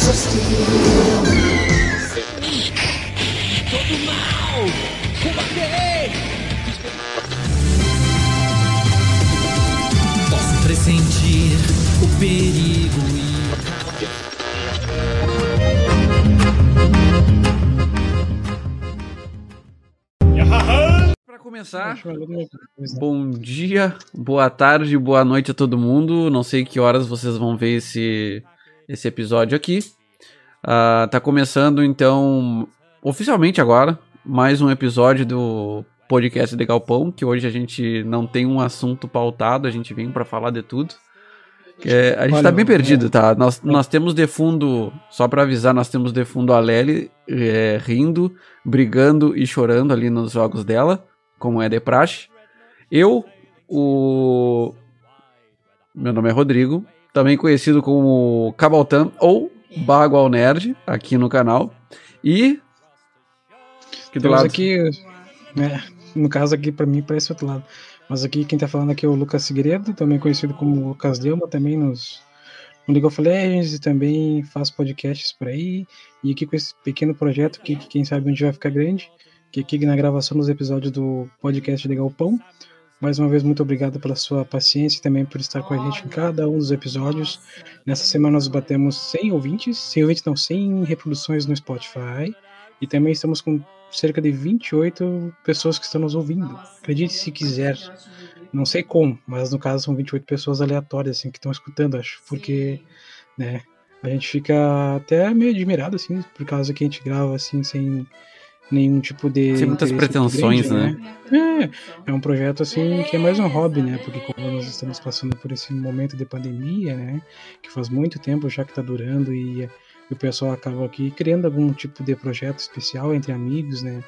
Todo mal, combater! Posso pressentir o perigo Para começar, bom dia, boa tarde, boa noite a todo mundo. Não sei que horas vocês vão ver esse, esse episódio aqui. Uh, tá começando então, oficialmente agora, mais um episódio do podcast de Galpão, que hoje a gente não tem um assunto pautado, a gente vem para falar de tudo. É, a gente Olha, tá bem perdido, tá? Nós, nós temos de fundo, só para avisar, nós temos de fundo a Lely é, rindo, brigando e chorando ali nos jogos dela, como é de praxe. Eu, o. Meu nome é Rodrigo, também conhecido como Cabaltan ou Bagual Nerd, aqui no canal. E. Aqui do lado. aqui, né, no caso aqui, para mim, parece outro lado. Mas aqui quem tá falando aqui é o Lucas Segredo, também conhecido como Lucas Delma, também nos, no League of Legends e também faz podcasts por aí. E aqui com esse pequeno projeto que, que quem sabe onde vai ficar grande, que aqui na gravação dos episódios do podcast de Galpão. Mais uma vez, muito obrigado pela sua paciência e também por estar com a gente em cada um dos episódios. Nessa semana nós batemos 100 ouvintes, 100 ouvintes não, 100 reproduções no Spotify. E também estamos com cerca de 28 pessoas que estão nos ouvindo. Acredite se quiser. Não sei como, mas no caso são 28 pessoas aleatórias assim que estão escutando, acho, porque, né, a gente fica até meio admirado assim, por causa que a gente grava assim sem nenhum tipo de sem muitas pretensões, grande, né? né? É, é um projeto assim que é mais um hobby, né? Porque como nós estamos passando por esse momento de pandemia, né, que faz muito tempo já que está durando e o pessoal acaba aqui criando algum tipo de projeto especial entre amigos, né?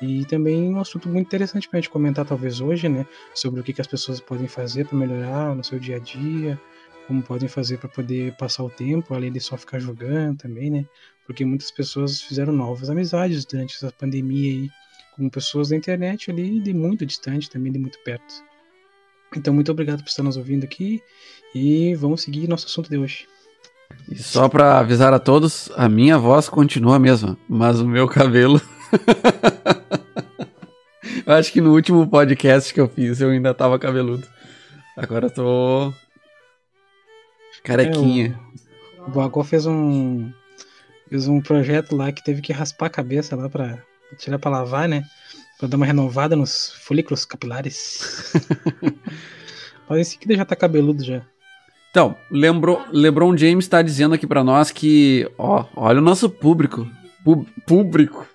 E também um assunto muito interessante para a gente comentar talvez hoje, né? Sobre o que, que as pessoas podem fazer para melhorar no seu dia a dia, como podem fazer para poder passar o tempo, além de só ficar jogando também, né? Porque muitas pessoas fizeram novas amizades durante essa pandemia aí, com pessoas da internet ali, de muito distante também, de muito perto. Então, muito obrigado por estar nos ouvindo aqui e vamos seguir nosso assunto de hoje. E só pra avisar a todos, a minha voz continua a mesma, mas o meu cabelo. eu acho que no último podcast que eu fiz eu ainda tava cabeludo. Agora eu tô. carequinha. É, o Bagó fez um. Fez um projeto lá que teve que raspar a cabeça lá pra tirar pra lavar, né? Pra dar uma renovada nos folículos capilares. Mas esse aqui já tá cabeludo já. Então, lembrou, LeBron James está dizendo aqui para nós que, ó, olha o nosso público. Pub, público.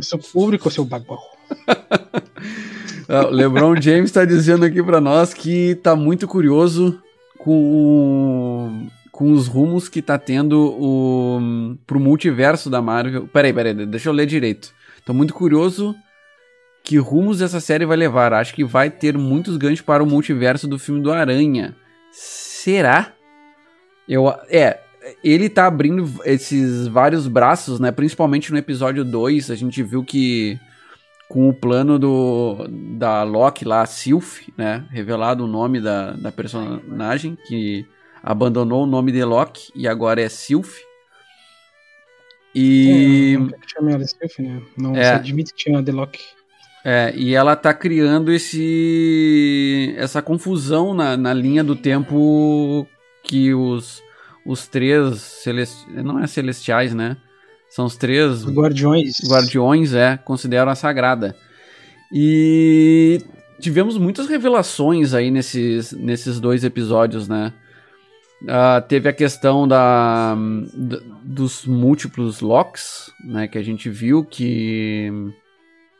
Seu público, seu bagulho. LeBron James está dizendo aqui para nós que tá muito curioso com, com os rumos que tá tendo o, pro multiverso da Marvel. Peraí, peraí, deixa eu ler direito. Tô muito curioso que rumos essa série vai levar. Acho que vai ter muitos ganchos para o multiverso do filme do Aranha será? Eu, é, ele tá abrindo esses vários braços, né? Principalmente no episódio 2, a gente viu que com o plano do da Loki lá, Sylph, né? Revelado o nome da, da personagem que abandonou o nome de Loki e agora é Sylph. E. É, chama ela Sylph, né? Não é. se admite que chama de Loki. É, e ela tá criando esse essa confusão na, na linha do tempo que os, os três celestiais, não é celestiais, né? São os três guardiões. Guardiões, é, consideram a sagrada. E tivemos muitas revelações aí nesses, nesses dois episódios, né? Uh, teve a questão da, da, dos múltiplos locks, né? Que a gente viu que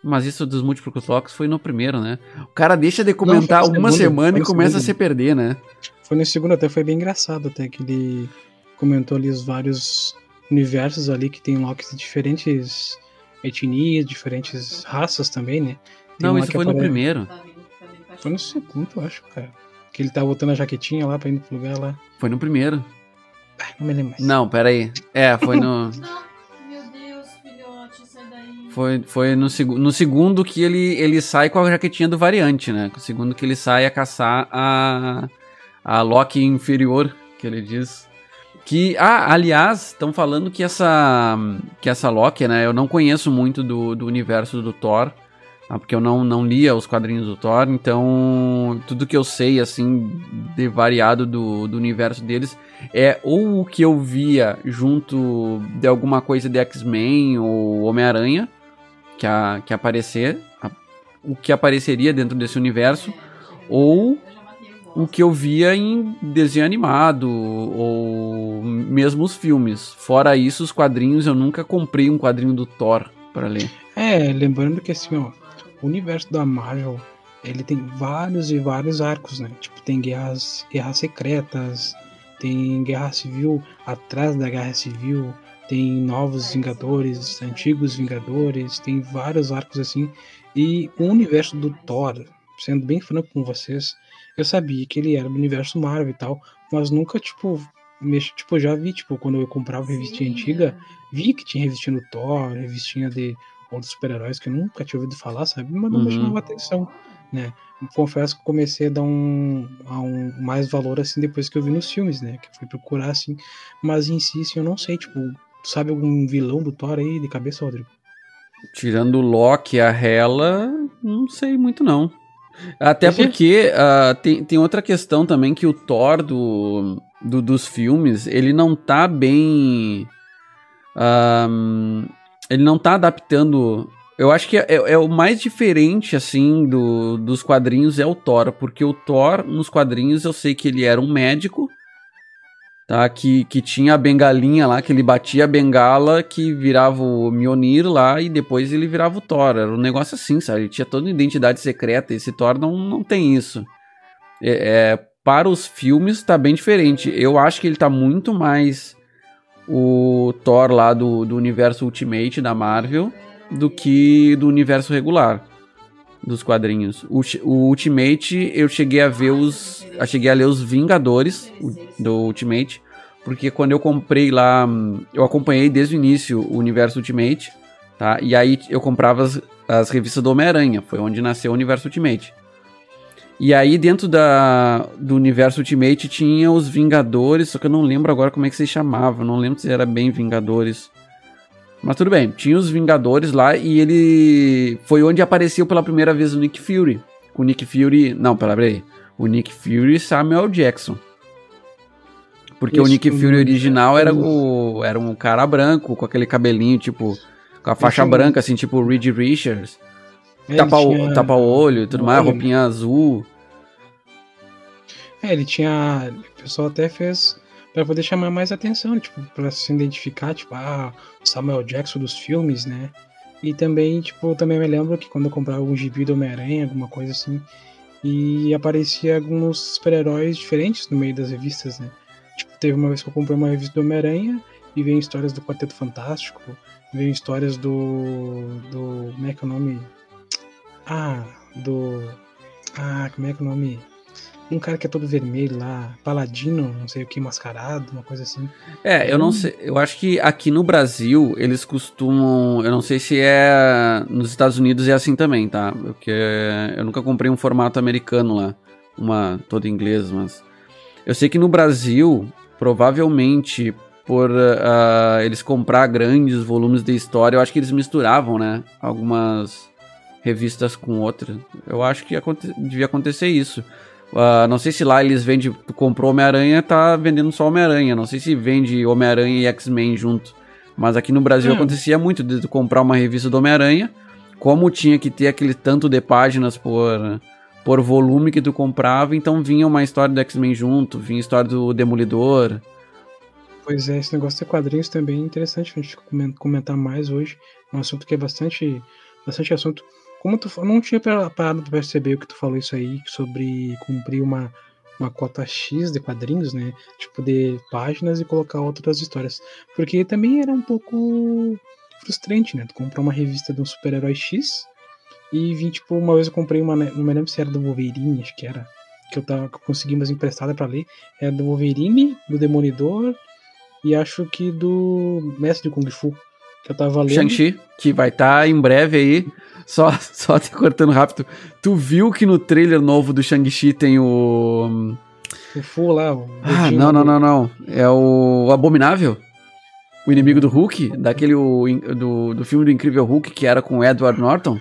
mas isso dos múltiplos locks foi no primeiro, né? O cara deixa de comentar Não, uma segundo, semana e começa segundo. a se perder, né? Foi no segundo, até foi bem engraçado, até que ele comentou ali os vários universos ali que tem locks de diferentes etnias, diferentes raças também, né? Tem Não, isso foi no primeiro. Foi no segundo, eu acho, cara. Que ele tá botando a jaquetinha lá pra ir pro lugar lá. Foi no primeiro. Ah, não me lembro mais. Não, peraí. É, foi no. Foi, foi no, seg no segundo que ele, ele sai com a jaquetinha do variante, né? No segundo que ele sai a caçar a, a Loki inferior, que ele diz. Que, ah, aliás, estão falando que essa que essa Loki, né? Eu não conheço muito do, do universo do Thor? Porque eu não, não lia os quadrinhos do Thor, então tudo que eu sei, assim, de variado do, do universo deles é ou o que eu via junto de alguma coisa de X-Men ou Homem-Aranha, que, a, que aparecer, a, o que apareceria dentro desse universo, ou o que eu via em desenho animado ou mesmo os filmes. Fora isso, os quadrinhos, eu nunca comprei um quadrinho do Thor para ler. É, lembrando que assim, ó, o universo da Marvel, ele tem vários e vários arcos, né? Tipo, tem guerras, guerras secretas, tem guerra civil atrás da guerra civil, tem novos Vingadores, antigos Vingadores, tem vários arcos assim. E o universo do Thor, sendo bem franco com vocês, eu sabia que ele era do universo Marvel e tal, mas nunca, tipo, mexo, tipo, já vi, tipo, quando eu comprava revistinha antiga, vi que tinha revistinha do Thor, revistinha de outros super-heróis que eu nunca tinha ouvido falar, sabe? Mas não uhum. me chamava atenção, né? Confesso que comecei a dar um, a um mais valor, assim, depois que eu vi nos filmes, né? Que fui procurar, assim, mas em si, assim, eu não sei, tipo, sabe algum vilão do Thor aí de cabeça, Rodrigo? Tirando o Loki e a Hela, não sei muito não. Até porque uh, tem, tem outra questão também que o Thor do, do dos filmes, ele não tá bem. Uh, ele não tá adaptando. Eu acho que é, é, é, o mais diferente, assim, do, dos quadrinhos é o Thor. Porque o Thor, nos quadrinhos, eu sei que ele era um médico tá? Que, que tinha a bengalinha lá, que ele batia a bengala, que virava o Mjolnir lá e depois ele virava o Thor. Era um negócio assim, sabe? Ele tinha toda uma identidade secreta. Esse Thor não, não tem isso. É, é, para os filmes tá bem diferente. Eu acho que ele tá muito mais o Thor lá do, do universo Ultimate da Marvel do que do universo regular dos quadrinhos. O, o, Ultimate, eu cheguei a ver os. Eu cheguei a ler os Vingadores do Ultimate. Porque quando eu comprei lá. Eu acompanhei desde o início o universo Ultimate. Tá? E aí eu comprava as, as revistas do Homem-Aranha. Foi onde nasceu o universo Ultimate. E aí, dentro da, do universo Ultimate, tinha os Vingadores, só que eu não lembro agora como é que se chamava. Não lembro se era bem Vingadores. Mas tudo bem, tinha os Vingadores lá e ele foi onde apareceu pela primeira vez o Nick Fury. O Nick Fury. Não, peraí. O Nick Fury e Samuel Jackson. Porque Isso, o Nick Fury original era, o, era um cara branco, com aquele cabelinho, tipo, com a faixa branca, assim, tipo o Reed Richards. Tapa, tinha... o, tapa o olho e tudo mais, olho. roupinha azul. É, ele tinha. O pessoal até fez para poder chamar mais atenção, tipo, para se identificar, tipo, ah, Samuel Jackson dos filmes, né? E também, tipo, também me lembro que quando eu comprava algum gibi do Homem-Aranha, alguma coisa assim, e aparecia alguns super-heróis diferentes no meio das revistas, né? Tipo, teve uma vez que eu comprei uma revista do Homem-Aranha e veio histórias do Quarteto Fantástico, veio histórias do. do. como é que é o nome? Ah, do. Ah, como é que é o nome? um cara que é todo vermelho lá, paladino, não sei o que, mascarado, uma coisa assim. É, eu não sei, eu acho que aqui no Brasil eles costumam, eu não sei se é nos Estados Unidos é assim também, tá? Porque eu nunca comprei um formato americano lá, uma toda inglês, mas eu sei que no Brasil, provavelmente por uh, eles comprar grandes volumes de história, eu acho que eles misturavam, né? Algumas revistas com outras. Eu acho que aconte devia acontecer isso. Uh, não sei se lá eles vendem. Tu comprou Homem-Aranha, tá vendendo só Homem-Aranha. Não sei se vende Homem-Aranha e X-Men junto. Mas aqui no Brasil hum. acontecia muito de tu comprar uma revista do Homem-Aranha. Como tinha que ter aquele tanto de páginas por, por volume que tu comprava, então vinha uma história do X-Men junto, vinha história do Demolidor. Pois é, esse negócio de quadrinhos também é interessante a gente comentar mais hoje. Um assunto que é bastante, bastante assunto como tu não tinha parado para perceber o que tu falou isso aí sobre cumprir uma, uma cota X de quadrinhos, né? Tipo, de páginas e colocar outras histórias. Porque também era um pouco frustrante, né? Tu comprar uma revista de um super-herói X e vim, tipo, uma vez eu comprei uma, não me lembro se era do Wolverine, acho que era, que eu, tava, que eu consegui umas emprestadas para ler. Era do Wolverine, do Demolidor e acho que do Mestre de Kung Fu, que eu tava lendo. Shang-Chi, que vai estar tá em breve aí só, só te cortando rápido. Tu viu que no trailer novo do Shang-Chi tem o. O Fu lá. O ah, não, não, não, não. É o Abominável. O inimigo do Hulk, daquele o, do, do filme do Incrível Hulk, que era com o Edward Norton.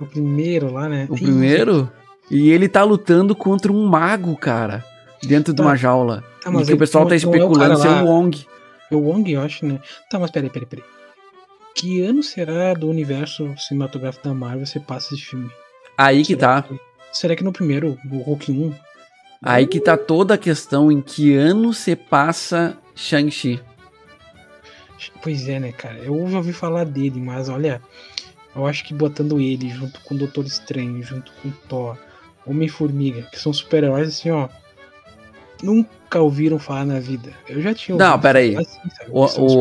O primeiro lá, né? O primeiro? E ele tá lutando contra um mago, cara. Dentro tá. de uma jaula. Tá, mas e que o pessoal tá especulando é ser o Wong. É o Wong, eu acho, né? Tá, mas peraí, peraí, peraí. Que ano será do universo cinematográfico da Marvel você passa esse filme? Aí que será tá. Que, será que no primeiro, o Hulk 1? Aí que tá toda a questão em que ano você passa Shang-Chi. Pois é, né, cara? Eu já ouvi falar dele, mas olha, eu acho que botando ele junto com o Doutor Estranho, junto com Thor, Homem-Formiga, que são super-heróis assim, ó. Nunca ouviram falar na vida. Eu já tinha ouvido. Não, peraí. Assim, o, o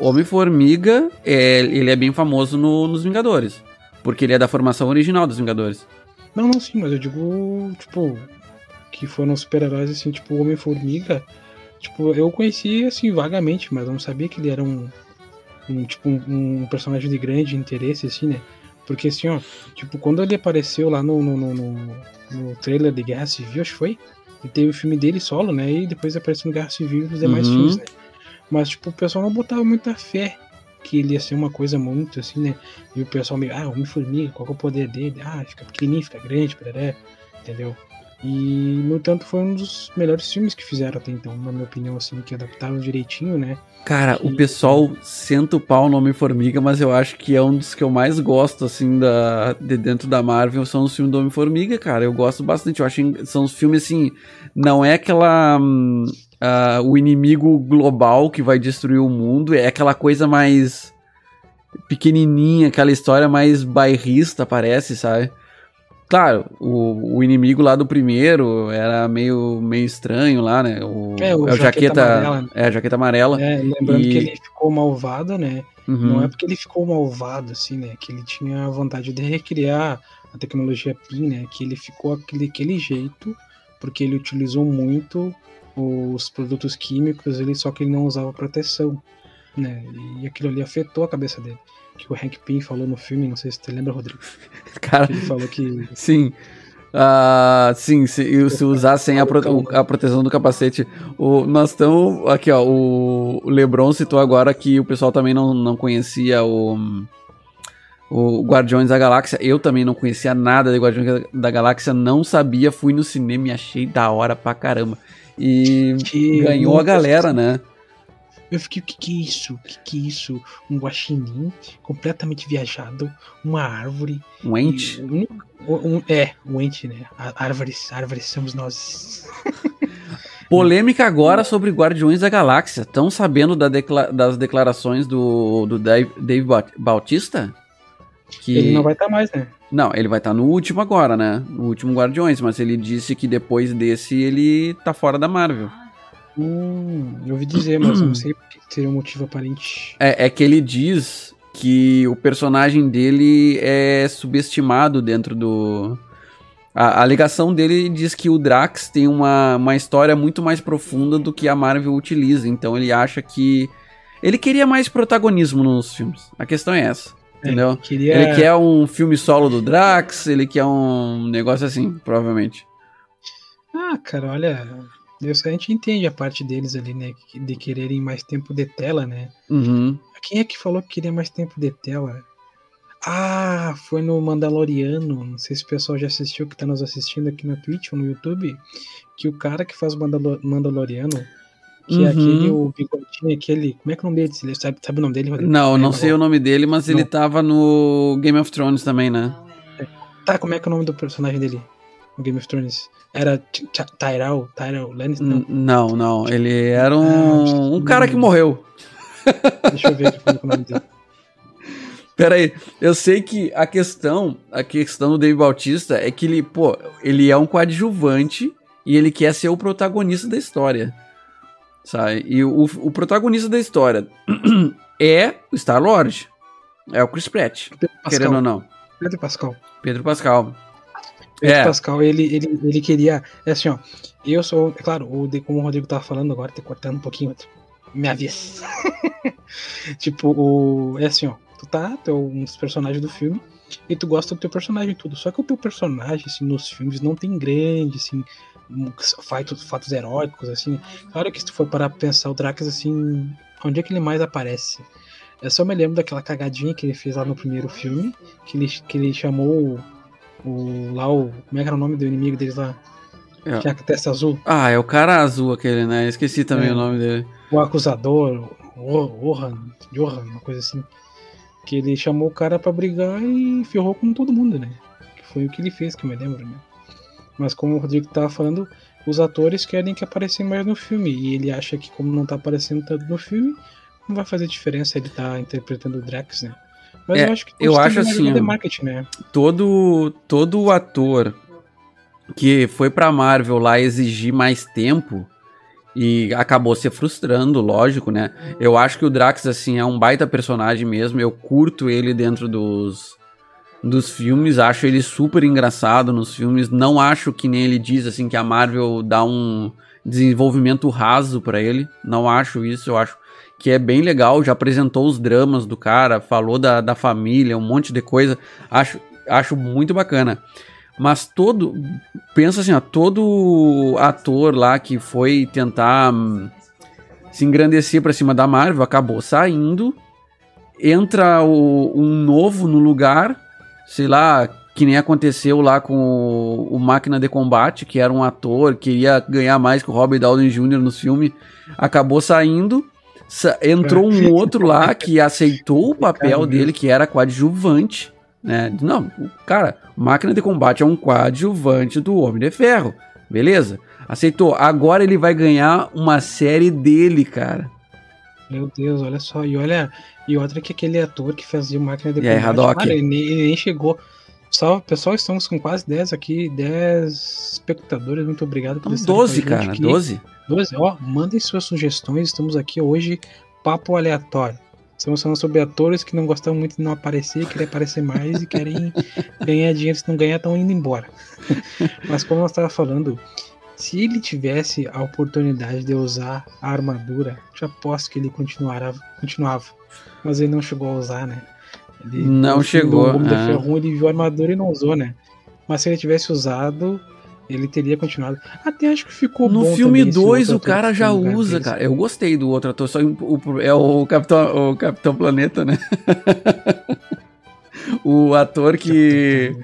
Homem-Formiga, Homem é, ele é bem famoso no, nos Vingadores. Porque ele é da formação original dos Vingadores. Não, não, sim, mas eu digo, tipo, que foram super-heróis assim, tipo, o Homem-Formiga Tipo, eu conheci assim vagamente, mas eu não sabia que ele era um, um tipo um, um, personagem de grande interesse assim, né? Porque assim, ó, tipo, quando ele apareceu lá no, no, no, no trailer de Guerra Civil, acho que foi, e teve o filme dele solo, né? E depois apareceu no Guerra Civil e os demais uhum. filmes, né? Mas tipo, o pessoal não botava muita fé que ele ia ser uma coisa muito assim, né? E o pessoal meio, ah, Homem-Formiga, qual é o poder dele? Ah, fica pequenininho, fica grande, pereré, entendeu? E, no tanto, foi um dos melhores filmes que fizeram até então, na minha opinião, assim, que adaptaram direitinho, né? Cara, o pessoal senta o pau no Homem-Formiga, mas eu acho que é um dos que eu mais gosto, assim, da, de dentro da Marvel, são os filmes do Homem-Formiga, cara. Eu gosto bastante. Eu acho que são os filmes, assim, não é aquela. Uh, o inimigo global que vai destruir o mundo, é aquela coisa mais pequenininha, aquela história mais bairrista, parece, sabe? Claro, o, o inimigo lá do primeiro era meio, meio estranho lá, né? O, é, o, é o jaqueta, jaqueta amarela. Né? É, a jaqueta amarela. É, lembrando e... que ele ficou malvado, né? Uhum. Não é porque ele ficou malvado, assim, né? Que ele tinha vontade de recriar a tecnologia PIN, né? Que ele ficou aquele, aquele jeito porque ele utilizou muito os produtos químicos, ele só que ele não usava proteção, né? E aquilo ali afetou a cabeça dele que o Hank Pym falou no filme, não sei se você lembra, Rodrigo. Cara, ele falou que. Sim. Uh, sim, se, se usar sem a, pro, a, proteção do capacete. O, nós estamos. Aqui, ó. O, o Lebron citou agora que o pessoal também não, não conhecia o. O Guardiões da Galáxia. Eu também não conhecia nada de Guardiões da Galáxia, não sabia, fui no cinema e achei da hora pra caramba. E que ganhou a galera, né? Eu fiquei, o que, que é isso? O que, que é isso? Um guaxinim completamente viajado, uma árvore. Um ente? Um, um, é, um ente, né? Árvores, árvores somos nós. Polêmica agora sobre Guardiões da Galáxia. Estão sabendo da decla das declarações do, do Dave, Dave Bautista? Que... Ele não vai estar tá mais, né? Não, ele vai estar tá no último agora, né? No último Guardiões, mas ele disse que depois desse ele tá fora da Marvel. Hum, eu ouvi dizer, mas não sei porque seria um motivo aparente. É, é que ele diz que o personagem dele é subestimado dentro do. A, a alegação dele diz que o Drax tem uma, uma história muito mais profunda do que a Marvel utiliza. Então ele acha que. Ele queria mais protagonismo nos filmes. A questão é essa. É, entendeu? queria... Ele quer um filme solo do Drax, ele quer um negócio assim, provavelmente. Ah, cara, olha. Deus, a gente entende a parte deles ali, né? De quererem mais tempo de tela, né? Uhum. Quem é que falou que queria mais tempo de tela? Ah, foi no Mandaloriano. Não sei se o pessoal já assistiu, que tá nos assistindo aqui na Twitch ou no YouTube. Que o cara que faz o Mandalor Mandaloriano, que é uhum. é aquele, o bigodinho, aquele. Como é que é o nome dele? Você sabe, sabe o nome dele? Não, não sei o nome dele, mas não. ele tava no Game of Thrones também, né? Tá, como é que é o nome do personagem dele? Game of Thrones? Era Tyrell? Tyrell Lannister? Não, não. Ele era um, ah, um cara que morreu. Deixa eu ver como é o nome dele. Peraí, eu sei que a questão, a questão do Dave Bautista é que ele, pô, ele é um coadjuvante e ele quer ser o protagonista da história. Sabe? E o, o protagonista da história é o Star-Lord. É o Chris Pratt. Querendo ou não. Pedro Pascal. Pedro Pascal. Pedro é. Pascal, ele, ele, ele queria. É assim, ó. Eu sou. É claro, o, como o Rodrigo tava falando agora, te cortando um pouquinho. Minha vez. tipo, o. É assim, ó. Tu tá, tu é um dos personagens do filme, e tu gosta do teu personagem e tudo. Só que o teu personagem, assim, nos filmes não tem grande, assim, fatos, fatos heróicos, assim. Claro que se tu for parar pra pensar o Drax, assim, onde é que ele mais aparece? Eu só me lembro daquela cagadinha que ele fez lá no primeiro filme, que ele, que ele chamou o, lá o. Como é que era o nome do inimigo deles lá? É. Que é a testa azul. Ah, é o cara azul aquele, né? Esqueci também é. o nome dele. O acusador, Orhan, Johan, uma coisa assim. Que ele chamou o cara para brigar e ferrou com todo mundo, né? Que foi o que ele fez, que eu me lembro, né? Mas como o Rodrigo tava falando, os atores querem que apareçam mais no filme. E ele acha que como não tá aparecendo tanto no filme, não vai fazer diferença ele tá interpretando o Drax, né? Mas é, eu acho que eu acho assim, de marketing, né? Todo todo ator que foi pra Marvel lá exigir mais tempo e acabou se frustrando, lógico, né? Eu acho que o Drax assim é um baita personagem mesmo, eu curto ele dentro dos dos filmes, acho ele super engraçado nos filmes, não acho que nem ele diz assim que a Marvel dá um desenvolvimento raso para ele, não acho isso, eu acho que é bem legal, já apresentou os dramas do cara, falou da, da família, um monte de coisa. Acho, acho muito bacana. Mas todo. Pensa assim, ó, todo ator lá que foi tentar hum, se engrandecer pra cima da Marvel acabou saindo. Entra o, um novo no lugar, sei lá, que nem aconteceu lá com o, o, Máquina de Combate, que era um ator, queria ganhar mais que o Robert Downey Jr. no filme, acabou saindo entrou um outro lá que aceitou o papel dele, que era coadjuvante, né? Não, cara, máquina de combate é um coadjuvante do Homem de Ferro, beleza? Aceitou. Agora ele vai ganhar uma série dele, cara. Meu Deus, olha só. E olha, e outra que aquele ator que fazia máquina de combate, aí, cara, ele, ele nem chegou. Pessoal, pessoal, estamos com quase 10 aqui, 10 espectadores. Muito obrigado por estar 12, cara, 12. 12, ó, mandem suas sugestões. Estamos aqui hoje, papo aleatório. Estamos falando sobre atores que não gostam muito de não aparecer, querem aparecer mais e querem ganhar dinheiro. Se não ganhar, estão indo embora. Mas como nós estava falando, se ele tivesse a oportunidade de usar a armadura, já aposto que ele continuará, continuava. Mas ele não chegou a usar, né? Ele, não chegou. O ah. Ferrum, ele viu a armadura e não usou, né? Mas se ele tivesse usado, ele teria continuado. Até acho que ficou no bom. No filme 2 o cara já usa, cara. Eu gostei do outro ator, só o, é o Capitão, o Capitão Planeta, né? o ator que.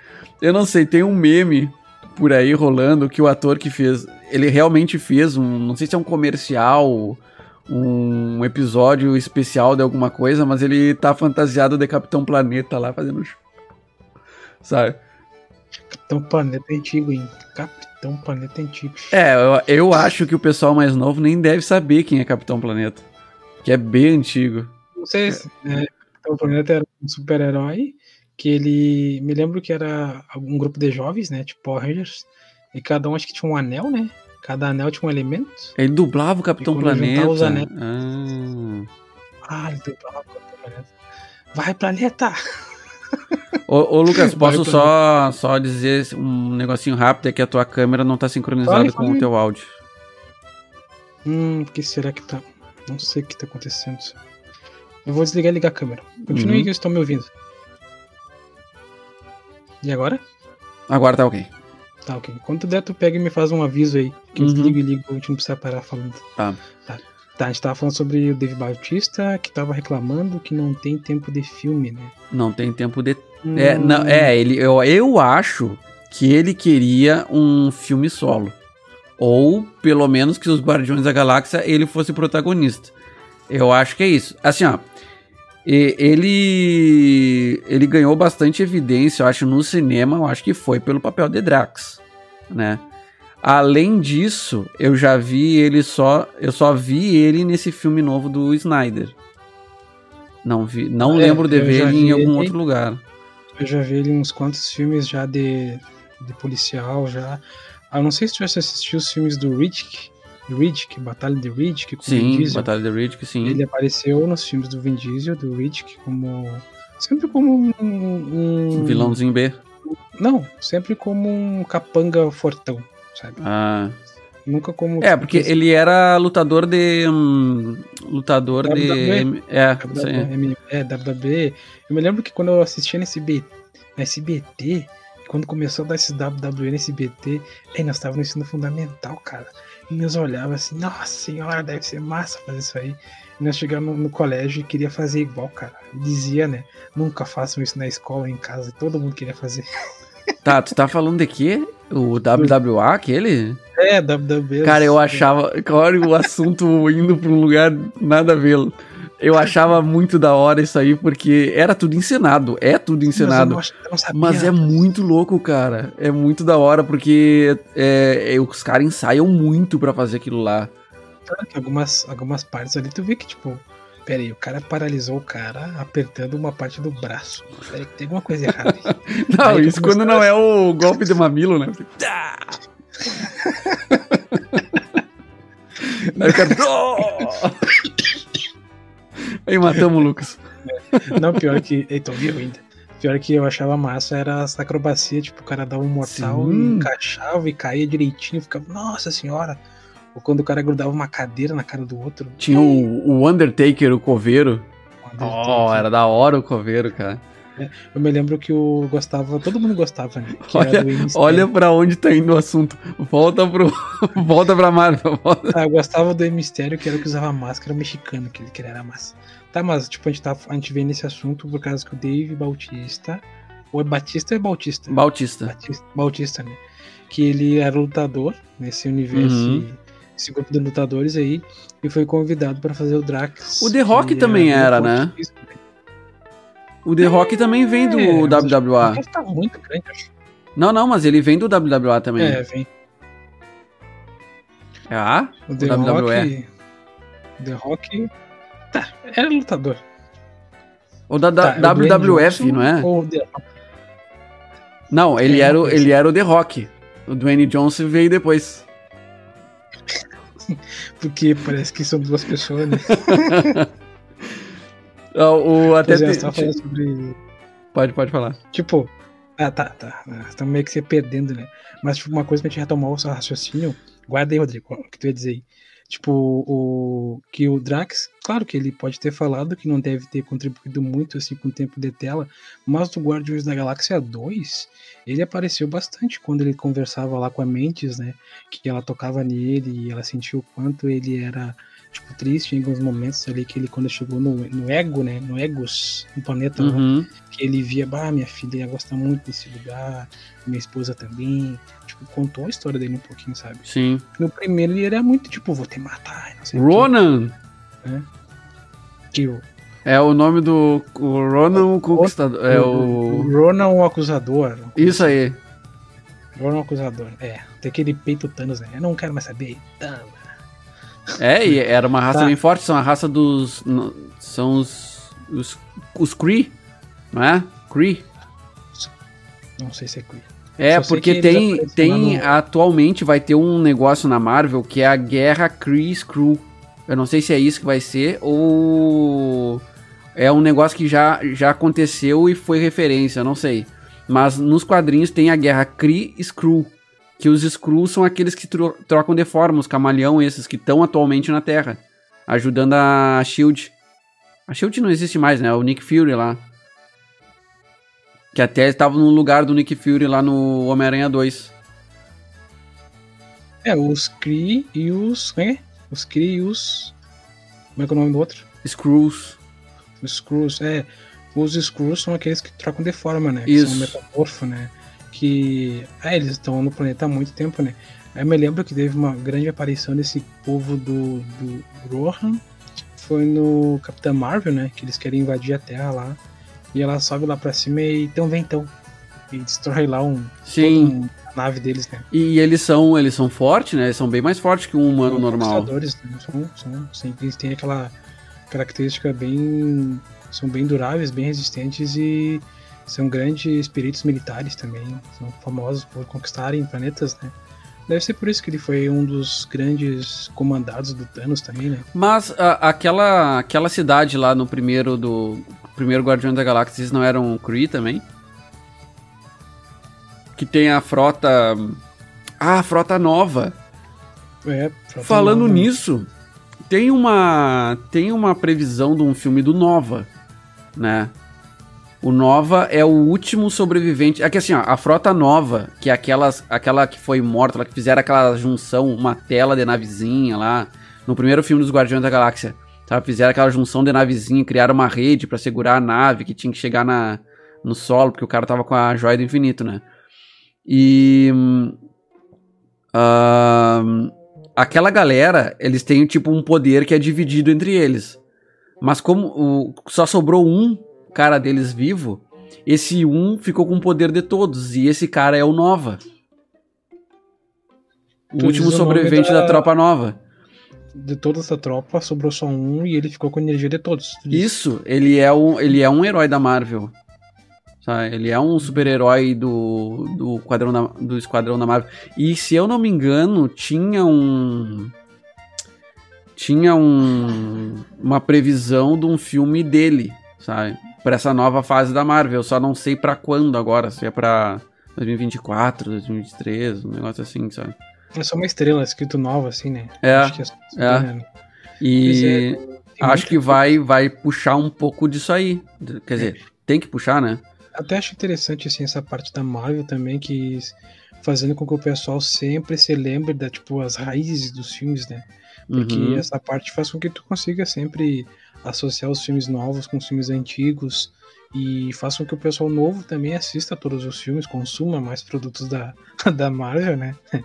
Eu não sei, tem um meme por aí rolando que o ator que fez. Ele realmente fez um. Não sei se é um comercial um episódio especial de alguma coisa, mas ele tá fantasiado de Capitão Planeta lá fazendo show. Sabe? Capitão Planeta é antigo, hein? Capitão Planeta é antigo. É, eu, eu acho que o pessoal mais novo nem deve saber quem é Capitão Planeta. Que é bem antigo. Não sei se é, Capitão Planeta era um super-herói que ele. Me lembro que era um grupo de jovens, né? Tipo Power Rangers. E cada um acho que tinha um anel, né? Cada anel tinha um elemento. Ele dublava o Capitão Planeta. Os anéis... ah. ah, ele dublava o Capitão Planeta. Vai, planeta! Ô, ô Lucas, posso só, só dizer um negocinho rápido? É que a tua câmera não tá sincronizada com o teu áudio. Hum, o que será que tá? Não sei o que tá acontecendo. Eu vou desligar e ligar a câmera. Continue uhum. que estou me ouvindo. E agora? Agora tá ok. Tá, ok. Quando der, tu pega e me faz um aviso aí. Que uhum. eu desligo e ligo, a gente não precisa parar falando. Tá. Tá. Tá, a gente tava falando sobre o Dave Bautista, que tava reclamando que não tem tempo de filme, né? Não tem tempo de. Hum. É, não, é ele, eu, eu acho que ele queria um filme solo. Ou, pelo menos, que os Guardiões da Galáxia ele fosse protagonista. Eu acho que é isso. Assim, ó. Ele, ele ganhou bastante evidência, eu acho, no cinema. Eu acho que foi pelo papel de Drax, né? Além disso, eu já vi ele só. Eu só vi ele nesse filme novo do Snyder. Não vi, não é, lembro de ver ele em algum ele, outro lugar. Eu já vi ele em uns quantos filmes já de, de policial já. Ah, não sei se tu já assistiu os filmes do Riddick, Riddick, Batalha de Riddick com sim, Vin Diesel. Batalha de Riddick, sim. Ele apareceu nos filmes do Vin Diesel, do Riddick, como sempre como um, um vilãozinho B. Não, sempre como um capanga fortão sabe? Ah. Nunca como. É, porque ele era lutador de. Hum, lutador WWE. de. É, WWE, é, WWE. Eu me lembro que quando eu assistia nesse SBT, na SBT, quando começou a dar esse WWE nesse SBT, aí nós estávamos no ensino fundamental, cara. E nós olhava assim, nossa senhora, deve ser massa fazer isso aí. E nós chegamos no, colégio e queria fazer igual, cara. Dizia, né? Nunca façam isso na escola, em casa. E todo mundo queria fazer. Tá, tu tá falando de quê? O WWA, aquele? É, WWE. Cara, eu achava. Olha o assunto indo pra um lugar nada a ver. Eu achava muito da hora isso aí, porque era tudo encenado. É tudo encenado. Mas, não, sabia, mas é muito louco, cara. É muito da hora, porque é, é, os caras ensaiam muito para fazer aquilo lá. Algumas, algumas partes ali, tu vê que, tipo, Pera aí, o cara paralisou o cara apertando uma parte do braço. Pera aí, tem alguma coisa errada aí. Não, aí isso quando não é o golpe de mamilo, né? aí o cara. aí matamos o Lucas. Não, pior que. Eita, vivo ainda. Pior que eu achava massa era essa acrobacia, tipo, o cara dava um mortal, Sim. encaixava e caía direitinho, ficava, nossa senhora, ou quando o cara grudava uma cadeira na cara do outro. Tinha o, o Undertaker, o coveiro. Undertaker. Oh, era da hora o coveiro, cara. Eu me lembro que eu gostava, todo mundo gostava, né? olha, olha pra onde tá indo o assunto. Volta pro. volta pra Marvel. Volta. Ah, eu gostava do Mistério, que era o que usava máscara mexicana, que ele queria era massa. Tá, mas tipo, a gente, tá, a gente vem nesse assunto por causa que o Dave Bautista. Ou é Batista ou é Bautista? Bautista. Bautista, Bautista né? Que ele era lutador nesse universo. Uhum esse grupo de lutadores aí, e foi convidado para fazer o Drax. O The Rock também era, né? O The é, Rock também vem do é, WWA. Tá muito grande, acho. Não, não, mas ele vem do WWA também. É, vem. É a? O The o Rock. The Rock. Tá, era lutador. O da, tá, WWF, não é? Ou The Rock. Não, ele, é, era, o, ele era o The Rock. O Dwayne Johnson veio depois. Porque parece que são duas pessoas, né? o, até te... sobre... Pode, pode falar. Tipo, ah, tá, tá. Estamos meio que se perdendo, né? Mas, tipo, uma coisa pra gente retomar o seu raciocínio. Guarda aí, Rodrigo, o que tu ia dizer aí. Tipo, o que o Drax, claro que ele pode ter falado que não deve ter contribuído muito assim com o tempo de tela, mas do Guardiões da Galáxia 2, ele apareceu bastante quando ele conversava lá com a Mentes, né? Que ela tocava nele e ela sentiu o quanto ele era tipo, triste em alguns momentos ali que ele, quando chegou no, no Ego, né? No Egos, no planeta, uhum. lá, que ele via, bah, minha filha ia gostar muito desse lugar, minha esposa também. Tipo, contou a história dele um pouquinho, sabe? Sim. No primeiro ele era muito, tipo, vou te matar, não sei Ronan! Que, né? Que é o nome do o Ronan o Conquistador. É o... o Ronan o Acusador. Isso aí. Ronan o Acusador. É, tem aquele peito Thanos, né? Eu não quero mais saber. Thanos. É, e era uma raça tá. bem forte, são a raça dos. São os. Os, os Kree, não é? Kree. Não sei se é Kree. É, Só porque tem, tem no... atualmente vai ter um negócio na Marvel que é a Guerra Kree Skrull. Eu não sei se é isso que vai ser ou é um negócio que já, já aconteceu e foi referência, não sei. Mas nos quadrinhos tem a Guerra Kree Skrull que os Skrulls são aqueles que tro trocam de forma, os camaleão esses que estão atualmente na Terra, ajudando a SHIELD. A SHIELD não existe mais, né? O Nick Fury lá. Que até estava no lugar do Nick Fury lá no Homem-Aranha 2. É, os Kree e os... É? Os Kree e os... Como é que é o nome do outro? Skrulls. Os Skrulls, é. Os Skrulls são aqueles que trocam de forma, né? Isso. Que são metamorfo, né? Que. Ah, eles estão no planeta há muito tempo, né? Eu me lembro que teve uma grande aparição desse povo do, do Rohan. Foi no Capitão Marvel, né? Que eles querem invadir a Terra lá. E ela sobe lá pra cima e então vem então. E destrói lá um. Sim. Um, a nave deles, né? E eles são, eles são fortes, né? Eles são bem mais fortes que um humano são normal. Né? São, são, sim, eles têm aquela característica bem. São bem duráveis, bem resistentes e são grandes espíritos militares também, são famosos por conquistarem planetas, né? Deve ser por isso que ele foi um dos grandes comandados do Thanos também, né? Mas a, aquela, aquela cidade lá no primeiro do primeiro Guardião da Galáxia, eles não eram Kree também? Que tem a frota. Ah, a frota nova. É, Falando nova. nisso, tem uma tem uma previsão de um filme do Nova, né? O Nova é o último sobrevivente. Aqui assim, ó, a frota nova, que é aquelas, aquela que foi morta, que fizeram aquela junção, uma tela de navezinha lá, no primeiro filme dos Guardiões da Galáxia. Sabe? Fizeram aquela junção de navezinha, criaram uma rede para segurar a nave que tinha que chegar na, no solo, porque o cara tava com a joia do infinito, né? E. Uh, aquela galera, eles têm tipo um poder que é dividido entre eles. Mas como o, só sobrou um cara deles vivo, esse um ficou com o poder de todos. E esse cara é o Nova. O tu último sobrevivente da... da... tropa nova. De toda essa tropa, sobrou só um e ele ficou com a energia de todos. Isso, ele é, um, ele é um herói da Marvel. Sabe? Ele é um super-herói do, do, quadrão da, do Esquadrão da Marvel. E se eu não me engano, tinha um. Tinha um, uma previsão de um filme dele, sabe? Para essa nova fase da Marvel. Só não sei para quando agora, se é para 2024, 2023, um negócio assim, sabe? É só uma estrela escrito nova, assim, né? É. Acho que é. é. Né? E é, acho que vai, vai puxar um pouco disso aí. Quer dizer, é. tem que puxar, né? Até acho interessante, assim, essa parte da Marvel também, que fazendo com que o pessoal sempre se lembre da, tipo, as raízes dos filmes, né? Porque uhum. essa parte faz com que tu consiga sempre associar os filmes novos com os filmes antigos e faz com que o pessoal novo também assista todos os filmes, consuma mais produtos da, da Marvel, né?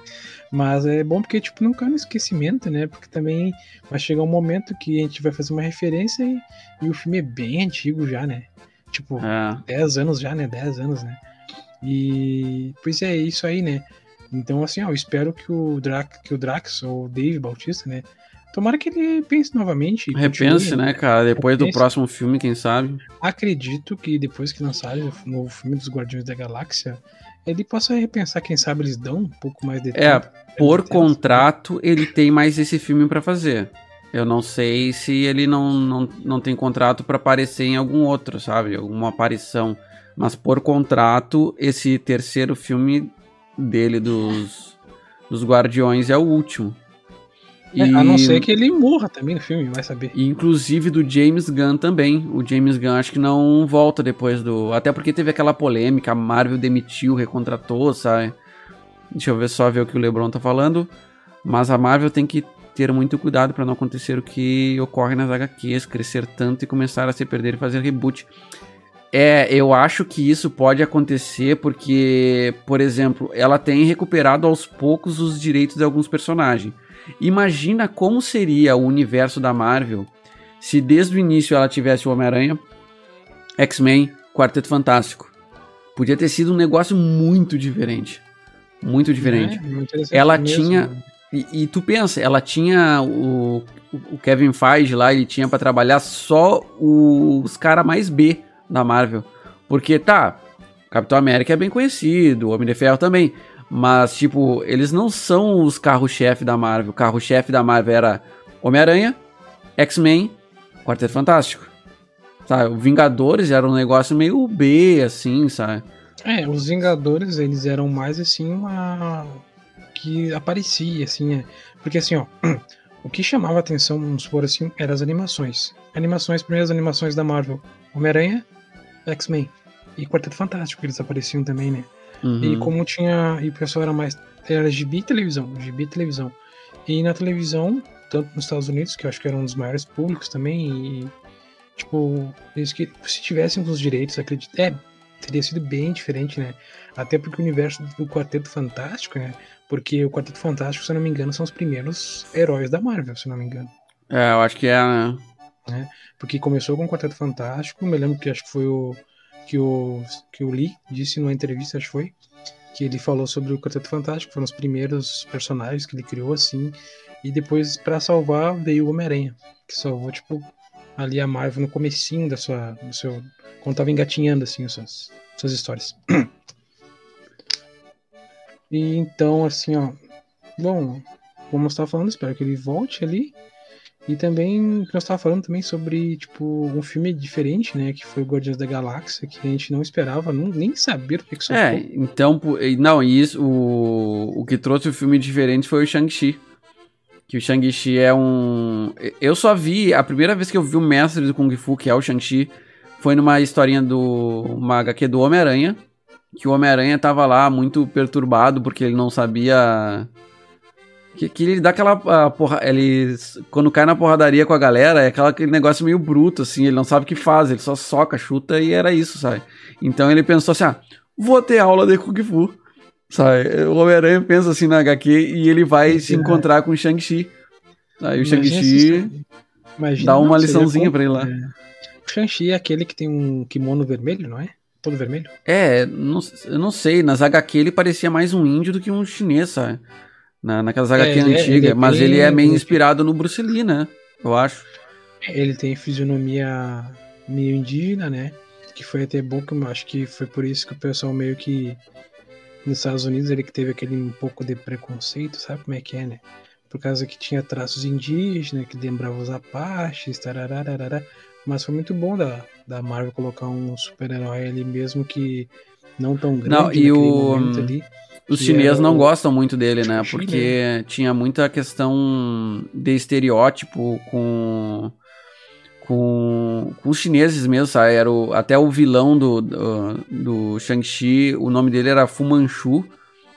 Mas é bom porque, tipo, não cai no esquecimento, né? Porque também vai chegar um momento que a gente vai fazer uma referência e, e o filme é bem antigo já, né? Tipo, é. 10 anos já, né? 10 anos, né? E, pois é, isso aí, né? Então, assim, ó, eu espero que o, Drax, que o Drax, ou o Dave Bautista, né? Tomara que ele pense novamente. Repense, continue, né, cara? Depois repense. do próximo filme, quem sabe? Acredito que depois que lançarem o novo filme dos Guardiões da Galáxia, ele possa repensar, quem sabe eles dão um pouco mais de é, tempo. É, por contrato, ele tem mais esse filme para fazer. Eu não sei se ele não, não, não tem contrato para aparecer em algum outro, sabe? Alguma aparição. Mas por contrato, esse terceiro filme dele dos, dos Guardiões é o último. É, a não ser que ele morra também no filme, vai saber. E, inclusive do James Gunn também. O James Gunn acho que não volta depois do. Até porque teve aquela polêmica, a Marvel demitiu, recontratou, sabe? Deixa eu ver só ver o que o LeBron tá falando. Mas a Marvel tem que ter muito cuidado para não acontecer o que ocorre nas HQs, crescer tanto e começar a se perder e fazer reboot. É, eu acho que isso pode acontecer porque, por exemplo, ela tem recuperado aos poucos os direitos de alguns personagens. Imagina como seria o universo da Marvel se desde o início ela tivesse o Homem-Aranha, X-Men, Quarteto Fantástico. Podia ter sido um negócio muito diferente. Muito diferente. É, ela mesmo. tinha. E, e, tu pensa, ela tinha o, o Kevin Feige lá, ele tinha para trabalhar só os caras mais B da Marvel. Porque tá, Capitão América é bem conhecido, o Homem de Ferro também. Mas, tipo, eles não são os carro-chefe da Marvel. O carro-chefe da Marvel era Homem-Aranha, X-Men, Quarteto Fantástico. Sabe? O Vingadores era um negócio meio B, assim, sabe? É, os Vingadores, eles eram mais, assim, uma... que aparecia, assim, é. Porque, assim, ó, o que chamava atenção, vamos supor assim, eram as animações. Animações, primeiras animações da Marvel. Homem-Aranha, X-Men e Quarteto Fantástico, eles apareciam também, né? Uhum. E como tinha. E o pessoal era mais. Era gibi televisão. Gibi televisão. E na televisão, tanto nos Estados Unidos, que eu acho que era um dos maiores públicos também, e. Tipo, eles que se tivessem os direitos, acredito. É, teria sido bem diferente, né? Até porque o universo do Quarteto Fantástico, né? Porque o Quarteto Fantástico, se eu não me engano, são os primeiros heróis da Marvel, se eu não me engano. É, eu acho que é, né? É, porque começou com o Quarteto Fantástico, me lembro que acho que foi o que o, que o Lee disse numa entrevista, acho que foi, que ele falou sobre o Quarteto Fantástico, foram os primeiros personagens que ele criou assim, e depois para salvar veio o Homem-Aranha, que salvou tipo ali a Marvel no comecinho da sua, do seu, quando tava engatinhando assim as suas, suas histórias. E então assim, ó, bom, como eu estava falando, espero que ele volte ali e também, nós estávamos falando também sobre, tipo, um filme diferente, né? Que foi o Guardiões da Galáxia, que a gente não esperava, não, nem saber o que, que isso É, então, não, isso, o, o que trouxe o filme diferente foi o Shang-Chi. Que o Shang-Chi é um. Eu só vi. A primeira vez que eu vi o mestre do Kung Fu, que é o Shang-Chi, foi numa historinha do. Uma HQ do Homem-Aranha. Que o Homem-Aranha tava lá muito perturbado porque ele não sabia. Que, que ele dá aquela. Uh, porra, ele. Quando cai na porradaria com a galera, é aquela, aquele negócio meio bruto, assim. Ele não sabe o que faz, ele só soca, chuta e era isso, sabe? Então ele pensou assim: ah, vou ter aula de Kung Fu. Sabe? O Homem-Aranha pensa assim na HQ e ele vai se encontrar com o Shang-Chi. Aí o Shang-Chi dá uma liçãozinha pra ele lá. É. O Shang-Chi é aquele que tem um kimono vermelho, não é? Todo vermelho? É, não, eu não sei. Nas HQ ele parecia mais um índio do que um chinês, sabe? Na, naquelas HQ é, antigas. É, mas ele é meio inspirado no Bruce Lee, né? Eu acho. Ele tem fisionomia meio indígena, né? Que foi até bom que eu acho que foi por isso que o pessoal meio que nos Estados Unidos ele que teve aquele um pouco de preconceito, sabe como é que é, né? Por causa que tinha traços indígenas, que lembravam os apaches, tarararara. Mas foi muito bom da, da Marvel colocar um super-herói ali mesmo que não tão grande não, e o, ali, Os chineses não o... gostam muito dele, né? Porque tinha muita questão de estereótipo com com, com os chineses mesmo, sabe? Era o, até o vilão do, do, do Shang-Chi, o nome dele era Fu Manchu.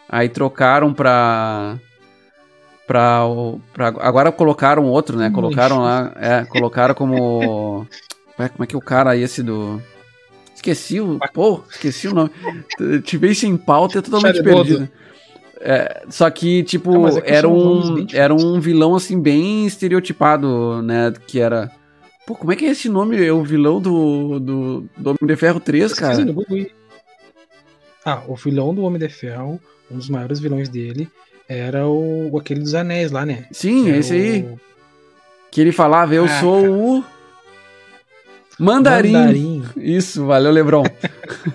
Aí trocaram pra. pra, pra agora colocaram outro, né? Colocaram lá. É, colocaram como. Como é que é o cara esse do. Esqueci o. Pô, esqueci o nome. Tive sem pauta é totalmente perdido. É, só que, tipo, é era, um, era um vilão, assim, bem estereotipado, né? Que era Pô, como é que é esse nome? É o vilão do, do, do Homem de Ferro 3, cara? Ah, o vilão do Homem de Ferro, um dos maiores vilões dele, era o aquele dos anéis lá, né? Sim, que esse o... aí. Que ele falava, eu ah, sou cara. o. Mandarim. mandarim. Isso, valeu, Lebron.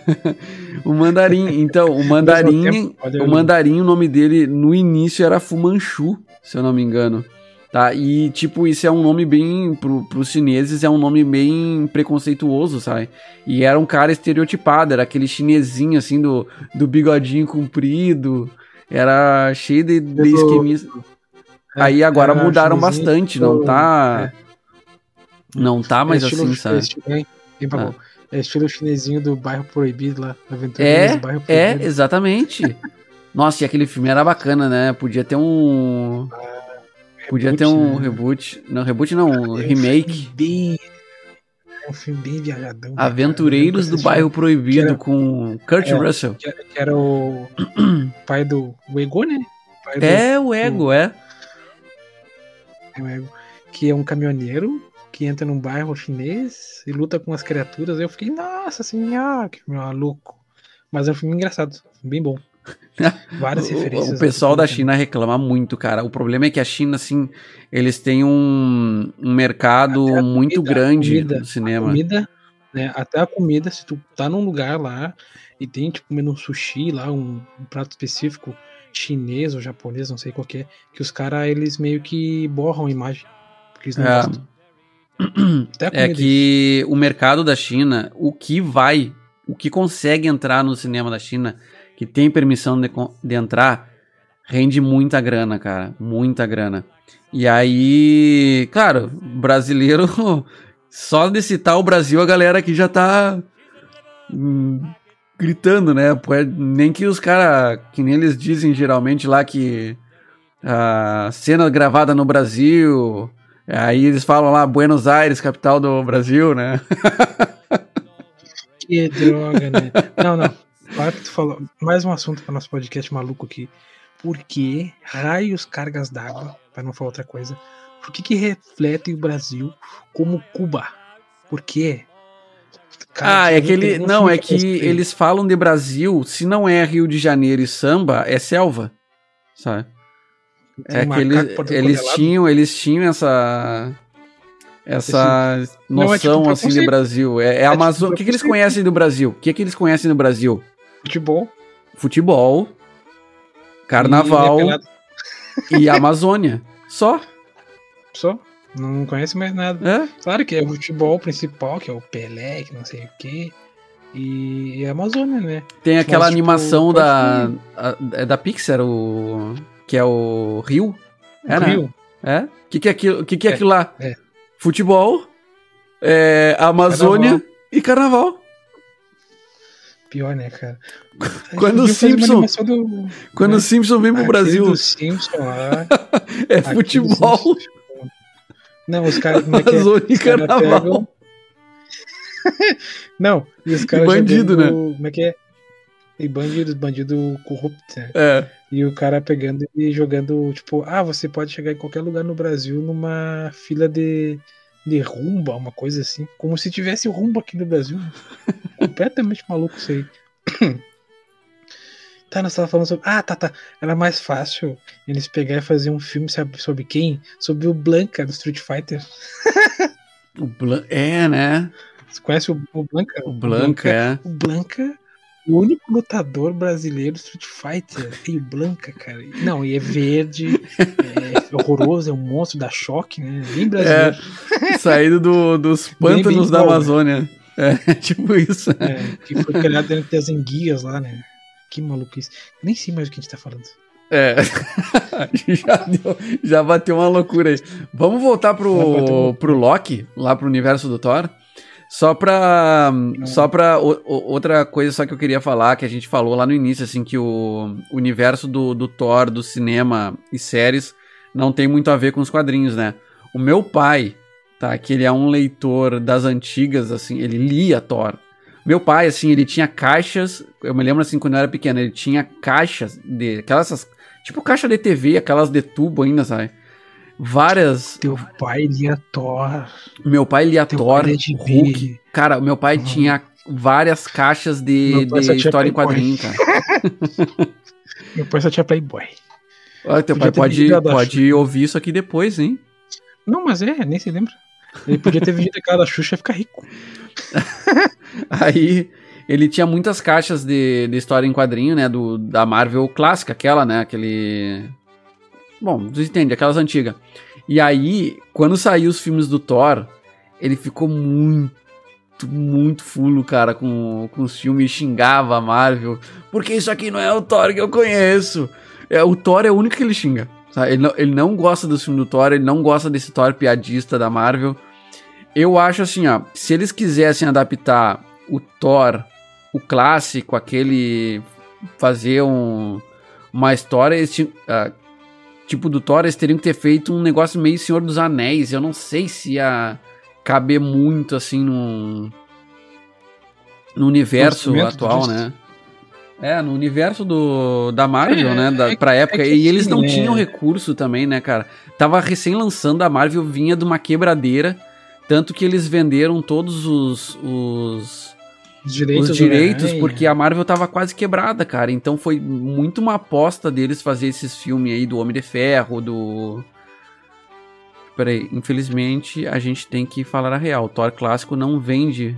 o Mandarim. Então, o Mandarim. o Mandarim, o nome dele no início era Fumanchu, se eu não me engano. Tá? E, tipo, isso é um nome bem. Pro, pros chineses é um nome bem preconceituoso, sabe? E era um cara estereotipado, era aquele chinesinho, assim, do, do bigodinho comprido. Era cheio de, de esqueminhas. É, Aí agora mudaram bastante, não tá. É. Não tá mais é assim, sabe? É, ah. é estilo chinesinho do bairro proibido lá, é, do bairro é, proibido. É, exatamente. Nossa, e aquele filme era bacana, né? Podia ter um. Ah Podia reboot, ter um né? reboot. Não, reboot não, um é remake. Um bem, é um filme bem viajadão. Aventureiros do Bairro Proibido era, com Kurt é, Russell. Que era, que era, o pai do o Ego, né? é, o Ego, do, é. É o Ego. Que é um caminhoneiro que entra num bairro chinês e luta com as criaturas. Eu fiquei, nossa senhora, que maluco. Mas é um filme engraçado, bem bom. Várias referências. O, pessoal da China reclama muito, cara. O problema é que a China, assim, eles têm um, um mercado comida, muito grande comida, no cinema. comida, né, até a comida, se tu tá num lugar lá e tem, tipo, comendo um sushi lá, um, um prato específico chinês ou japonês, não sei qual que é, que os caras, eles meio que borram a imagem. Porque eles não é. gostam. É que o mercado da China, o que vai, o que consegue entrar no cinema da China que tem permissão de, de entrar, rende muita grana, cara. Muita grana. E aí, claro, brasileiro, só de citar o Brasil, a galera aqui já tá hum, gritando, né? Nem que os caras, que nem eles dizem geralmente lá que a cena gravada no Brasil, aí eles falam lá Buenos Aires, capital do Brasil, né? Que droga, né? Não, não. Claro que tu falou. Mais um assunto para nosso podcast maluco aqui. Por que raios cargas d'água, para não falar outra coisa, por que, que reflete o Brasil como Cuba? Por quê? Cara, ah, é que ele. Não, é que eles falam de Brasil, se não é Rio de Janeiro e samba, é selva. Sabe? Tem é que eles, eles tinham, eles tinham essa essa Esse... noção não, é tipo assim de Brasil. É, é, é Amazônia. Tipo o que, que eles conhecem do Brasil? O que, que eles conhecem do Brasil? Futebol. Futebol. Carnaval. E, e Amazônia. Só. Só. Não conhece mais nada. É? Claro que é o futebol principal, que é o Pelé, que não sei o quê. E, e a Amazônia, né? Tem aquela Mas, tipo, animação da, a, é da Pixar, o, que é o Rio. É, né? Rio. É? O que, que é aquilo, que que é, é aquilo lá? É. Futebol, é, Amazônia carnaval. e carnaval. Pior, né, cara? Quando o Simpson. Do, quando né? o Simpson vem pro Aquele Brasil. Simpson lá. é futebol. Não, os caras. É é? Amazônia e carnaval. Pegam... Não, e os caras. Bandido, né? Como é que é? E bandido, bandido corrupto, né? É. E o cara pegando e jogando, tipo, ah, você pode chegar em qualquer lugar no Brasil numa fila de, de rumba, uma coisa assim. Como se tivesse rumba aqui no Brasil. Completamente maluco isso aí. Tá, nós tava falando sobre. Ah, tá, tá. Era mais fácil eles pegar e fazer um filme sabe, sobre quem? Sobre o Blanca do Street Fighter. o Blan... É, né? Você conhece o, o Blanca? O Blanca, o Blanca, é. O Blanca o único lutador brasileiro Street Fighter. Tem o Blanca, cara. Não, e é verde, é horroroso, é um monstro da choque, né? Bem brasileiro. É, saído do, dos pântanos bem, bem da Amazônia. É, tipo isso. É, que foi criado dentro das enguias lá, né? Que maluquice. Nem sei mais o que a gente tá falando. É, já, deu, já bateu uma loucura aí. Vamos voltar pro, pro Loki, lá pro universo do Thor. Só pra. Só pra. O, o, outra coisa só que eu queria falar, que a gente falou lá no início, assim, que o universo do, do Thor, do cinema e séries, não tem muito a ver com os quadrinhos, né? O meu pai, tá? Que ele é um leitor das antigas, assim, ele lia Thor. Meu pai, assim, ele tinha caixas. Eu me lembro assim, quando eu era pequeno, ele tinha caixas de. Aquelas. Tipo caixa de TV, aquelas de tubo ainda, sabe? Várias. Teu pai lia Thor. Meu pai lia Teu Thor, pai Hulk. Cara, meu pai uhum. tinha várias caixas de, de história em quadrinho, cara. meu pai só tinha Playboy. Olha, teu podia pai pode, pode ouvir isso aqui depois, hein? Não, mas é, nem se lembra. Ele podia ter vendido aquela da Xuxa e ficar rico. Aí ele tinha muitas caixas de, de história em quadrinho, né? Do, da Marvel clássica, aquela, né? Aquele Bom, tu entende, aquelas antigas. E aí, quando saiu os filmes do Thor, ele ficou muito, muito fulo, cara, com, com os filmes e xingava a Marvel. Porque isso aqui não é o Thor que eu conheço. É, o Thor é o único que ele xinga. Sabe? Ele, não, ele não gosta do filme do Thor, ele não gosta desse Thor piadista da Marvel. Eu acho assim, ó, se eles quisessem adaptar o Thor, o clássico, aquele. fazer um, uma história, eles tinham, uh, tipo do Thor, eles teriam que ter feito um negócio meio Senhor dos Anéis. Eu não sei se ia caber muito assim no, no universo atual, né? É, no universo do, da Marvel, é, né? Da, é, pra época. É e eles não né? tinham recurso também, né, cara? Tava recém lançando, a Marvel vinha de uma quebradeira. Tanto que eles venderam todos os, os os direitos, os direitos porque a Marvel tava quase quebrada, cara. Então foi muito uma aposta deles fazer esses filmes aí do Homem de Ferro, do. Peraí, infelizmente a gente tem que falar a real. O Thor clássico não vende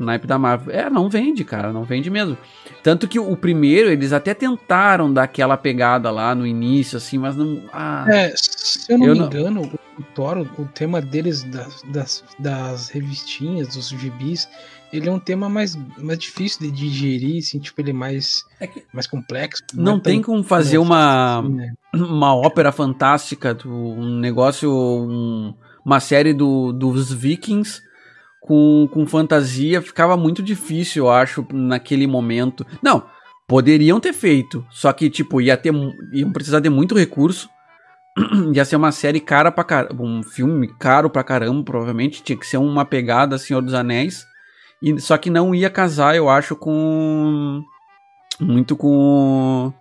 pro naipe da Marvel. É, não vende, cara, não vende mesmo. Tanto que o primeiro, eles até tentaram dar aquela pegada lá no início, assim, mas não. Ah, é, se eu não eu me não... engano, o Thor, o tema deles das, das, das revistinhas, dos gibis, ele é um tema mais, mais difícil de digerir, assim, tipo, ele é mais, é que mais complexo. Não, não é tem como fazer uma, assim, né? uma ópera fantástica, um negócio, um, uma série do, dos vikings com, com fantasia, ficava muito difícil, eu acho, naquele momento. Não, poderiam ter feito, só que, tipo, ia ter, iam precisar de muito recurso, ia ser uma série cara pra caramba, um filme caro pra caramba, provavelmente, tinha que ser uma pegada Senhor dos Anéis, e, só que não ia casar, eu acho, com. Muito com.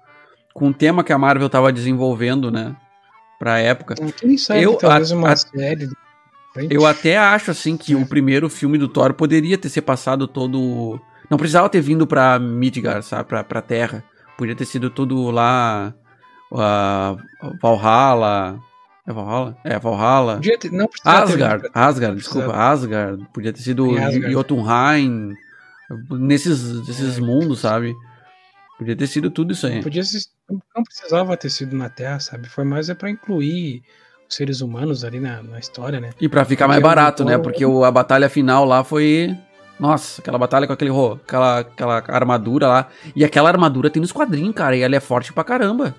Com o tema que a Marvel estava desenvolvendo, né? Pra época. Quem sabe, eu, talvez a, uma a, série. Eu até acho, assim, que é. o primeiro filme do Thor poderia ter se passado todo. Não precisava ter vindo pra Midgard, sabe? Pra, pra Terra. Podia ter sido tudo lá. Uh, Valhalla, é Valhalla? É, Valhalla. Ter, não Asgard, ter... Asgard, desculpa, Asgard. Podia ter sido Jotunheim. Nesses, nesses é. mundos, sabe? Podia ter sido tudo isso aí. Podia ser, não precisava ter sido na Terra, sabe? Foi mais é para incluir os seres humanos ali na, na história, né? E para ficar mais barato, né? Porque o, a batalha final lá foi nossa, aquela batalha com aquele aquela, aquela armadura lá. E aquela armadura tem nos quadrinhos, cara. E ela é forte pra caramba.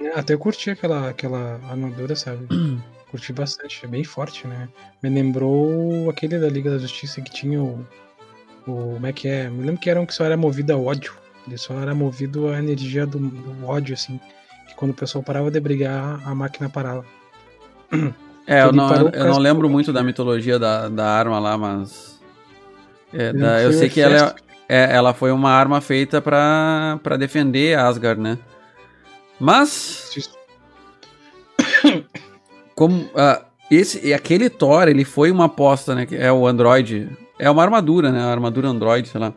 É, até curti aquela, aquela armadura, sabe? curti bastante, é bem forte, né? Me lembrou aquele da Liga da Justiça que tinha o. o como é que é? Me lembro que era um que só era movido a ódio. Ele só era movido à energia do, do ódio, assim. Que quando o pessoal parava de brigar, a máquina parava. É, eu não, eu não lembro muito da mitologia da, da arma lá, mas. É, da, eu sei que ela, é, é, ela foi uma arma feita para defender Asgard, né? Mas. Como. Uh, esse, aquele Thor, ele foi uma aposta, né? Que é o Android. É uma armadura, né? A armadura Android, sei lá.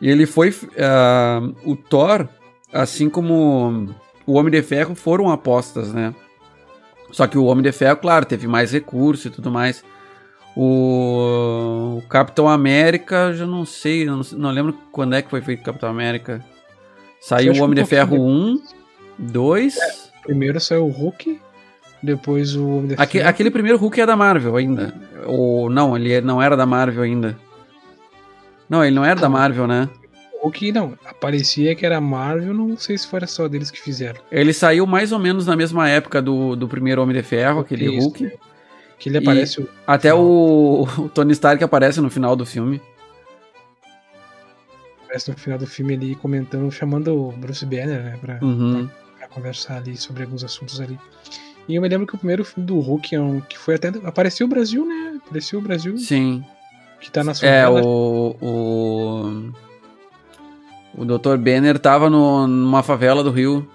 E ele foi. Uh, o Thor, assim como o Homem de Ferro, foram apostas, né? Só que o Homem de Ferro, claro, teve mais recurso e tudo mais. O, o Capitão América, já não sei, não, não, lembro quando é que foi feito o Capitão América. Saiu o Homem de Ferro 1, 2. É, primeiro saiu o Hulk, depois o Homem Aque. Aquele primeiro Hulk é da Marvel ainda. Ou não, ele não era da Marvel ainda. Não, ele não era da Marvel, né? O que não, aparecia que era Marvel, não sei se foi só deles que fizeram. Ele saiu mais ou menos na mesma época do, do primeiro Homem de Ferro, aquele Isso, Hulk. Né? Que ele aparece. O... Até o, o, Tony Stark aparece no final do filme. Aparece no final do filme ali comentando, chamando o Bruce Banner, né? Pra, uhum. pra conversar ali sobre alguns assuntos ali. E eu me lembro que o primeiro filme do Hulk, é um, que foi até. Apareceu o Brasil, né? Apareceu o Brasil. Sim. Que tá na sua. É, o. o... O Dr. Banner tava no, numa favela do Rio,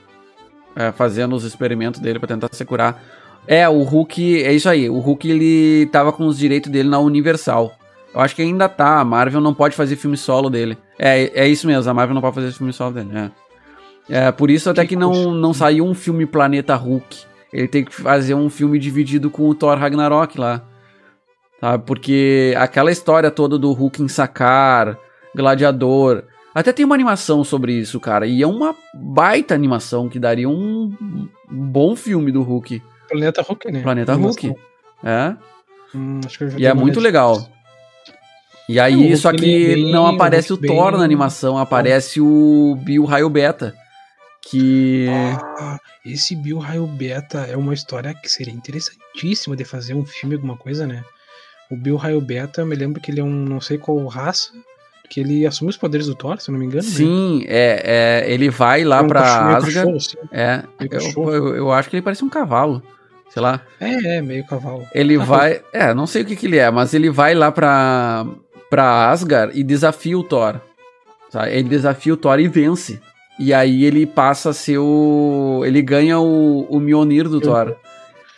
é, fazendo os experimentos dele para tentar se curar. É, o Hulk, é isso aí. O Hulk ele tava com os direitos dele na Universal. Eu acho que ainda tá. A Marvel não pode fazer filme solo dele. É, é isso mesmo. A Marvel não pode fazer filme solo dele. É, é por isso até que, não, não saiu um filme Planeta Hulk. Ele tem que fazer um filme dividido com o Thor Ragnarok lá. Sabe? Porque aquela história toda do Hulk em sacar, Gladiador. Até tem uma animação sobre isso, cara. E é uma baita animação que daria um bom filme do Hulk. Planeta Hulk, né? Planeta Hulk. É. Hum, e é muito legal. E aí, é, só que bem, não aparece o Thor bem... na animação, aparece o Bill Raio Beta. Que. Ah, esse Bill Raio Beta é uma história que seria interessantíssima de fazer um filme, alguma coisa, né? O Bill Raio Beta, eu me lembro que ele é um não sei qual raça, que ele assume os poderes do Thor, se eu não me engano. Né? Sim, né? é, é, ele vai lá é um pra cachorro, Asgard. Cachorro, é, eu, eu, eu, acho que ele parece um cavalo, sei lá. É, é, meio cavalo. Ele ah, vai, é, não sei o que que ele é, mas ele vai lá pra, pra Asgard e desafia o Thor. Sabe? Ele desafia o Thor e vence. E aí ele passa a ser o... ele ganha o, o Mjolnir do eu... Thor.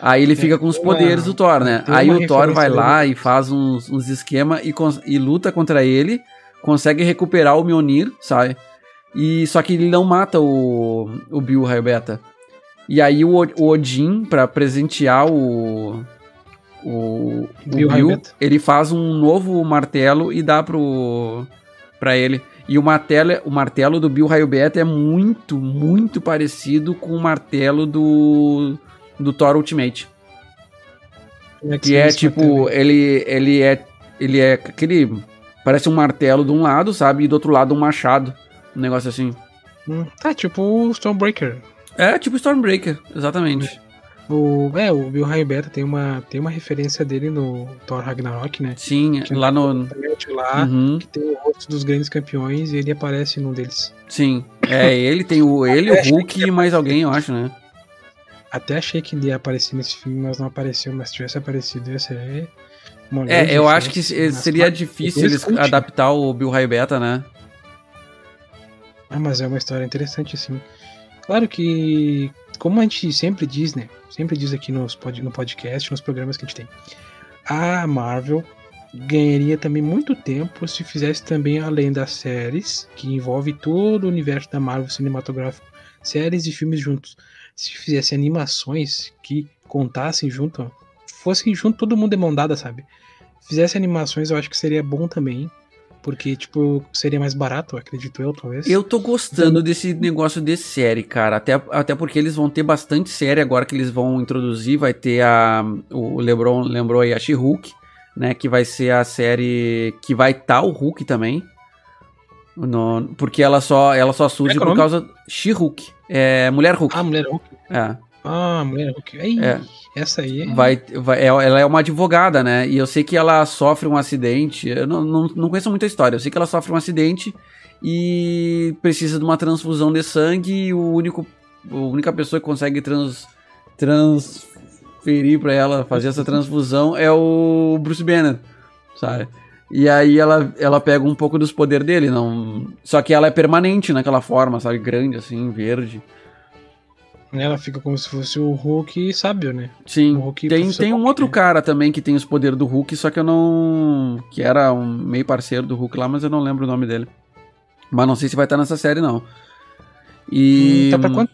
Aí ele fica com os poderes do Thor, né? Aí o Thor vai lá e faz uns, uns esquemas e, e luta contra ele consegue recuperar o Mjolnir, sabe? E só que ele não mata o, o Bill Raio Beta. E aí o, o Odin, para presentear o, o, o Bill, Bill ele faz um novo martelo e dá pro para ele. E o martelo, o martelo do Bill Raio Beta é muito, muito parecido com o martelo do, do Thor Ultimate. É que, que é tipo, ele, ele é ele é aquele Parece um martelo de um lado, sabe? E do outro lado um machado. Um negócio assim. Hum, é tipo o Stormbreaker. É, tipo Stormbreaker, exatamente. O, é, o Bill Raio Beta tem uma, tem uma referência dele no Thor Ragnarok, né? Sim, que lá no. Lá, uhum. que tem o rosto dos grandes campeões e ele aparece num deles. Sim. É, ele tem o. ele, o Hulk e mais alguém, eu acho, né? Até achei que ele ia aparecer nesse filme, mas não apareceu. Mas se tivesse aparecido, ia ser é, eu acho que seria difícil eles adaptar o Bill Raio Beta, né? Ah, mas é uma história interessante, sim. Claro que, como a gente sempre diz, né? Sempre diz aqui nos no podcast, nos programas que a gente tem. A Marvel ganharia também muito tempo se fizesse também além das séries, que envolve todo o universo da Marvel cinematográfico, séries e filmes juntos. Se fizesse animações que contassem junto, fossem junto todo mundo de mão dada, sabe? Fizesse animações, eu acho que seria bom também. Porque, tipo, seria mais barato, acredito eu, talvez. Eu tô gostando desse negócio de série, cara. Até, até porque eles vão ter bastante série agora que eles vão introduzir. Vai ter a. O Lebron lembrou aí a She-Hulk, né? Que vai ser a série que vai estar tá o Hulk também. No, porque ela só, ela só surge é por causa. She-Hulk. É Mulher Hulk. Ah, Mulher Hulk. É. Ah, mulher Hulk. Ei, É. Essa aí. Vai, vai, é- ela é uma advogada, né? E eu sei que ela sofre um acidente. Eu não, não, não conheço muita história. Eu sei que ela sofre um acidente e precisa de uma transfusão de sangue. E o único, a única pessoa que consegue trans, transferir pra ela fazer essa transfusão é o Bruce Banner, sabe? E aí ela, ela pega um pouco dos poderes dele, não. Só que ela é permanente naquela forma, sabe? Grande, assim, verde. Ela fica como se fosse o Hulk sábio, né? Sim, O Hulk tem, tem um outro né? cara também que tem os poderes do Hulk, só que eu não. que era um meio parceiro do Hulk lá, mas eu não lembro o nome dele. Mas não sei se vai estar nessa série, não. E. Hum, tá pra quanto?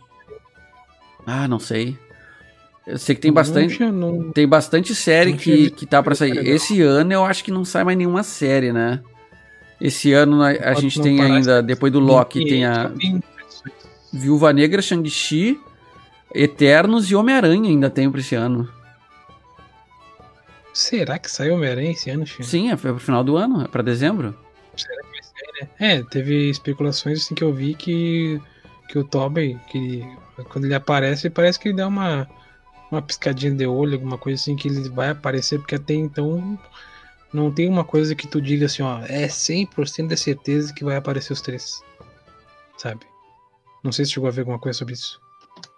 Ah, não sei. Eu sei que tem bastante. Não, não- Tem bastante série Não que, que tá pra sair. Esse ano eu acho que não sai mais nenhuma série, né? Esse ano a, a gente tem ainda, depois do Loki, Tem- a Viúva Negra, Shang-Chi, Eternos e Homem-Aranha ainda tem pra esse ano. Será que saiu Homem-Aranha esse ano, filho? Sim, é, foi pro final do ano, é pra dezembro. É, teve especulações assim que eu vi que, que o Tobey, que quando ele aparece, parece que ele dá uma, uma piscadinha de olho, alguma coisa assim, que ele vai aparecer, porque até então não tem uma coisa que tu diga assim, ó, é 100% de certeza que vai aparecer os três. Sabe? Não sei se chegou a ver alguma coisa sobre isso.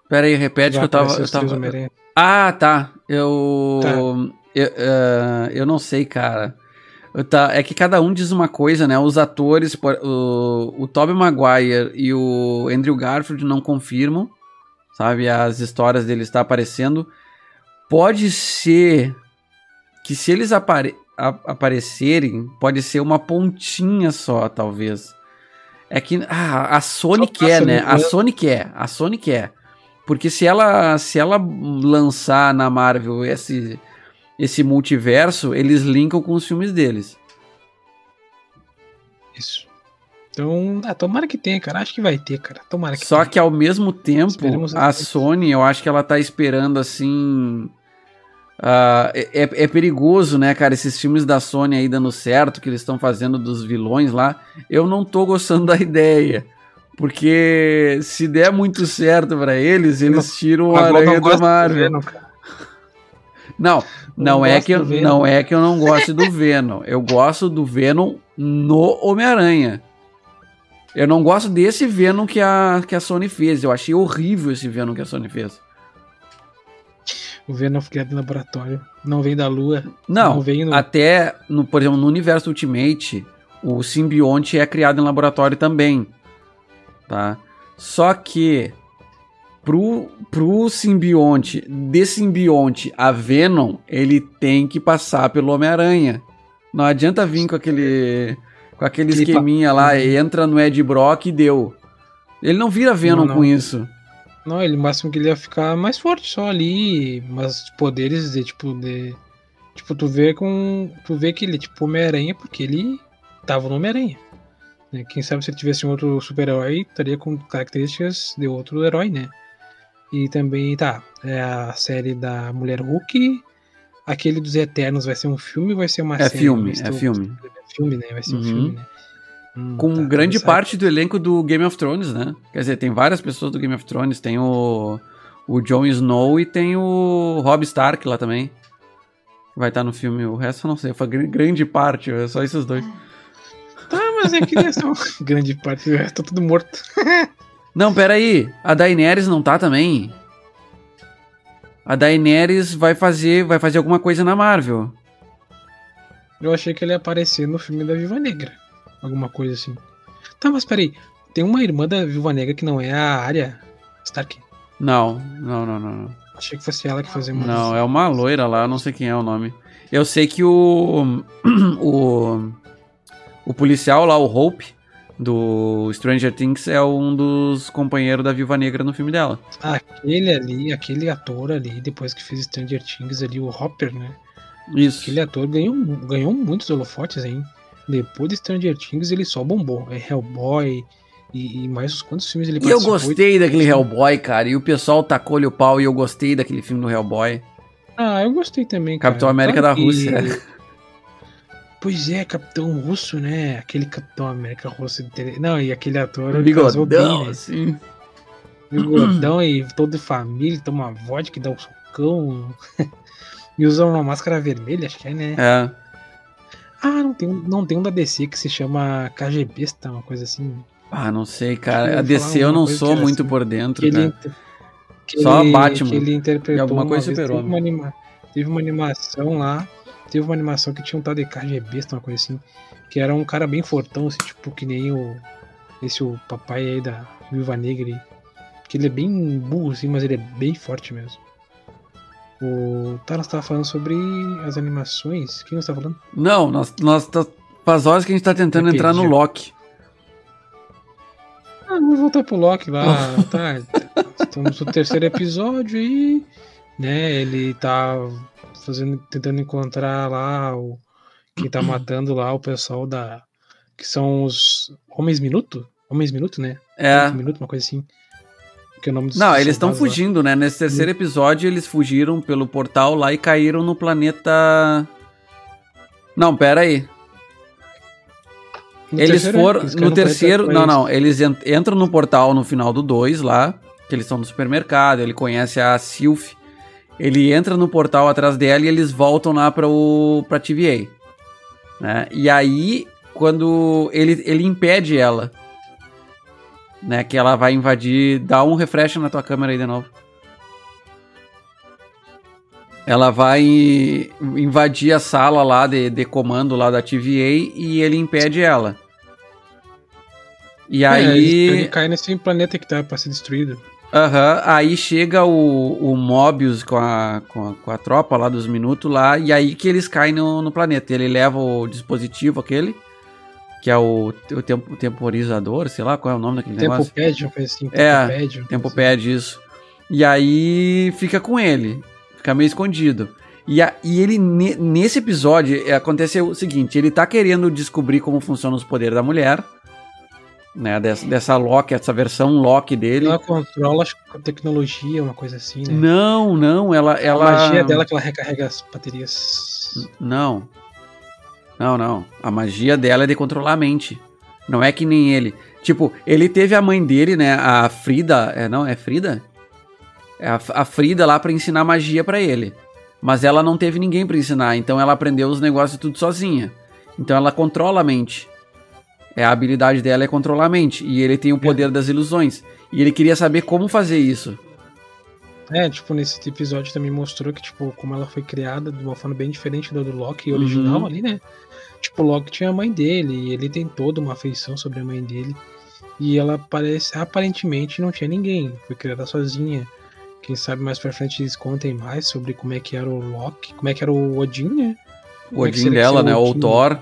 Pera aí, repete Vai que eu tava. Eu tava... Ah, tá. Eu. Tá. Eu, eh, eu não sei, cara. Tá, é que cada um diz uma coisa, né? Os atores, o, o Tobey Maguire e o Andrew Garfield não confirmam, sabe? As histórias deles estão aparecendo. Pode ser que se eles apare a- aparecerem, pode ser uma pontinha só, talvez. É que ah, a Sony Só quer, né? A Sony quer, a Sony quer. Porque se ela se ela lançar na Marvel esse esse multiverso, eles linkam com os filmes deles. Isso. Então, ah, tomara que tenha, cara. Acho que vai ter, cara. Tomara que Só tenha. que ao mesmo tempo, a. Sony, eu acho que ela tá esperando assim. é, é- é perigoso, né, cara? Esses filmes da Sony aí dando certo, que eles estão fazendo dos vilões lá. Eu não tô gostando da ideia. Porque se der muito certo pra eles, eles tiram o não aranha do Marvel. Venom, cara. Não, não, não é que eu, do não é que eu não gosto do Venom. Eu gosto do Venom no Homem-Aranha. Eu não gosto desse Venom que a, que a Sony fez. Eu achei horrível esse Venom que a Sony fez. O Venom criado em laboratório. Não vem da lua. Não, vem no... até, no, por exemplo, no universo Ultimate, o simbionte é criado em laboratório também. Tá? Só que pro, pro simbionte, de simbionte a Venom, ele tem que passar pelo Homem-Aranha. Não adianta vir com aquele com aquele Aquele esqueminha lá, Uhum. entra no Ed Brock e deu. Ele não vira Venom Não, não. com isso. Não, ele o máximo que ele ia ficar mais forte só ali, mas poderes de tipo de tipo tu vê com tu vê que ele é tipo Homem-Aranha porque ele tava no Homem-Aranha. Né? Quem sabe se ele tivesse um outro super-herói, estaria com características de outro herói, né? E também tá, é a série da Mulher Hulk, aquele dos Eternos vai ser um filme ou vai ser uma É série? filme, Vai ser é um- filme. filme, né? Vai ser um Uhum. filme, né? Hum, Com tá, grande parte do elenco do Game of Thrones, né? Quer dizer, tem várias pessoas do Game of Thrones. Tem o, o Jon Snow e tem o Rob Stark lá também. Vai estar no filme. O resto eu não sei. Foi gr- grande parte, é só esses dois. Tá, é que deve ser uma grande parte tá tudo morto. Não, pera aí. A Daenerys não tá também? A Daenerys vai fazer, vai fazer alguma coisa na Marvel. Eu achei que ele ia aparecer no filme da Viva Negra. Alguma coisa assim. Tá, mas peraí. Tem uma irmã da Viúva Negra que não é a Arya Stark. Não, não, não, não. não. Achei que fosse ela que fazia uma. Não, é uma loira lá, não sei quem é o nome. Eu sei que o. O, o policial lá, o Hope, do Stranger Things, é um dos companheiros da Viva Negra no filme dela. Aquele ali, aquele ator ali, depois que fez Stranger Things ali, o Hopper, né? Isso. Aquele ator ganhou, ganhou muitos holofotes, hein? Depois de Stranger Things ele só bombou. É Hellboy e, e mais uns quantos filmes ele E eu participou. gostei daquele Hellboy, cara. E o pessoal tacou-lhe o pau e eu gostei daquele filme do Hellboy. Ah, eu gostei também, cara. Capitão América Claro da Rússia. Pois é, Capitão Russo, né? Aquele Capitão América Russo. Não, e aquele ator. ele casou bem, Bigodão, né? assim. Bigodão e todo família, toma vodka, dá um socão. e usa uma máscara vermelha, acho que é, né? É. Ah, não tem, não tem um da DC que se chama KGBista, uma coisa assim. Ah, não sei, cara. A DC eu não sou muito assim, por dentro. Ele, que Só ele, Batman. Que ele interpretou E alguma uma coisa vez, teve, uma anima, teve uma animação lá, teve uma animação que tinha um tal de KGBista, uma coisa assim, que era um cara bem fortão, assim, tipo, que nem o esse o papai aí da Viúva Negra, que ele é bem burro, assim, mas ele é bem forte mesmo. O Taras tava falando sobre as animações. Quem nós tá falando? Não, nós, nós tá, faz horas que a gente tá tentando entrar no. Loki. Ah, vamos voltar pro Loki lá, tá? Estamos no terceiro episódio aí, né? Ele tá fazendo, tentando encontrar lá o quem tá matando lá o pessoal da que são os Homens Minuto, Homens Minuto, né? É. Homens Minuto, uma coisa assim. Que é o nome dos Não, eles estão soldados lá. fugindo, né? Nesse terceiro episódio, eles fugiram pelo portal lá e caíram no planeta. Não, pera aí. No Eles terceiro, foram. eles No terceiro. planeta Não, não. Eles en- entram no portal no final do 2 lá. Que eles estão no supermercado. Ele conhece a Sylph. Ele entra no portal atrás dela e eles voltam lá para o pra TVA. Né? E aí, quando ele, ele impede ela. Né, que ela vai invadir. Dá um refresh na tua câmera aí de novo. Ela vai invadir a sala lá de, de comando lá da TVA e ele impede ela. E É, ele, aí. ele cai nesse planeta que tá pra ser destruído. Aham, aí chega o, o Mobius com a, com, a, com a tropa lá dos minutos lá, e aí que eles caem no, no planeta. Ele leva o dispositivo aquele, que é o, o tempo, temporizador, sei lá qual é o nome daquele negócio. Tempopad, coisa assim. É, Tempopad, Tempo assim. pede isso. E aí fica com ele. Fica meio escondido. E, a- e ele, ne- nesse episódio, é, acontece o seguinte: ele tá querendo descobrir como funcionam os poderes da mulher. Né, dessa, dessa Loki, essa versão Loki dele. Ela controla com tecnologia, uma coisa assim, né? Não, não, ela. ela... A magia dela é que ela recarrega as baterias. Não. Não, não. A magia dela é de controlar a mente. Não é que nem ele. Tipo, ele teve a mãe dele, né? A Frida. É, não, é Frida? É a, a Frida lá pra ensinar magia pra ele. Mas ela não teve ninguém pra ensinar. Então ela aprendeu os negócios tudo sozinha. Então ela controla a mente. É, a habilidade dela é controlar a mente. E ele tem o poder das ilusões. E ele queria saber como fazer isso. É, tipo, nesse episódio também mostrou que, tipo, como ela foi criada de uma forma bem diferente do do Loki Uhum. original ali, né? Tipo, o Loki tinha a mãe dele, e ele tem toda uma afeição sobre a mãe dele. E ela parece, aparentemente, não tinha ninguém. Foi criada sozinha. Quem sabe mais pra frente eles contem mais sobre como é que era o Loki, como é que era o Odin, né? O é que Odin que dela, né? o Ou Odin? Thor.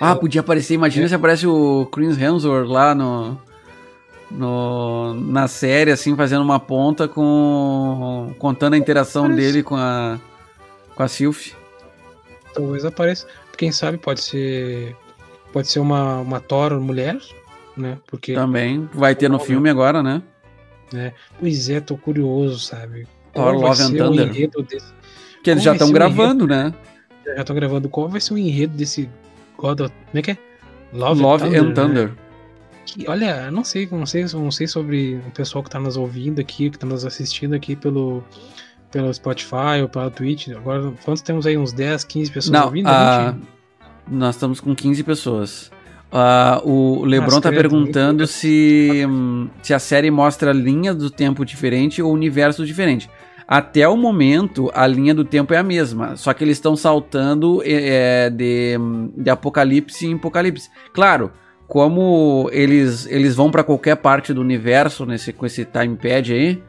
Ah, Ela- podia aparecer. Imagina É. se aparece o Chris Hemsworth lá no, no na série, assim, fazendo uma ponta com contando a interação Parece. dele com a com a Sylph. Talvez apareça. Quem sabe pode ser. Pode ser uma, uma Thor mulher, né? Porque. Também vai ter no filme agora, né? Pois é, tô curioso, sabe? Thor Qual Love and Thunder. desse. Que eles Qual já estão gravando, né? Já estão gravando. Qual vai ser o enredo desse God of... Como é que é? Love, and né? Thunder. Que, olha, eu não sei, não sei, não sei sobre o pessoal que tá nos ouvindo aqui, que tá nos assistindo aqui pelo, pelo Spotify ou pela Twitch. Agora, quantos temos aí? Uns 10, 15 pessoas Não, ouvindo? 20? nós estamos com 15 pessoas. Ah, o Lebron Mas, tá credo, perguntando muito- se, hum, se a série mostra linha do tempo diferente ou universo diferente. Até o momento, a linha do tempo é a mesma, só que eles estão saltando é, de, de apocalipse em apocalipse. Claro, como eles, eles vão para qualquer parte do universo nesse, com esse timepad aí,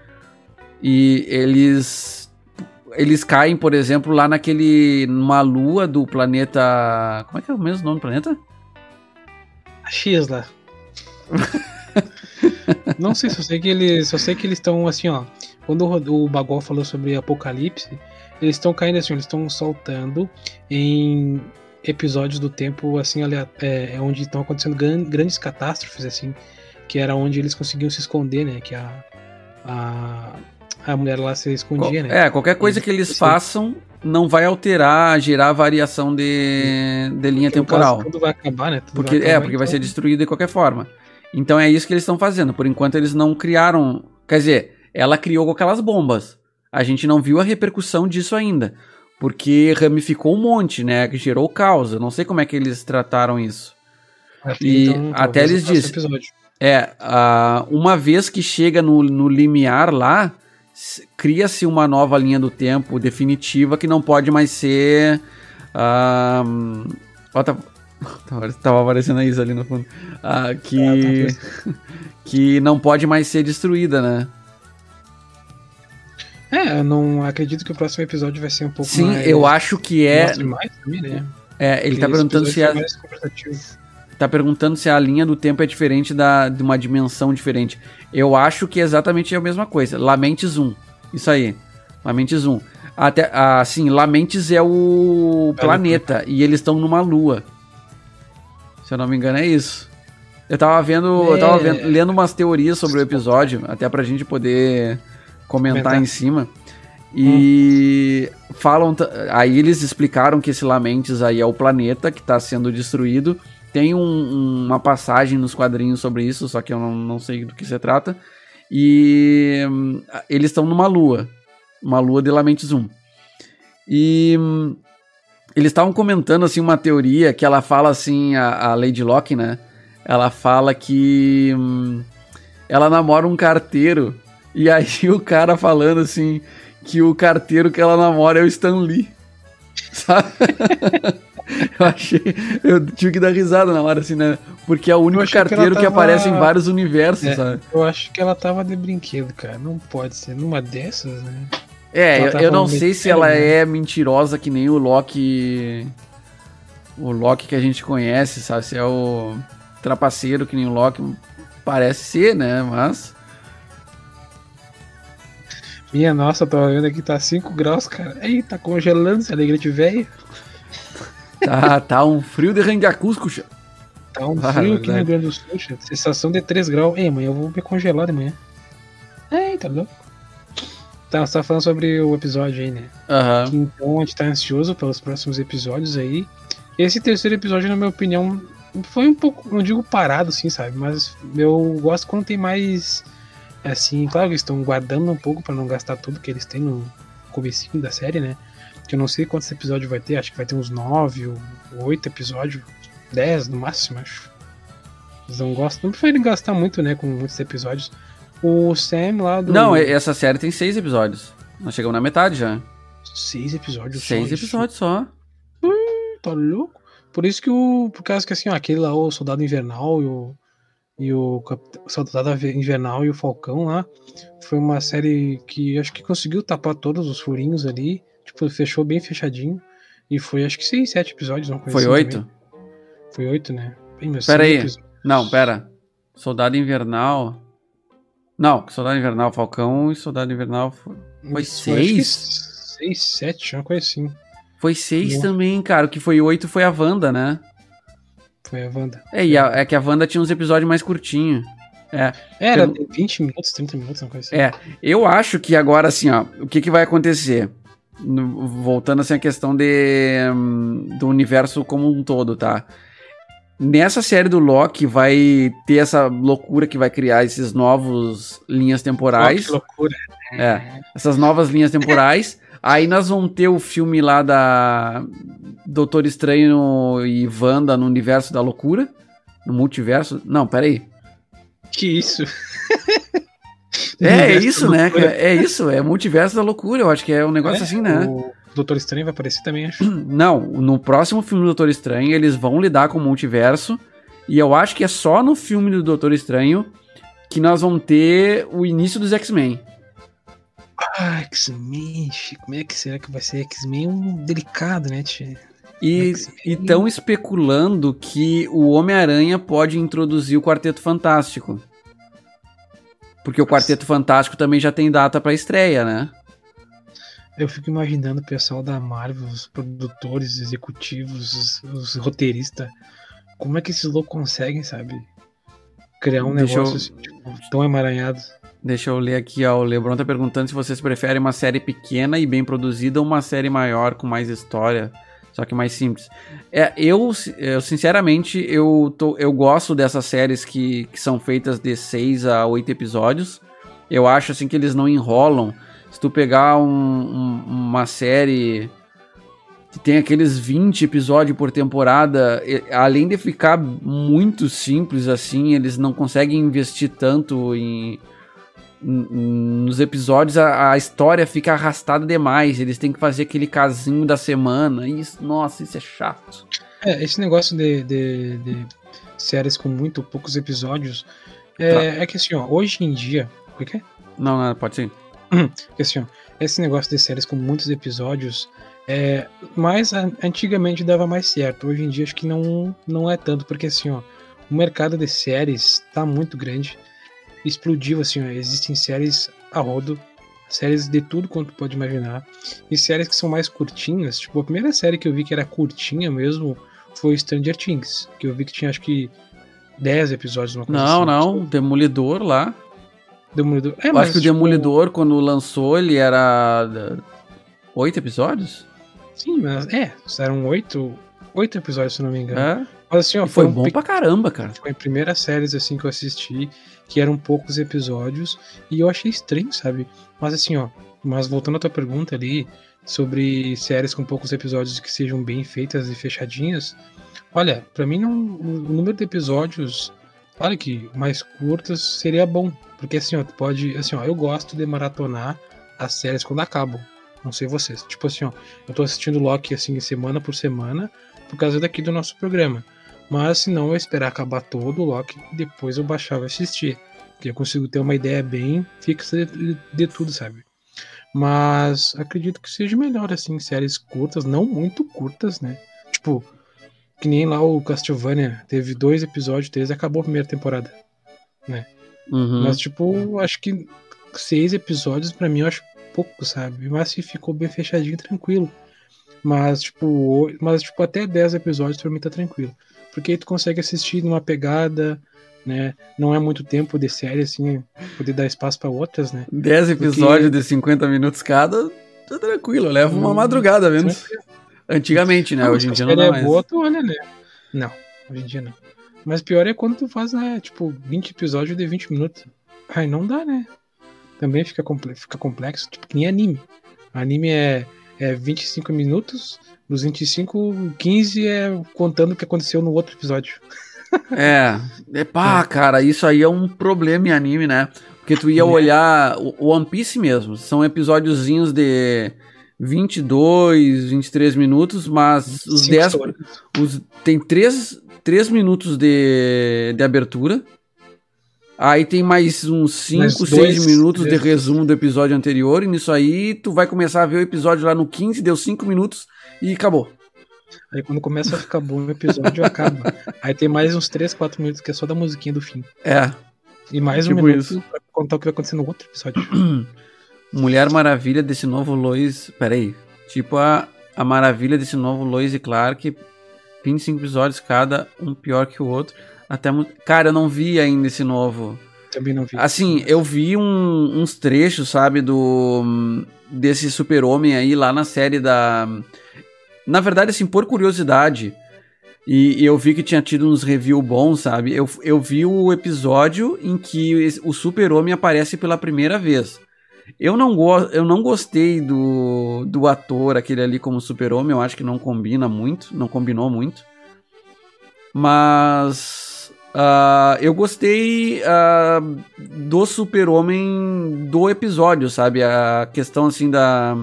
e eles eles caem, por exemplo, lá naquele numa lua do planeta, como é que é o mesmo nome do planeta? A X lá. não sei, só sei que eles. Só sei que eles estão assim, ó. Quando o, o Bagol falou sobre Apocalipse, eles estão caindo assim, eles estão saltando em episódios do tempo assim, é, é onde estão acontecendo gran- grandes catástrofes, assim, que era onde eles conseguiam se esconder, né? Que a. A, a mulher lá se escondia, né? É, qualquer coisa que eles Sim. façam não vai alterar, gerar variação de, de linha no caso, temporal. Tudo vai acabar, né? Tudo Porque, é, acabar, porque vai ser então- destruído de qualquer forma. Então é isso que eles estão fazendo. Por enquanto eles não criaram Quer dizer, ela criou com aquelas bombas. A gente não viu a repercussão disso ainda. Porque ramificou um monte, né? Que gerou caos. Eu não sei como é que eles trataram isso. e então, até eles dizem. É, uh, uma vez que chega no, no limiar lá, cria-se uma nova linha do tempo definitiva que não pode mais ser. Uh, ó, tá, tava aparecendo isso ali no fundo. Uh, que, ah, tá que não pode mais ser destruída, né? É, eu não acredito que o próximo episódio vai ser um pouco Sim, mais. Sim, eu acho que é. Mais também, né? É, ele Porque tá perguntando se é. Tá perguntando se a linha do tempo é diferente da, de uma dimensão diferente. Eu acho que é exatamente a mesma coisa. Lamentes 1. Isso aí. Lamentes 1. Até, assim, Lamentes é o planeta e eles estão numa lua. Se eu não me engano, é isso. Eu tava vendo. É. Eu tava vendo, lendo umas teorias sobre o episódio, até pra gente poder comentar, comentar. em cima. E hum. falam. Aí eles explicaram que esse Lamentes aí é o planeta que está sendo destruído. Tem um, uma passagem nos quadrinhos sobre isso, só que eu não, não sei do que se trata. E hum, eles estão numa lua. Uma lua de Lamentes 1. E hum, eles estavam comentando assim uma teoria que ela fala assim, a, a Lady Locke, né? Ela fala que hum, ela namora um carteiro e aí o cara falando assim que o carteiro que ela namora é o Stan Lee. Sabe? eu achei. Eu tive que dar risada na hora, assim, né? Porque é o único carteiro que, tava... que, aparece em vários universos, é, sabe? Eu acho que ela tava de brinquedo, cara. Não pode ser. Numa dessas, né? É, eu, eu, não sei se ela né? é mentirosa que nem o Loki. O Loki que a gente conhece, sabe? Se é o trapaceiro que nem o Loki. Parece ser, né? Mas. Minha nossa, tô vendo aqui, tá 5 graus, cara. Eita, tá congelando esse alegrete velho. Tá, tá um frio de Rangiacusco, xa. Tá um ah, frio aqui no Rio Grande do Sul, xa. Sensação de 3 graus. Ei, amanhã eu vou me congelar de manhã. Eita, louco. Tá, você tá falando sobre o episódio aí, né? Aham. Uhum. Então a gente tá ansioso pelos próximos episódios aí. Esse terceiro episódio, na minha opinião, foi um pouco, não digo parado, assim, sabe? Mas eu gosto quando tem mais assim, claro que eles estão guardando um pouco para não gastar tudo que eles têm no comecinho da série, né? Que eu não sei quantos episódios vai ter, acho que vai ter uns 9 ou 8 episódios, 10 no máximo, acho. Eles não gostam, não preferem gastar muito, né, com muitos episódios. O Sam lá do. Não, essa série tem 6 episódios. Nós chegamos na metade já. 6 episódios 6 episódios só. Hum, tá louco. Por isso que o. Por causa que assim, ó, aquele lá, o Soldado Invernal e o e o Soldado Invernal e o Falcão lá. Foi uma série que acho que conseguiu tapar todos os furinhos ali. Tipo, fechou bem fechadinho. E foi acho que seis, sete episódios. Não foi assim oito? Foi oito, né? Bem, pera aí. Episódios. Não, pera. Soldado Invernal. Não, Soldado Invernal, Falcão e Soldado Invernal foi, foi seis? Seis, sete, uma coisa assim. Foi seis também, cara. O que foi oito foi a Wanda, né? Foi a Wanda. É, e a, é que a Wanda tinha uns episódios mais curtinhos. É. Era eu, 20 minutos, 30 minutos, uma coisa assim. É. Eu acho que agora, assim, ó, o que, que vai acontecer? No, voltando assim à questão de, um, do universo como um todo, tá? Nessa série do Loki vai ter essa loucura que vai criar esses novos linhas temporais. Que loucura. É, essas novas linhas temporais. Aí nós vamos ter o filme lá da Doutor Estranho e Wanda no universo da loucura. No multiverso. Não, peraí. Que isso? é, é isso, né? É isso, é multiverso da loucura. Eu acho que é um negócio é, assim, né? O Doutor Estranho vai aparecer também, acho. Não, no próximo filme do Doutor Estranho eles vão lidar com o multiverso. E eu acho que é só no filme do Doutor Estranho que nós vamos ter o início dos X-Men. Ah, X-Men, como é que será que vai ser X-Men? Um delicado, né, tia? E estão especulando que o Homem-Aranha pode introduzir o Quarteto Fantástico. Porque o Quarteto Fantástico também já tem data para estreia, né? Eu fico imaginando o pessoal da Marvel, os produtores executivos, os, os roteiristas, como é que esses loucos conseguem, sabe? Criar um Deixa negócio eu... assim, tipo, tão emaranhado. Deixa eu ler aqui, ó. O Lebron tá perguntando se vocês preferem uma série pequena e bem produzida ou uma série maior com mais história, só que mais simples. É, eu, eu sinceramente, eu, tô, eu gosto dessas séries que, que são feitas de 6 a 8 episódios. Eu acho assim que eles não enrolam. Se tu pegar um, um, uma série que tem aqueles 20 episódios por temporada, além de ficar muito simples assim, eles não conseguem investir tanto em nos episódios, a, a, história fica arrastada demais. Eles têm que fazer aquele casinho da semana. Isso, nossa, isso é chato. É, esse negócio de, de, de séries com muito poucos episódios é, tá. é que assim, ó, hoje em dia. O que é? Não, não, pode ser. Porque assim, ó, esse negócio de séries com muitos episódios é, mas antigamente dava mais certo. Hoje em dia acho que não, não é tanto, porque assim, ó, o mercado de séries tá muito grande. Explodiu, assim, ó, existem séries a rodo, séries de tudo quanto pode imaginar. E séries que são mais curtinhas, tipo, a primeira série que eu vi que era curtinha mesmo foi Stranger Things, que eu vi que tinha acho que 10 episódios. Uma coisa não, assim, não, tipo... Demolidor lá. Demolidor. É, eu mas, acho que o tipo... Demolidor, quando lançou, ele era. Oito episódios? Sim, mas é, eram oito, oito episódios, se não me engano. É? Mas assim, ó, foi bom pe... pra caramba, cara. Foi a primeira série assim que eu assisti, que eram poucos episódios, e eu achei estranho, sabe? Mas assim, ó, mas voltando à tua pergunta ali sobre séries com poucos episódios que sejam bem feitas e fechadinhas, olha, para mim não, o número de episódios, claro que mais curtas seria bom, porque assim, ó, tu pode, assim, ó, eu gosto de maratonar as séries quando acabam. Não sei vocês. Tipo assim, ó, eu tô assistindo Loki assim semana por semana por causa daqui do nosso programa. Mas se não, eu esperar acabar todo o Loki e depois eu baixava e assistir. Que eu consigo ter uma ideia bem fixa de, de, tudo, sabe? Mas acredito que seja melhor, assim, séries curtas, não muito curtas, né? Tipo, que nem lá o Castlevania teve dois episódios, três e acabou a primeira temporada, né? Uhum. Mas, tipo, acho que seis episódios, para mim, eu acho pouco, sabe? Mas se ficou bem fechadinho, tranquilo. Mas, tipo, mas, tipo, até 10 episódios pra mim tá tranquilo. Porque aí tu consegue assistir numa pegada, né? Não é muito tempo de série, assim, poder dar espaço para outras, né? 10 episódios Porque... de 50 minutos cada, tá tranquilo, leva uma hum, madrugada vendo. Antigamente, né? Não, hoje em dia não dá é mais. Boa, tu olha, né? Não, hoje em dia não. Mas pior é quando tu faz, né, tipo, 20 episódios de 20 minutos. Aí não dá, né? também fica, fica complexo, tipo que nem anime. Anime é, é 25 minutos, dos 25, 15 é contando o que aconteceu no outro episódio. É, é pá, é. cara, isso aí é um problema em anime, né? Porque tu ia é. olhar o One Piece mesmo, são episódiozinhos de 22, 23 minutos, mas os 10 os, tem 3, 3 minutos de, de abertura, Aí tem mais uns 5, 6 minutos de resumo do episódio anterior. E nisso aí tu vai começar a ver o episódio lá no 15, deu 5 minutos e acabou. Aí quando começa a ficar bom o episódio, acaba. Aí tem mais uns 3, 4 minutos que é só da musiquinha do fim. É. E mais tipo um minuto isso. pra contar o que vai acontecer no outro episódio. Mulher Maravilha desse novo Lois. Pera aí. Tipo a, a maravilha desse novo Lois e Clark. 25 episódios cada, um pior que o outro. Até Cara, eu não vi ainda esse novo. Também não vi. Assim, eu vi um, uns trechos, sabe, do. desse super-homem aí lá na série da. Na verdade, assim, por curiosidade. E, e eu vi que tinha tido uns reviews bons, sabe? Eu, eu vi o episódio em que o super-homem aparece pela primeira vez. Eu não, go eu não gostei do, do ator, aquele ali como super-homem. Eu acho que não combina muito, não combinou muito. Mas Uh, eu gostei uh, do super-homem do episódio, sabe? A questão, assim, da,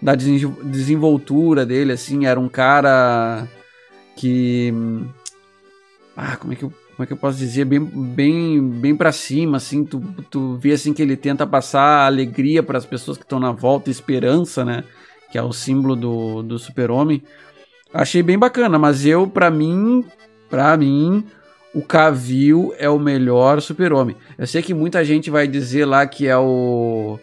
da desenvoltura dele, assim, era um cara que... Ah, como é que eu, como é que eu posso dizer? Bem, bem, bem para cima, assim, tu, tu vê, assim, que ele tenta passar alegria para as pessoas que estão na volta, esperança, né? Que é o símbolo do, do super-homem. Achei bem bacana, mas eu, para mim, para mim o Cavill é o melhor super-homem. Eu sei que muita gente vai dizer lá que é o.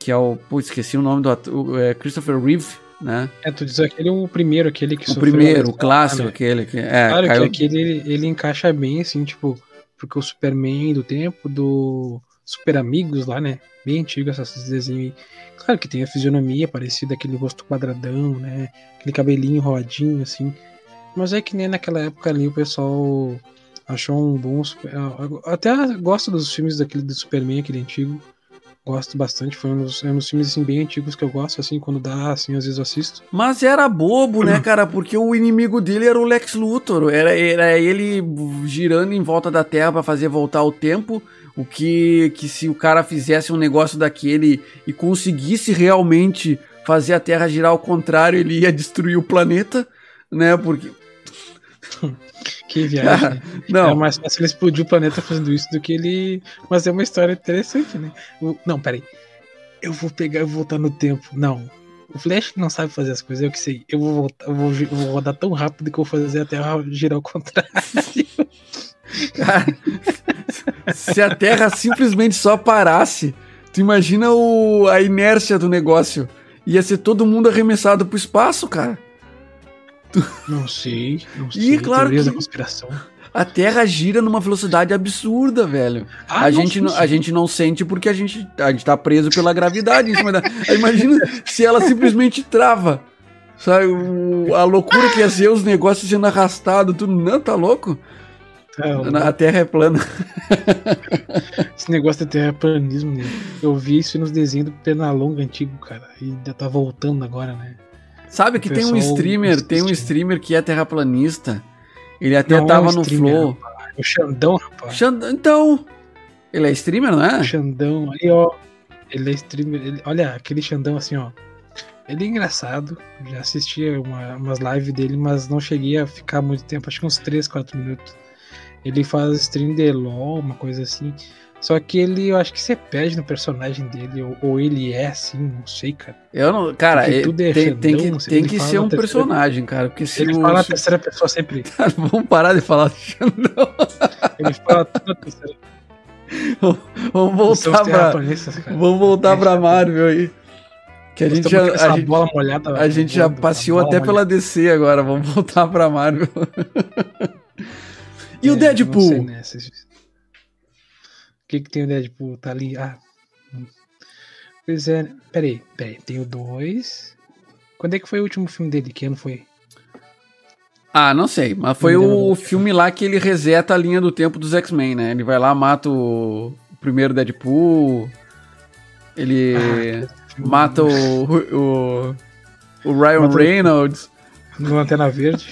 Que é o. Pô, esqueci o nome do ator. É Christopher Reeve, né? É, tu diz aquele o primeiro, aquele que O primeiro, o clássico, aquele que. É, claro caiu... que aquele ele, ele encaixa bem, assim, tipo. Porque o Superman do tempo do Super Amigos lá, né? Bem antigo esses desenhos aí. Claro que tem a fisionomia parecida, aquele rosto quadradão, né? Aquele cabelinho rodinho, assim. Mas é que nem naquela época ali o pessoal achou um bom. Até gosto dos filmes daquele do Superman, aquele antigo. Gosto bastante, foi um dos, é um dos filmes assim, bem antigos que eu gosto, assim, quando dá, assim, às vezes eu assisto. Mas era bobo, né, cara? Porque o inimigo dele era o Lex Luthor. Era, era ele girando em volta da Terra para fazer voltar o tempo. O que, que se o cara fizesse um negócio daquele e conseguisse realmente fazer a Terra girar ao contrário, ele ia destruir o planeta, né? Porque. Que viagem. não. É mais fácil ele explodir o planeta fazendo isso do que ele. Mas é uma história interessante, né? Não, peraí. Eu vou pegar e voltar no tempo. Não. O Flash não sabe fazer as coisas, eu que sei. Eu vou voltar, eu vou, eu vou rodar tão rápido que eu vou fazer a Terra girar ao contrário. Cara, se a Terra simplesmente só parasse, tu imagina o, a inércia do negócio. Ia ser todo mundo arremessado pro espaço, cara. Não sei, não sei. E claro que da conspiração. a Terra gira numa velocidade absurda, velho. Ah, a, não, gente, não- a gente não sente porque a gente, a gente tá preso pela gravidade da. Imagina se ela simplesmente trava. Sabe, o- a loucura que ia ser os negócios sendo arrastados, tudo. Não, tá louco? Ah, A Terra é plana. Esse negócio de terraplanismo, né? Eu vi isso nos desenhos do Pernalonga antigo, cara. E ainda tá voltando agora, né? Sabe que tem um streamer, tem um streamer que é terraplanista. Ele até Não é tava um no Flow. O Xandão, rapaz. Xand- Então, ele é streamer, não é? O Xandão, aí, ó. Ele é streamer. ele- olha, aquele Xandão assim, ó. Ele é engraçado. Já assistia uma, umas lives dele, mas não cheguei a ficar muito tempo. Acho que uns 3, 4 minutos. Ele faz stream de LOL, uma coisa assim. Só que ele, eu acho que você perde no personagem dele. Ou, ou ele é assim, não sei, cara. Eu não, cara, Porque é- tudo é tem, tem que, não sei, tem ele que ser um personagem, cara, porque se Ele o- fala na terceira pessoa sempre. Vamos parar de falar de Xandão. Ele fala tudo na terceira Vamos São voltar pra, cara. vamos voltar pra Marvel aí. Que a gente já, a gente, bola molhada. a gente já passeou até pela DC agora, vamos voltar pra Marvel. e o É, sei Deadpool? nessas. O que que tem o Deadpool? Tá ali. Ah. hum. Pois é. Peraí, peraí. Tem o 2. Quando é que foi o último filme dele? Que ano foi? Ah, não sei, mas foi o lembro. filme lá que ele reseta a linha do tempo dos X-Men, né? Ele vai lá, mata o, o primeiro Deadpool, ele Ah, mata o, o, o Ryan Mata o- Reynolds. No Lanterna Verde.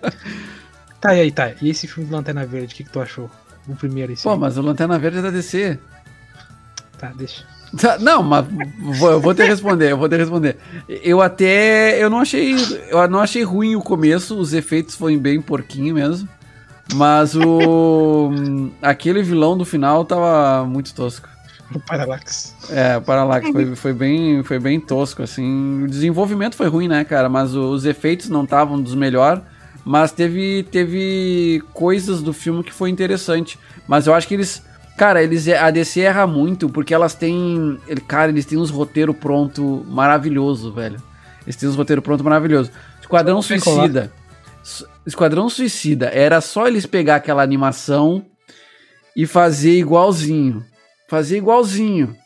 tá, e aí, tá. E esse filme do Lanterna Verde, o que, que tu achou? O primeiro, esse. Pô, mas o Lanterna Verde é da DC. Tá, deixa. Tá, Não, mas vou, eu vou te responder, eu vou te responder. Eu até, eu não achei, eu não achei ruim o começo, os efeitos foram bem porquinho mesmo. Mas o aquele vilão do final tava muito tosco. O Parallax. É, o Parallax foi, foi bem, foi bem tosco assim. O desenvolvimento foi ruim, né, cara, mas os efeitos não estavam dos melhores, mas teve teve coisas do filme que foi interessante. Mas eu acho que eles Cara, eles, a DC erra muito porque elas têm. Cara, eles têm uns roteiros pronto maravilhoso, velho. Eles têm uns roteiros pronto maravilhoso. Esquadrão Suicida. Su- Esquadrão Suicida. Era só eles pegar aquela animação e fazer igualzinho. Fazer igualzinho.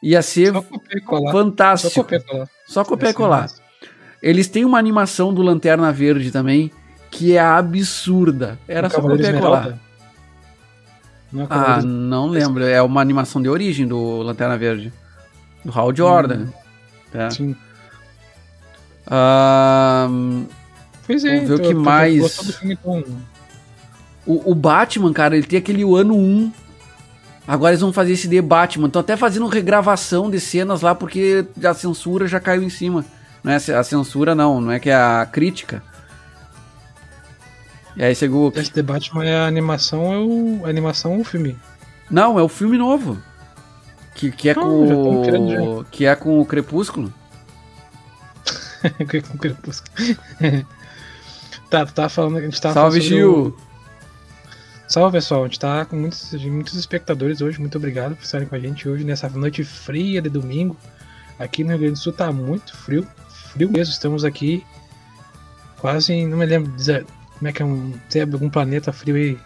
Ia ser Só e colar. Só fantástico. copiar e colar. Só copiar e colar. Eles têm uma animação do Lanterna Verde também que é absurda. Era O só Cavaleiro copiar colar. Não é o Ah, Cavaleiro não lembro. É uma animação de origem do Lanterna Verde. Do Hal Jordan. Tá. Sim. Ah, Pois é, Vamos ver o então, que mais- filme, então. o, o Batman, cara, ele tem aquele ano 1. Agora eles vão fazer esse de Batman. Estão até fazendo regravação de cenas lá porque a censura já caiu em cima. Não é a censura, não. Não é que é a crítica. E aí, segundo. Esse The Batman é a animação, é o. A animação ou o filme? Não, é o filme novo. Que, que é Ah, já tão com. o- Que é com o Crepúsculo. Com Crepúsculo. tá, tu tava falando. A gente tava Salve, falando sobre o- Gil! Salve pessoal, a gente tá com muitos, muitos espectadores hoje. Muito obrigado por estarem com a gente hoje nessa noite fria de domingo. Aqui no Rio Grande do Sul tá muito frio, frio mesmo. Estamos aqui quase, não me lembro como é que é um. Tem algum planeta frio aí?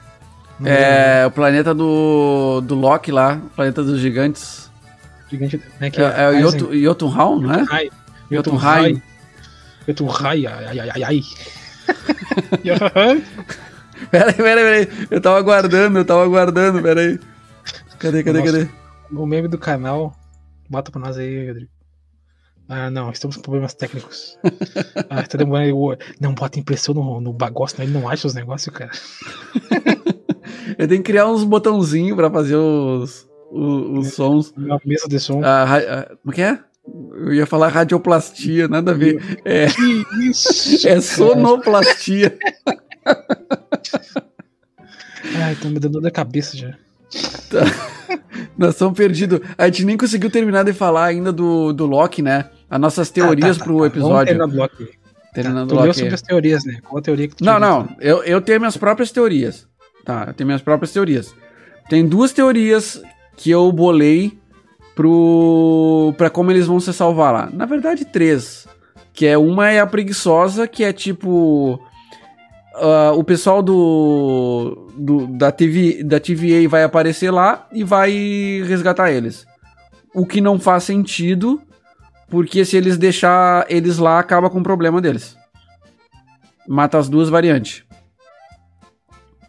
Não lembro. É o planeta do, do Loki lá, o planeta dos gigantes. Gigante, como é que É, é? é o Jotunheim, não é? Jotunheim. Jotunheim. Ai, ai, ai, ai. Peraí, peraí, peraí. Eu tava aguardando, eu tava aguardando, peraí. Cadê, cadê, Nossa. cadê? o meme do canal. Bota pra nós aí, Rodrigo. Ah, não, estamos com problemas técnicos. ah, tá demorando. Não bota impressão no, no bagulho, senão ele não acha os negócios, cara. Eu tenho que criar uns botãozinhos pra fazer os, os, os sons. Uma mesa de som. Ah, ah, como que é? Eu ia falar radioplastia, nada a ver. É, isso? é sonoplastia. Ai, tá me dando dor da cabeça já. Tá. Nós estamos perdidos. A gente nem conseguiu terminar de falar ainda do, do Loki, né? As nossas teorias ah, tá, tá, pro tá. episódio. Vamos Loki. Terminando tá, tu Loki. sobre as teorias, né? Qual a teoria que tu Não, não. Eu, eu tenho minhas próprias teorias. Tá, eu tenho minhas próprias teorias. Tem duas teorias que eu bolei pro para como eles vão se salvar lá. Na verdade, três. Que é uma é a preguiçosa, que é tipo uh, o pessoal do, do, da TV da TVA vai aparecer lá e vai resgatar eles. O que não faz sentido, porque se eles deixar eles lá acaba com o problema deles. Mata as duas variantes.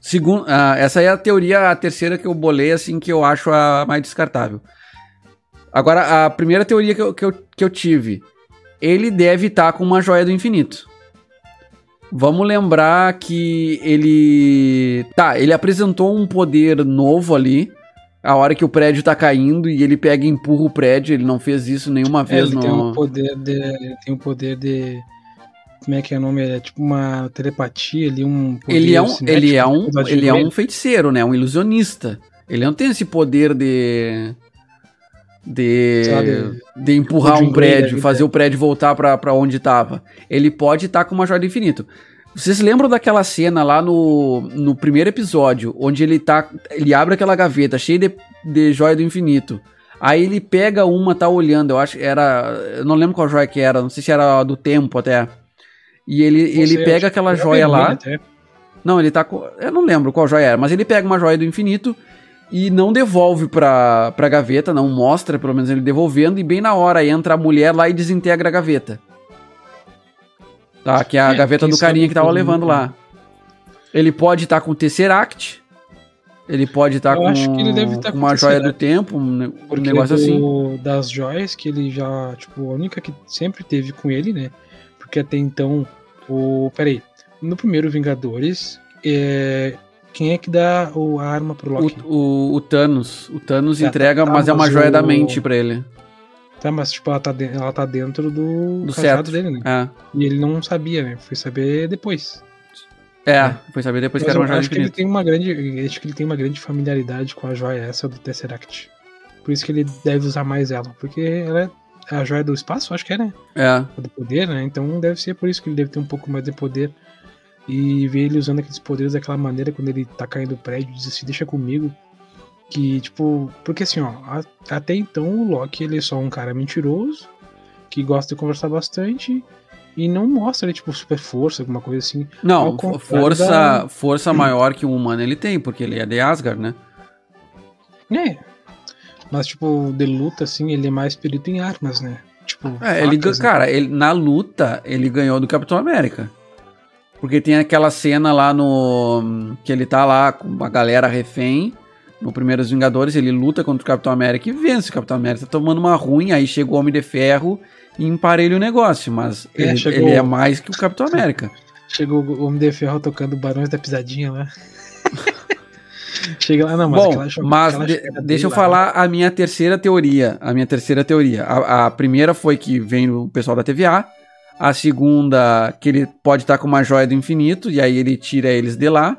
Segundo, uh, essa é a teoria, a terceira que eu bolei, assim, que eu acho a mais descartável. Agora, a primeira teoria que eu, que eu, que eu tive, ele deve estar tá com uma joia do infinito. Vamos lembrar que ele. Tá, ele apresentou um poder novo ali. A hora que o prédio tá caindo e ele pega e empurra o prédio, ele não fez isso nenhuma é, vez ele no. Tem um poder de. Ele tem um poder de. Como é que é o nome? É tipo uma telepatia ali, um Ele é um, ele é um, ele é um feiticeiro, né? Um ilusionista. Ele não tem esse poder de de, de, de, empurrar um prédio, fazer o prédio voltar para onde estava. Ele pode estar tá com uma joia do infinito. Vocês lembram daquela cena lá no, no primeiro episódio, onde ele tá. Ele abre aquela gaveta cheia de, de joia do infinito. Aí ele pega uma, tá olhando, eu acho que era. Eu não lembro qual joia que era, não sei se era do tempo até. E ele, ele pega aquela joia lá. Até. Não, ele tá com. Eu não lembro qual joia era, mas ele pega uma joia do infinito e não devolve pra, pra gaveta, não mostra, pelo menos ele devolvendo, e bem na hora entra a mulher lá e desintegra a gaveta. Tá, que é a é, gaveta do carinha que tava levando lá. Ele pode estar tá com o Tesseract, ele pode estar tá com, tá com uma joia do tempo, um, um negócio do, assim. Das joias que ele já, tipo, a única que sempre teve com ele, né? Porque até então, o. Peraí. No primeiro Vingadores, é, quem é que dá o, a arma pro Loki? O, o, o Thanos. O Thanos tá, entrega, tá, mas é uma joia o... da mente pra ele. Tá, mas tipo, ela tá, de... ela tá dentro do, do certo dele, né? É. E ele não sabia, né? Foi saber depois. É, é. foi saber depois mas que era uma joia acho que ele tem uma grande Acho que ele tem uma grande familiaridade com a joia essa do Tesseract. Por isso que ele deve usar mais ela. Porque ela é a joia do espaço, acho que é, né? É. Do poder, né? Então deve ser por isso que ele deve ter um pouco mais de poder e ver ele usando aqueles poderes daquela maneira quando ele tá caindo do prédio, diz assim, deixa comigo. Que, tipo, porque assim, ó, até então o Loki ele é só um cara mentiroso, que gosta de conversar bastante e não mostra, tipo, super força, alguma coisa assim. Não, força, da... força maior que o humano ele tem, porque ele é de Asgard, né? É. Mas, tipo, de luta, assim, ele é mais perito em armas, né? Tipo, é, facas, ele, né? cara, ele, na luta, ele ganhou do Capitão América. Porque tem aquela cena lá no. que ele tá lá com a galera refém. No Primeiros Vingadores, ele luta contra o Capitão América e vence. O Capitão América tá tomando uma ruim, aí chega o Homem de Ferro e emparelha o negócio. Mas é, ele, chegou... ele, é mais que o Capitão América. Chegou o Homem de Ferro tocando Barões da Pisadinha lá. Chega lá, não, mas, Bom, aquela, mas aquela de, deixa eu lá, falar a minha terceira teoria. A minha terceira teoria. A, a, primeira foi que vem o pessoal da TVA. A segunda, que ele pode estar com uma joia do infinito, e aí ele tira eles de lá.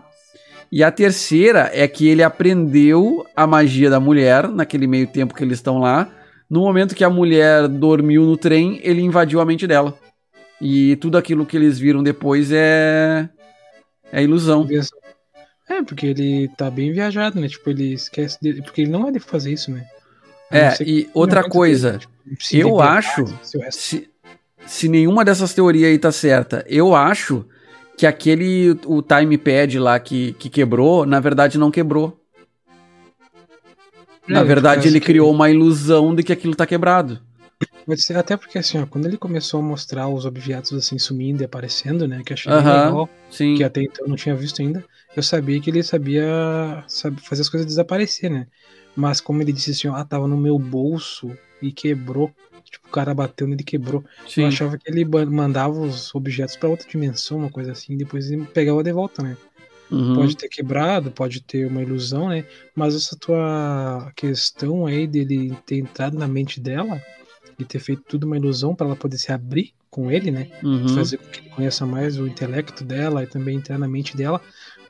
E a terceira é que ele aprendeu a magia da mulher naquele meio tempo que eles estão lá. No momento que a mulher dormiu no trem, ele invadiu a mente dela. E tudo aquilo que eles viram depois é. é ilusão. É, porque ele tá bem viajado, né? Tipo, ele esquece dele. Porque ele não é de fazer isso, né? É, e outra coisa, tipo, eu acho. Se, se nenhuma dessas teorias aí tá certa, eu acho que aquele o time pad lá que, que quebrou, na verdade não quebrou. É, na verdade, ele criou uma ilusão de que aquilo tá quebrado. Até porque assim, ó, quando ele começou a mostrar os objetos assim sumindo e aparecendo, né, que achei uh -huh, legal, sim. que até então eu não tinha visto ainda, eu sabia que ele sabia sabe, fazer as coisas desaparecer, né? mas como ele disse assim, ah, tava no meu bolso e quebrou. Tipo, o cara bateu nele e quebrou. Sim. Eu achava que ele mandava os objetos para outra dimensão, uma coisa assim, depois ele pegava de volta, né? Uhum. Pode ter quebrado, pode ter uma ilusão, né? Mas essa tua questão aí dele ter entrado na mente dela e ter feito tudo uma ilusão para ela poder se abrir com ele, né? Uhum. Fazer com que ele conheça mais o intelecto dela e também entrar na mente dela,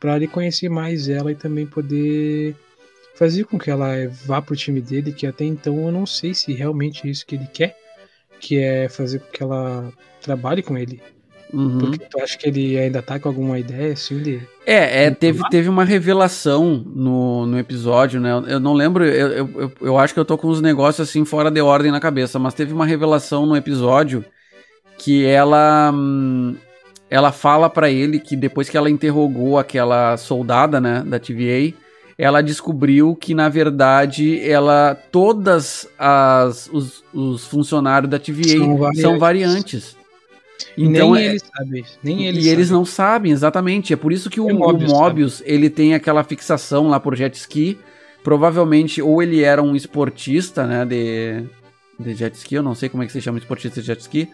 para ele conhecer mais ela e também poder fazer com que ela vá pro time dele, que até então eu não sei se realmente é isso que ele quer, que é fazer com que ela trabalhe com ele. Uhum. Porque tu acha que ele ainda tá com alguma ideia assim de. É, é teve, teve uma revelação no, no episódio, né? Eu não lembro, eu, eu, eu acho que eu tô com os negócios assim fora de ordem na cabeça, mas teve uma revelação no episódio que ela. Hum, ela fala para ele que depois que ela interrogou aquela soldada, né, da TVA, ela descobriu que na verdade ela todas as os, os funcionários da TVA são variantes. São variantes. Então, nem é, eles sabem. Nem eles e sabem. eles não sabem, exatamente. É por isso que o, é Mobius, o Mobius ele tem aquela fixação lá por jet ski. Provavelmente, ou ele era um esportista, né, de, de jet ski, eu não sei como é que se chama esportista de jet ski.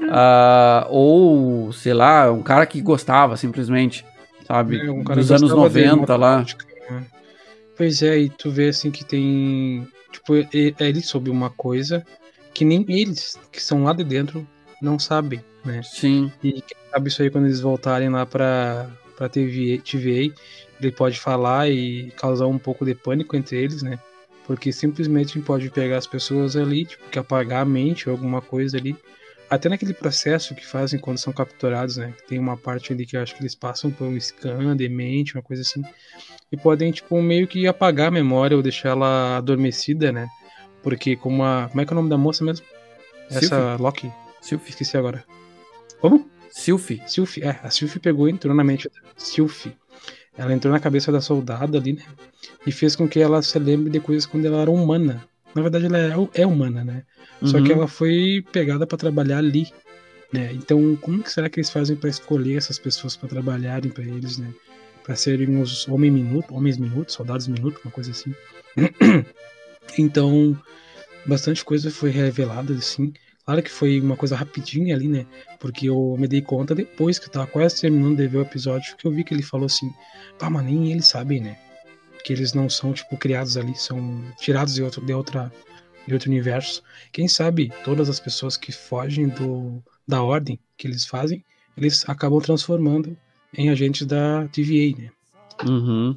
Uh, ou, sei lá, um cara que gostava simplesmente, sabe? É, um dos anos 90 lá. Né? Pois é, e tu vê assim que tem. Tipo, ele soube uma coisa que nem eles, que são lá de dentro, não sabem, né? Sim. E quem sabe isso aí quando eles voltarem lá pra, pra TVA, TVA, ele pode falar e causar um pouco de pânico entre eles, né? Porque simplesmente pode pegar as pessoas ali, tipo, que apagar a mente ou alguma coisa ali. Até naquele processo que fazem quando são capturados, né? Tem uma parte ali que eu acho que eles passam por um scan de mente, uma coisa assim. E podem, tipo, meio que apagar a memória ou deixar ela adormecida, né? Porque como a. Como é que é o nome da moça mesmo? Essa Loki. Sylphie. Esqueci agora. Como? Sylphie. Sylphie, é. A Sylphie pegou e entrou na mente da Sylphie. Ela entrou na cabeça da soldada ali, né? E fez com que ela se lembre de coisas quando ela era humana. Na verdade, ela é, é humana, né? Uhum. Só que uhum. ela foi pegada para trabalhar ali, né? Então, como que será que eles fazem para escolher essas pessoas para trabalharem para eles, né? Para serem os homens minuto, homens minutos, soldados minuto, uma coisa assim. então, bastante coisa foi revelada assim. Claro que foi uma coisa rapidinha ali, né? Porque eu me dei conta depois que eu tava quase terminando de ver o episódio, que eu vi que ele falou assim, pá, mas nem eles sabem, né? Que eles não são, tipo, criados ali, são tirados de, outro, de, outra, de outro universo. Quem sabe todas as pessoas que fogem do, da ordem que eles fazem, eles acabam transformando em agentes da TVA, né? Uhum.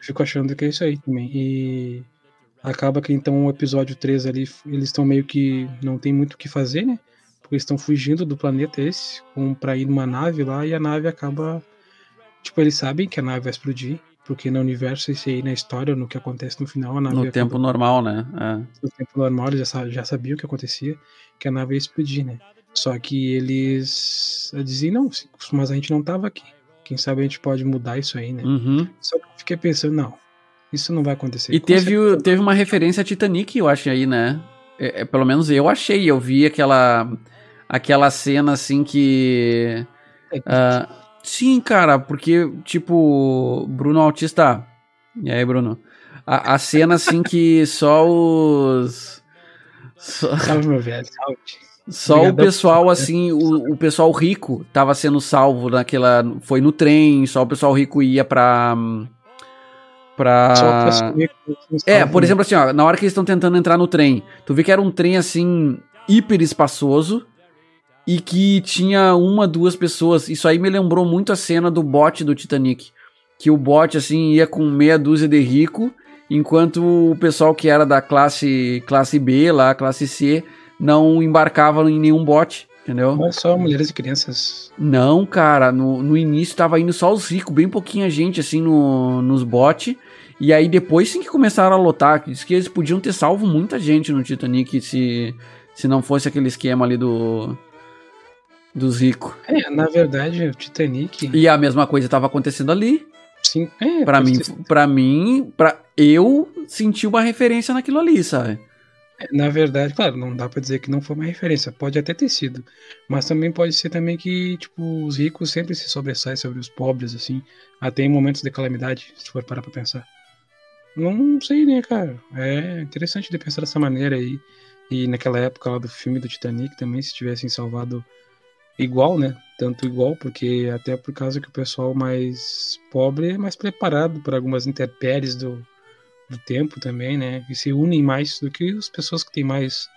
Fico achando que é isso aí também. E Acaba que então o episódio 3 ali, eles estão meio que não tem muito o que fazer, né? Porque eles estão fugindo do planeta esse, um, pra ir numa nave lá, e a nave acaba. Tipo, eles sabem que a nave vai explodir, porque no universo, esse aí na história, no que acontece no final, a nave. No tempo normal, né? É. No tempo normal, eles já, já sabiam o que acontecia, que a nave ia explodir, né? Só que eles diziam, não, mas a gente não tava aqui. Quem sabe a gente pode mudar isso aí, né? Uhum. Só que eu fiquei pensando, não, isso não vai acontecer. E teve, teve uma referência a Titanic, eu acho aí, né? É, é, pelo menos eu achei. Eu vi aquela, aquela cena assim que. Uh, sim, cara, porque, tipo, Bruno Autista. E aí, Bruno? A, a cena assim que só os. Só... Salve, meu velho, salve. Só Obrigado. o pessoal, assim, o, o pessoal rico tava sendo salvo naquela. Foi no trem, só o pessoal rico ia pra pra. É, por exemplo, assim, ó, na hora que eles estão tentando entrar no trem, tu vê que era um trem assim, hiper espaçoso e que tinha uma, duas pessoas. Isso aí me lembrou muito a cena do bote do Titanic. Que o bote, assim, ia com meia dúzia de rico, enquanto o pessoal que era da classe, classe B, lá, classe C, não embarcava em nenhum bote. Entendeu? Não é só mulheres e crianças. Não, cara, no, no início tava indo só os ricos, bem pouquinha gente assim no, nos botes. E aí depois sim que começaram a lotar. Diz que eles podiam ter salvo muita gente no Titanic se, se não fosse aquele esquema ali do. Dos ricos. É, na verdade, o Titanic. E a mesma coisa estava acontecendo ali. Sim, é. Pra mim, pra mim, pra eu senti uma referência naquilo ali, sabe? Na verdade, claro, não dá para dizer que não foi uma referência, pode até ter sido, mas também pode ser também que, tipo, os ricos sempre se sobressaem sobre os pobres, assim, até em momentos de calamidade, se for parar pra pensar. Não sei, né, cara? É interessante de pensar dessa maneira aí. E naquela época lá do filme do Titanic também, se tivessem salvado igual, né? Tanto igual, porque até por causa que o pessoal mais pobre é mais preparado para algumas intempéries do, do tempo também, né? E se unem mais do que as pessoas que têm mais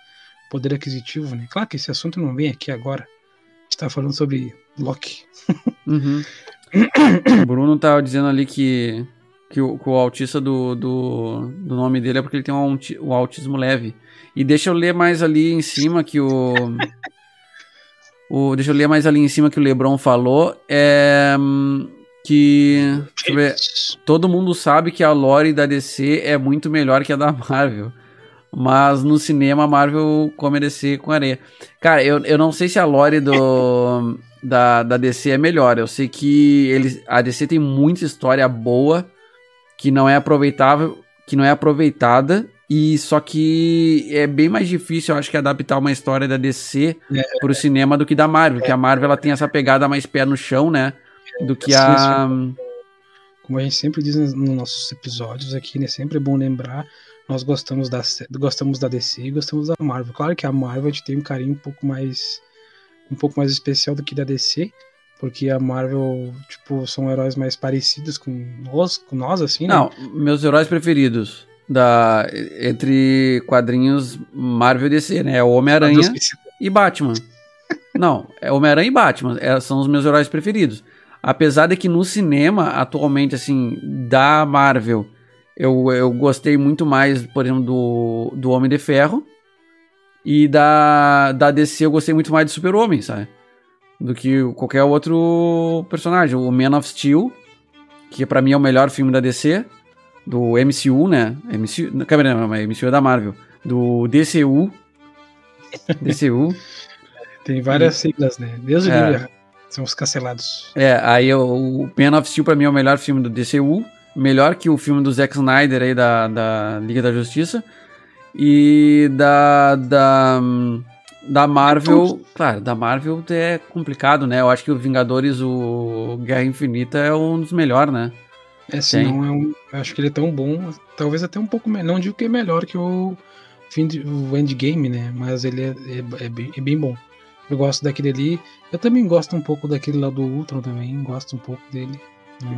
poder aquisitivo, né? Claro que esse assunto não vem aqui agora. A gente tá falando sobre Loki. Uhum. o Bruno tá dizendo ali que, que, o, que o autista do, do, do, nome dele é porque ele tem um, um autismo leve. E deixa eu ler mais ali em cima que o. o deixa eu ler mais ali em cima que o Lebron falou. É. Que. Ver, todo mundo sabe que a lore da DC é muito melhor que a da Marvel. Mas no cinema a Marvel come a DC com areia. Cara, eu, eu não sei se a lore do da, da DC é melhor. Eu sei que eles, a DC tem muita história boa que não é aproveitável, que não é aproveitada e só que é bem mais difícil, eu acho que adaptar uma história da DC é, pro cinema do que da Marvel, porque a Marvel ela tem essa pegada mais pé no chão, né? Do que a como a gente sempre diz nos nossos episódios aqui, né? Sempre é bom lembrar, nós gostamos da gostamos da DC e gostamos da Marvel. Claro que a Marvel a gente tem um carinho um pouco mais um pouco mais especial do que da DC, porque a Marvel, tipo, são heróis mais parecidos com nós, com nós assim, né? Não, meus heróis preferidos da entre quadrinhos Marvel e DC, né? É o Homem-Aranha e Batman. Não, é Homem-Aranha e Batman, é, são os meus heróis preferidos. Apesar de que no cinema, atualmente, assim, da Marvel, eu, eu gostei muito mais, por exemplo, do, do Homem de Ferro. E da, da DC eu gostei muito mais do Super-Homem, sabe? Do que qualquer outro personagem. O Man of Steel, que para mim é o melhor filme da DC. Do MCU, né? MCU, não, não, mas MCU é da Marvel. Do DCU. DCU. Tem várias e, siglas, né? Deus é, livre, são os cancelados. É, aí o Man of Steel pra mim é o melhor filme do DCU. Melhor que o filme do Zack Snyder aí da, da Liga da Justiça. E da, da, da Marvel, claro, da Marvel é complicado, né? Eu acho que o Vingadores, o Guerra Infinita é um dos melhores, né? É, sim, não é um, acho que ele é tão bom, talvez até um pouco, não digo que é melhor que o, fim de, o Endgame, né? Mas ele é, é, é, bem, é bem bom. Eu gosto daquele ali. Eu também gosto um pouco daquele lá do Ultron também, gosto um pouco dele.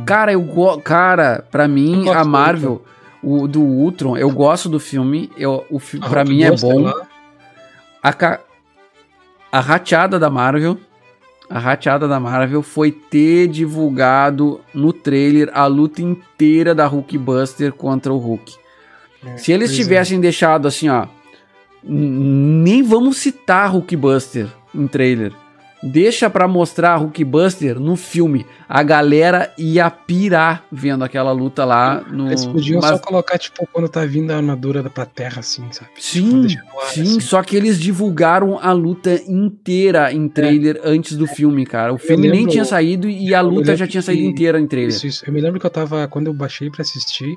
Cara, eu cara, para mim a Marvel o do Ultron, eu gosto do filme, eu, o fi, para mim é bom. A, a rateada da Marvel, a rateada da Marvel foi ter divulgado no trailer a luta inteira da Hulkbuster contra o Hulk. É, Se eles é. tivessem é. deixado assim, ó, nem vamos citar Hulkbuster em trailer deixa para mostrar Hulkbuster no filme. A galera ia pirar vendo aquela luta lá no. Eles podiam Mas... só colocar, tipo, quando tá vindo a armadura pra terra, assim, sabe? Sim, tipo, ar, sim, assim. só que eles divulgaram a luta inteira em trailer é. antes do filme, cara. O filme lembro, nem tinha saído e a luta já tinha saído inteira em trailer. Isso, isso. Eu me lembro que eu tava, quando eu baixei para assistir,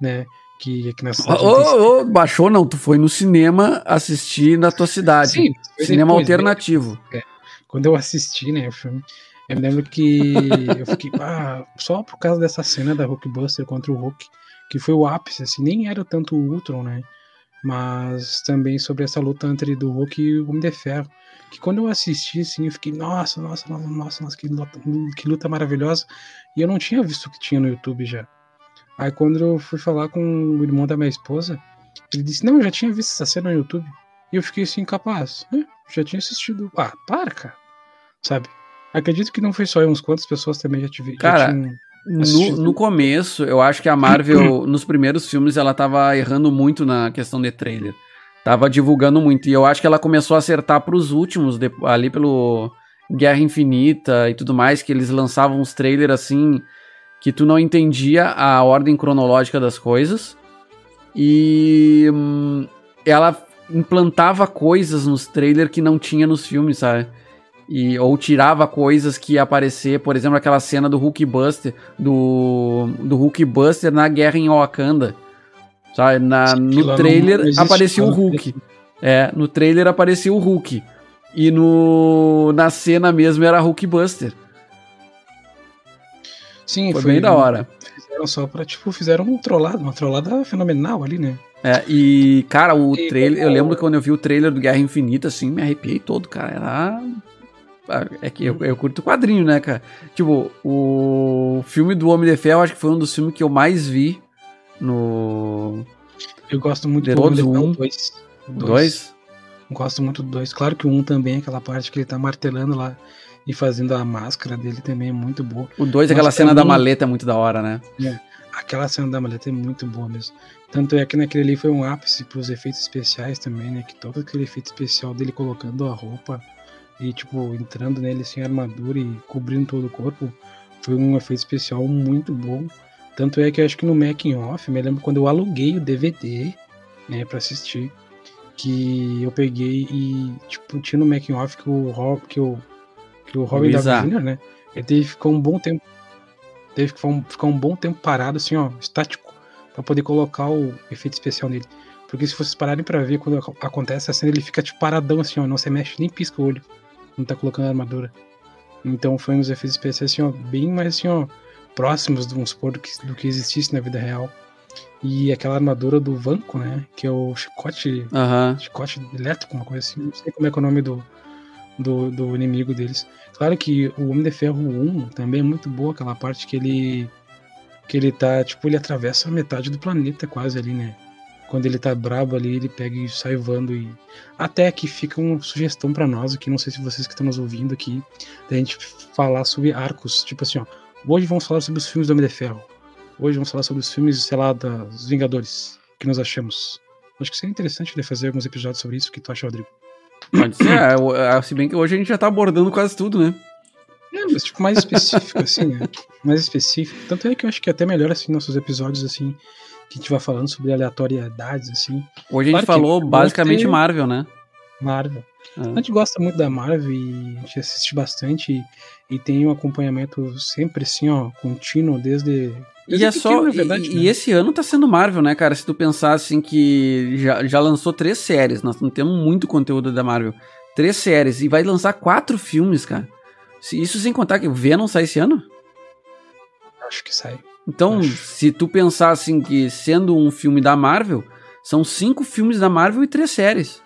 né? Que aqui na cidade. Oh, oh, baixou não, tu foi no cinema assistir na tua cidade. Sim, cinema depois, alternativo. Né? É quando eu assisti, né, o filme, eu me lembro que eu fiquei, ah, só por causa dessa cena da Hulkbuster contra o Hulk, que foi o ápice, assim, nem era tanto o Ultron, né, mas também sobre essa luta entre do Hulk e o Homem de Ferro, que quando eu assisti, assim, eu fiquei, nossa, nossa, nossa, nossa, nossa que, luta, que luta maravilhosa, e eu não tinha visto o que tinha no YouTube já. Aí quando eu fui falar com o irmão da minha esposa, ele disse, não, eu já tinha visto essa cena no YouTube. E eu fiquei assim, incapaz. Né? Já tinha assistido. Ah, para, cara sabe? Acredito que não foi só eu, uns quantas pessoas também já tiveram. Cara, no, no, começo, eu acho que a Marvel, nos primeiros filmes, ela tava errando muito na questão de trailer. Tava divulgando muito. E eu acho que ela começou a acertar pros últimos, de, ali pelo Guerra Infinita e tudo mais, que eles lançavam uns trailers assim, que tu não entendia a ordem cronológica das coisas. E hum, ela implantava coisas nos trailers que não tinha nos filmes, sabe? E ou tirava coisas que ia aparecer, por exemplo, aquela cena do Hulkbuster, do do Hulkbuster na guerra em Wakanda. Sabe, na, no trailer aparecia o Hulk. É, no trailer aparecia o Hulk. E no na cena mesmo era Hulkbuster. Sim, foi, foi bem da hora. fizeram só pra, tipo, fizeram um trollado, uma trollada fenomenal ali, né? É, e, cara, o e trailer. Eu lembro que quando eu vi o trailer do Guerra Infinita, assim, me arrepiei todo, cara. Era. Ah, é que eu, eu curto quadrinho, né, cara? Tipo, o filme do Homem de Ferro, acho que foi um dos filmes que eu mais vi no. Eu gosto muito do Homem de Ferro 2. 2? Gosto muito do 2. Claro que o 1 um também, aquela parte que ele tá martelando lá e fazendo a máscara dele também é muito boa. O 2, aquela cena também... da maleta é muito da hora, né? É, aquela cena da maleta é muito boa mesmo. Tanto é que naquele ali foi um ápice pros efeitos especiais também, né? Que todo aquele efeito especial dele colocando a roupa e, tipo, entrando nele sem armadura e cobrindo todo o corpo, foi um efeito especial muito bom. Tanto é que eu acho que no making off, me lembro quando eu aluguei o DVD, né, para assistir, que eu peguei e tipo tinha no making off que o que o que o Robin Downey Jr., né, ele teve ficou um bom tempo teve que ficar um, ficar um bom tempo parado assim, ó, estático, para poder colocar o efeito especial nele. Porque se vocês pararem para ver quando acontece a cena, ele fica tipo paradão assim, ó, não se mexe nem pisca o olho. Não tá colocando armadura. Então foi uns efeitos especiais assim, ó, bem mais assim, ó, próximos, vamos supor, do que, do que existisse na vida real. E aquela armadura do Vanco, né? Que é o chicote. Uhum. Chicote elétrico, uma coisa assim. Não sei como é, é o nome do, do, do, inimigo deles. Claro que o Homem de Ferro 1 também é muito boa, aquela parte que ele. Que ele tá. Tipo, ele atravessa metade do planeta quase ali, né? Quando ele tá brabo ali, ele pega e sai voando. E... Até que fica uma sugestão para nós aqui, não sei se vocês que estão nos ouvindo aqui, da gente falar sobre arcos. Tipo assim, ó. Hoje vamos falar sobre os filmes do Homem de Ferro. Hoje vamos falar sobre os filmes, sei lá, dos Vingadores. O que nós achamos. Acho que seria interessante né, fazer alguns episódios sobre isso. O que tu acha, Rodrigo? Pode ser, é, é, se bem que hoje a gente já tá abordando quase tudo, né? É, mas tipo, mais específico, assim, né? Mais específico. Tanto é que eu acho que é até melhor, assim, nossos episódios, assim, que a gente vai falando sobre aleatoriedades, assim. Hoje a gente falou basicamente ter... Marvel, né? Marvel. É. A gente gosta muito da Marvel e a gente assiste bastante e, e tem um acompanhamento sempre assim, ó, contínuo desde. desde e é só. Verdade, e, né? e, esse ano tá sendo Marvel, né, cara? Se tu pensar assim que já, já lançou três séries, nós não temos muito conteúdo da Marvel. Três séries e vai lançar quatro filmes, cara. Isso sem contar que o Venom sai esse ano? Acho que sai. Então, Acho. se tu pensar assim que sendo um filme da Marvel, são cinco filmes da Marvel e três séries.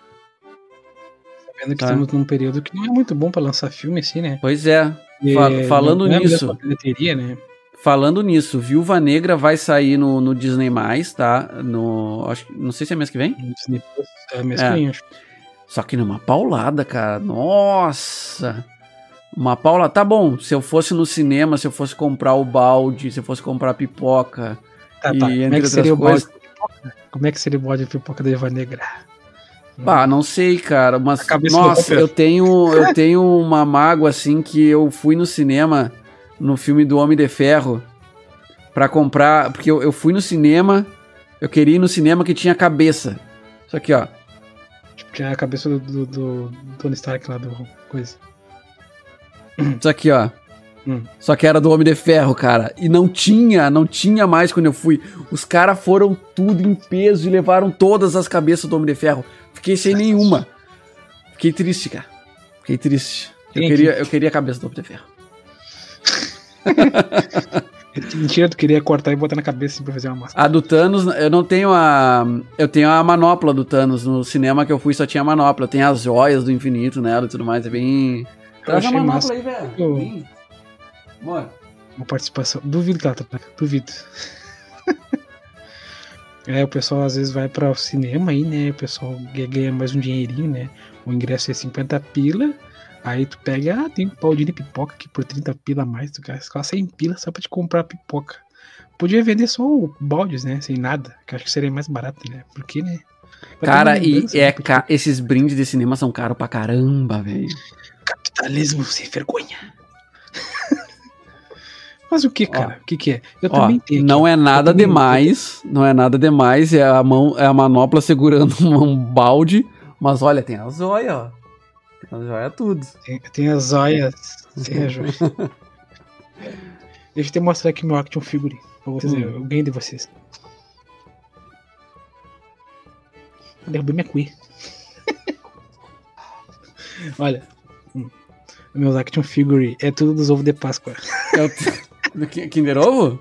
Sabendo que tá. estamos num período que não é muito bom para lançar filme assim, né? Pois é. Fa falando não nisso. É né? Falando nisso, Viúva Negra vai sair no, no Disney+, tá? No, acho, não sei se é mês que vem. No Disney é mês é. que vem, acho. Só que numa paulada, cara. Nossa! Uma Paula, tá bom. Se eu fosse no cinema, se eu fosse comprar o balde, se eu fosse comprar pipoca. Tá, tá. Como é que seria coisas... o balde de pipoca? Como é que seria o balde de pipoca da Eva Negra? Ah, não sei, cara, mas nossa, eu tenho eu tenho uma mágoa assim que eu fui no cinema no filme do Homem de Ferro para comprar, porque eu, eu fui no cinema, eu queria ir no cinema que tinha cabeça. Isso aqui, ó. Tipo, tinha a cabeça do, do, do Tony Stark lá do coisa. Isso aqui, ó. Hum. Só que era do Homem de Ferro, cara. E não tinha, não tinha mais quando eu fui. Os caras foram tudo em peso e levaram todas as cabeças do Homem de Ferro. Fiquei sem nenhuma. Fiquei triste, cara. Fiquei triste. Eu queria, eu queria a cabeça do Homem de Ferro. Mentira, tu queria cortar e botar na cabeça assim, pra fazer uma máscara. A do Thanos, eu não tenho a. Eu tenho a manopla do Thanos. No cinema que eu fui só tinha a manopla. Tenho as joias do infinito nela e tudo mais. É bem. Traz a manopla massa. aí, velho. Eu... Bora. Uma participação. Duvido que ela tá. Duvido. é, o pessoal às vezes vai para o cinema aí, né? O pessoal ganha mais um dinheirinho, né? O ingresso é 50 pila. Aí tu pega, ah, tem um pau de pipoca aqui por 30 pila a mais, tu gasta 100 pila só pra te comprar pipoca. Podia vender só o baldes, né? Sem nada, que eu acho que seria mais barato, né? Porque, né? Cara, e é ca... esses brindes de cinema são caros pra caramba, velho. Capitalismo sem vergonha. Mas o que, cara? Ó, o que, que é? Eu ó, também tenho. Não é nada demais. Não é nada demais. É a mão, é a manopla segurando um balde. Mas olha, tem a zóia, ó. Tem a zóia tudo. Tem, tem as zóias. Tem a joia. Deixa eu te mostrar aqui meu action figure. Pra vocês hum. eu ganhei de vocês. Derrubei minha Cui. olha, meus action figure é tudo dos ovos de Páscoa. É o do Kinder Ovo?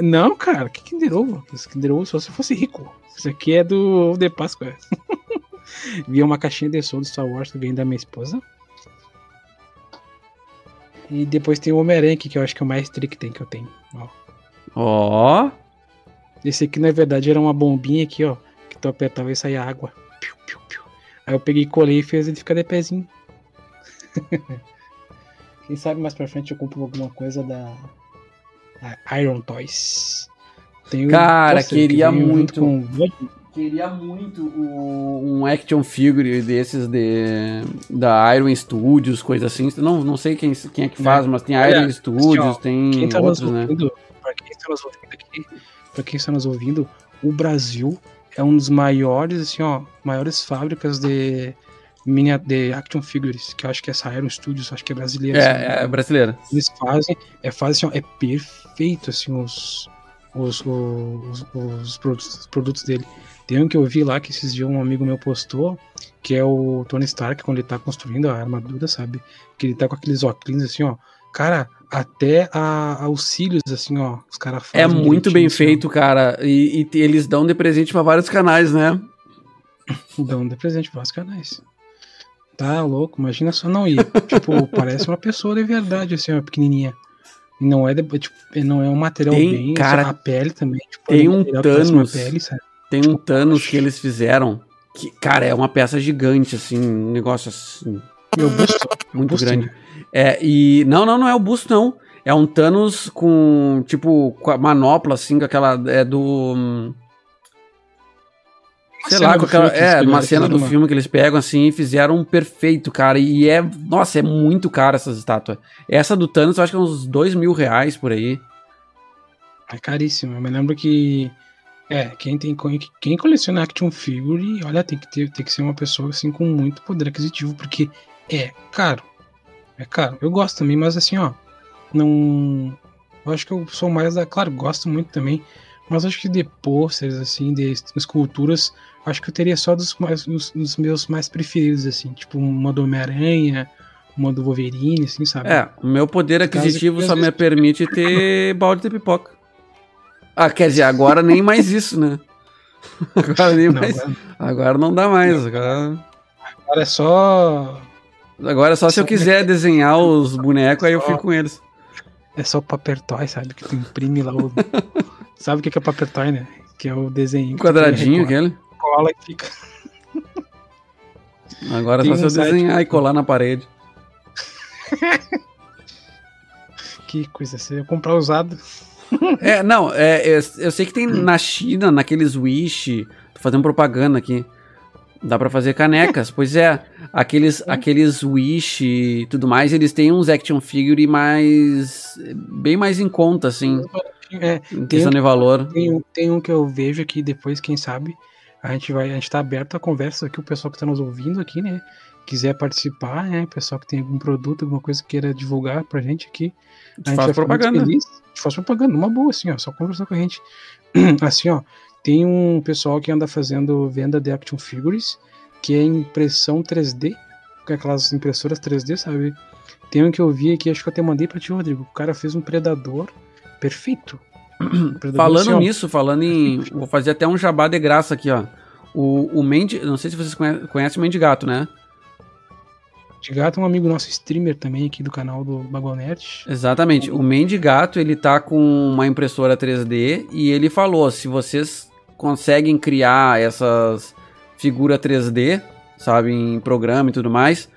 Não, cara, que Kinder Ovo? Kinder Ovo só se fosse rico. Isso aqui é do Ovo de Páscoa. Vi uma caixinha de som do Star Wars que vem da minha esposa. E depois tem o Homem-Aranha aqui, que eu acho que é o mais trick que tem que eu tenho. Ó. Ó. Esse aqui, na verdade, era uma bombinha aqui, ó. Que tu apertava e saía água. Piu, piu, piu. Aí eu peguei, colei e fez ele ficar de pezinho. Quem sabe mais pra frente eu compro alguma coisa da, da Iron Toys. Tenho, Cara, queria que muito. Com... Queria muito o, um action figure desses de, da Iron Studios, coisa assim. Não, não sei quem, quem é que faz, é. mas tem Iron Olha, Studios, assim, ó, tem tá outros, né? Ouvindo, pra quem está nos ouvindo aqui, pra quem está nos ouvindo, o Brasil é um dos maiores, assim, ó, maiores fábricas de minha de action figures, que eu acho que é essa Iron Studios, acho que é brasileira. É, assim, é brasileira. Eles fazem, é fazem, assim, ó, é perfeito, assim, os, os, os, os, produtos, os produtos dele. Tem um que eu vi lá que esses dias um amigo meu postou, que é o Tony Stark, quando ele tá construindo a armadura, sabe? Que ele tá com aqueles óculos assim, ó. Cara, até a, auxílios, assim, ó. Os caras fazem. É muito bem assim, feito, ó. cara. E, e, eles dão de presente para vários canais, né? Dão de presente para vários canais. Tá louco, imagina só não ir. tipo, parece uma pessoa de verdade, assim, uma pequenininha. E não é, de, tipo, não é um material tem, bem. Cara, a pele também. Tipo, tem é um Thanos. Pele, tem tipo, um Thanos que eles fizeram. Que, cara, é uma peça gigante, assim. Um negócio assim. Meu busto. Muito busto, grande. Né? É, e. Não, não, não é o busto, não. É um Thanos com, tipo, com a manopla, assim, com aquela. É do sei lá, com aquela, é, uma cena do filme que eles pegam assim e fizeram um perfeito, cara. E é, nossa, é muito caro essas estátuas. Essa do Thanos eu acho que é uns dois mil reais por aí. É caríssimo. Eu me lembro que, é, quem tem quem coleciona action figure, olha, tem que ter, tem que ser uma pessoa assim com muito poder aquisitivo, porque é caro. É caro. Eu gosto também, mas assim, ó, não, eu acho que eu sou mais da, claro, gosto muito também. Mas acho que de pôsteres, assim, de esculturas, acho que eu teria só dos, mais, dos, dos meus mais preferidos, assim, tipo uma do Homem-Aranha, uma do Wolverine, assim, sabe? É, o meu poder aquisitivo só me permite ter balde de pipoca. Ah, quer dizer, agora nem mais isso, né? Agora nem não, mais. Agora... agora não dá mais. Agora... agora é só. Agora é só, só se eu quiser desenhar os bonecos, aí eu fico com eles. É só o papertoy, sabe? Que tu imprime lá o. sabe o que é papertoy, né? Que é o desenho. Quadradinho aquele? Cola e fica. Agora é só se eu desenhar e colar na parede. que coisa, você ia comprar usado. é, não, é, eu, eu, sei que tem na China, naqueles Wish, tô fazendo propaganda aqui. Dá para fazer canecas, pois é. Aqueles, é. aqueles Wish e tudo mais, eles têm uns action figure mais. bem mais em conta, assim. É, em questão de valor. Tem, tem um que eu vejo aqui depois, quem sabe, a gente vai, a gente tá aberto a conversa aqui, o pessoal que está nos ouvindo aqui, né? Quiser participar, né? O pessoal que tem algum produto, alguma coisa que queira divulgar pra gente aqui. A gente faz propaganda. Feliz. A gente faz propaganda, uma boa, assim, ó. Só conversar com a gente. assim, ó. Tem um pessoal que anda fazendo venda de action figures, que é impressão 3D, com aquelas impressoras 3D, sabe? Tem um que eu vi aqui, acho que eu até mandei pra ti, Rodrigo. O cara fez um predador perfeito falando nisso, falando em. Vou fazer até um jabá de graça aqui, ó. O, o Mendy. Não sei se vocês conhecem, o Mendigato, né? Mendigato é um amigo nosso streamer também aqui do canal do Bagonete. Exatamente. O Mendigato, ele tá com uma impressora 3D e ele falou: se vocês conseguem criar essas figuras 3D, sabe, em programa e tudo mais,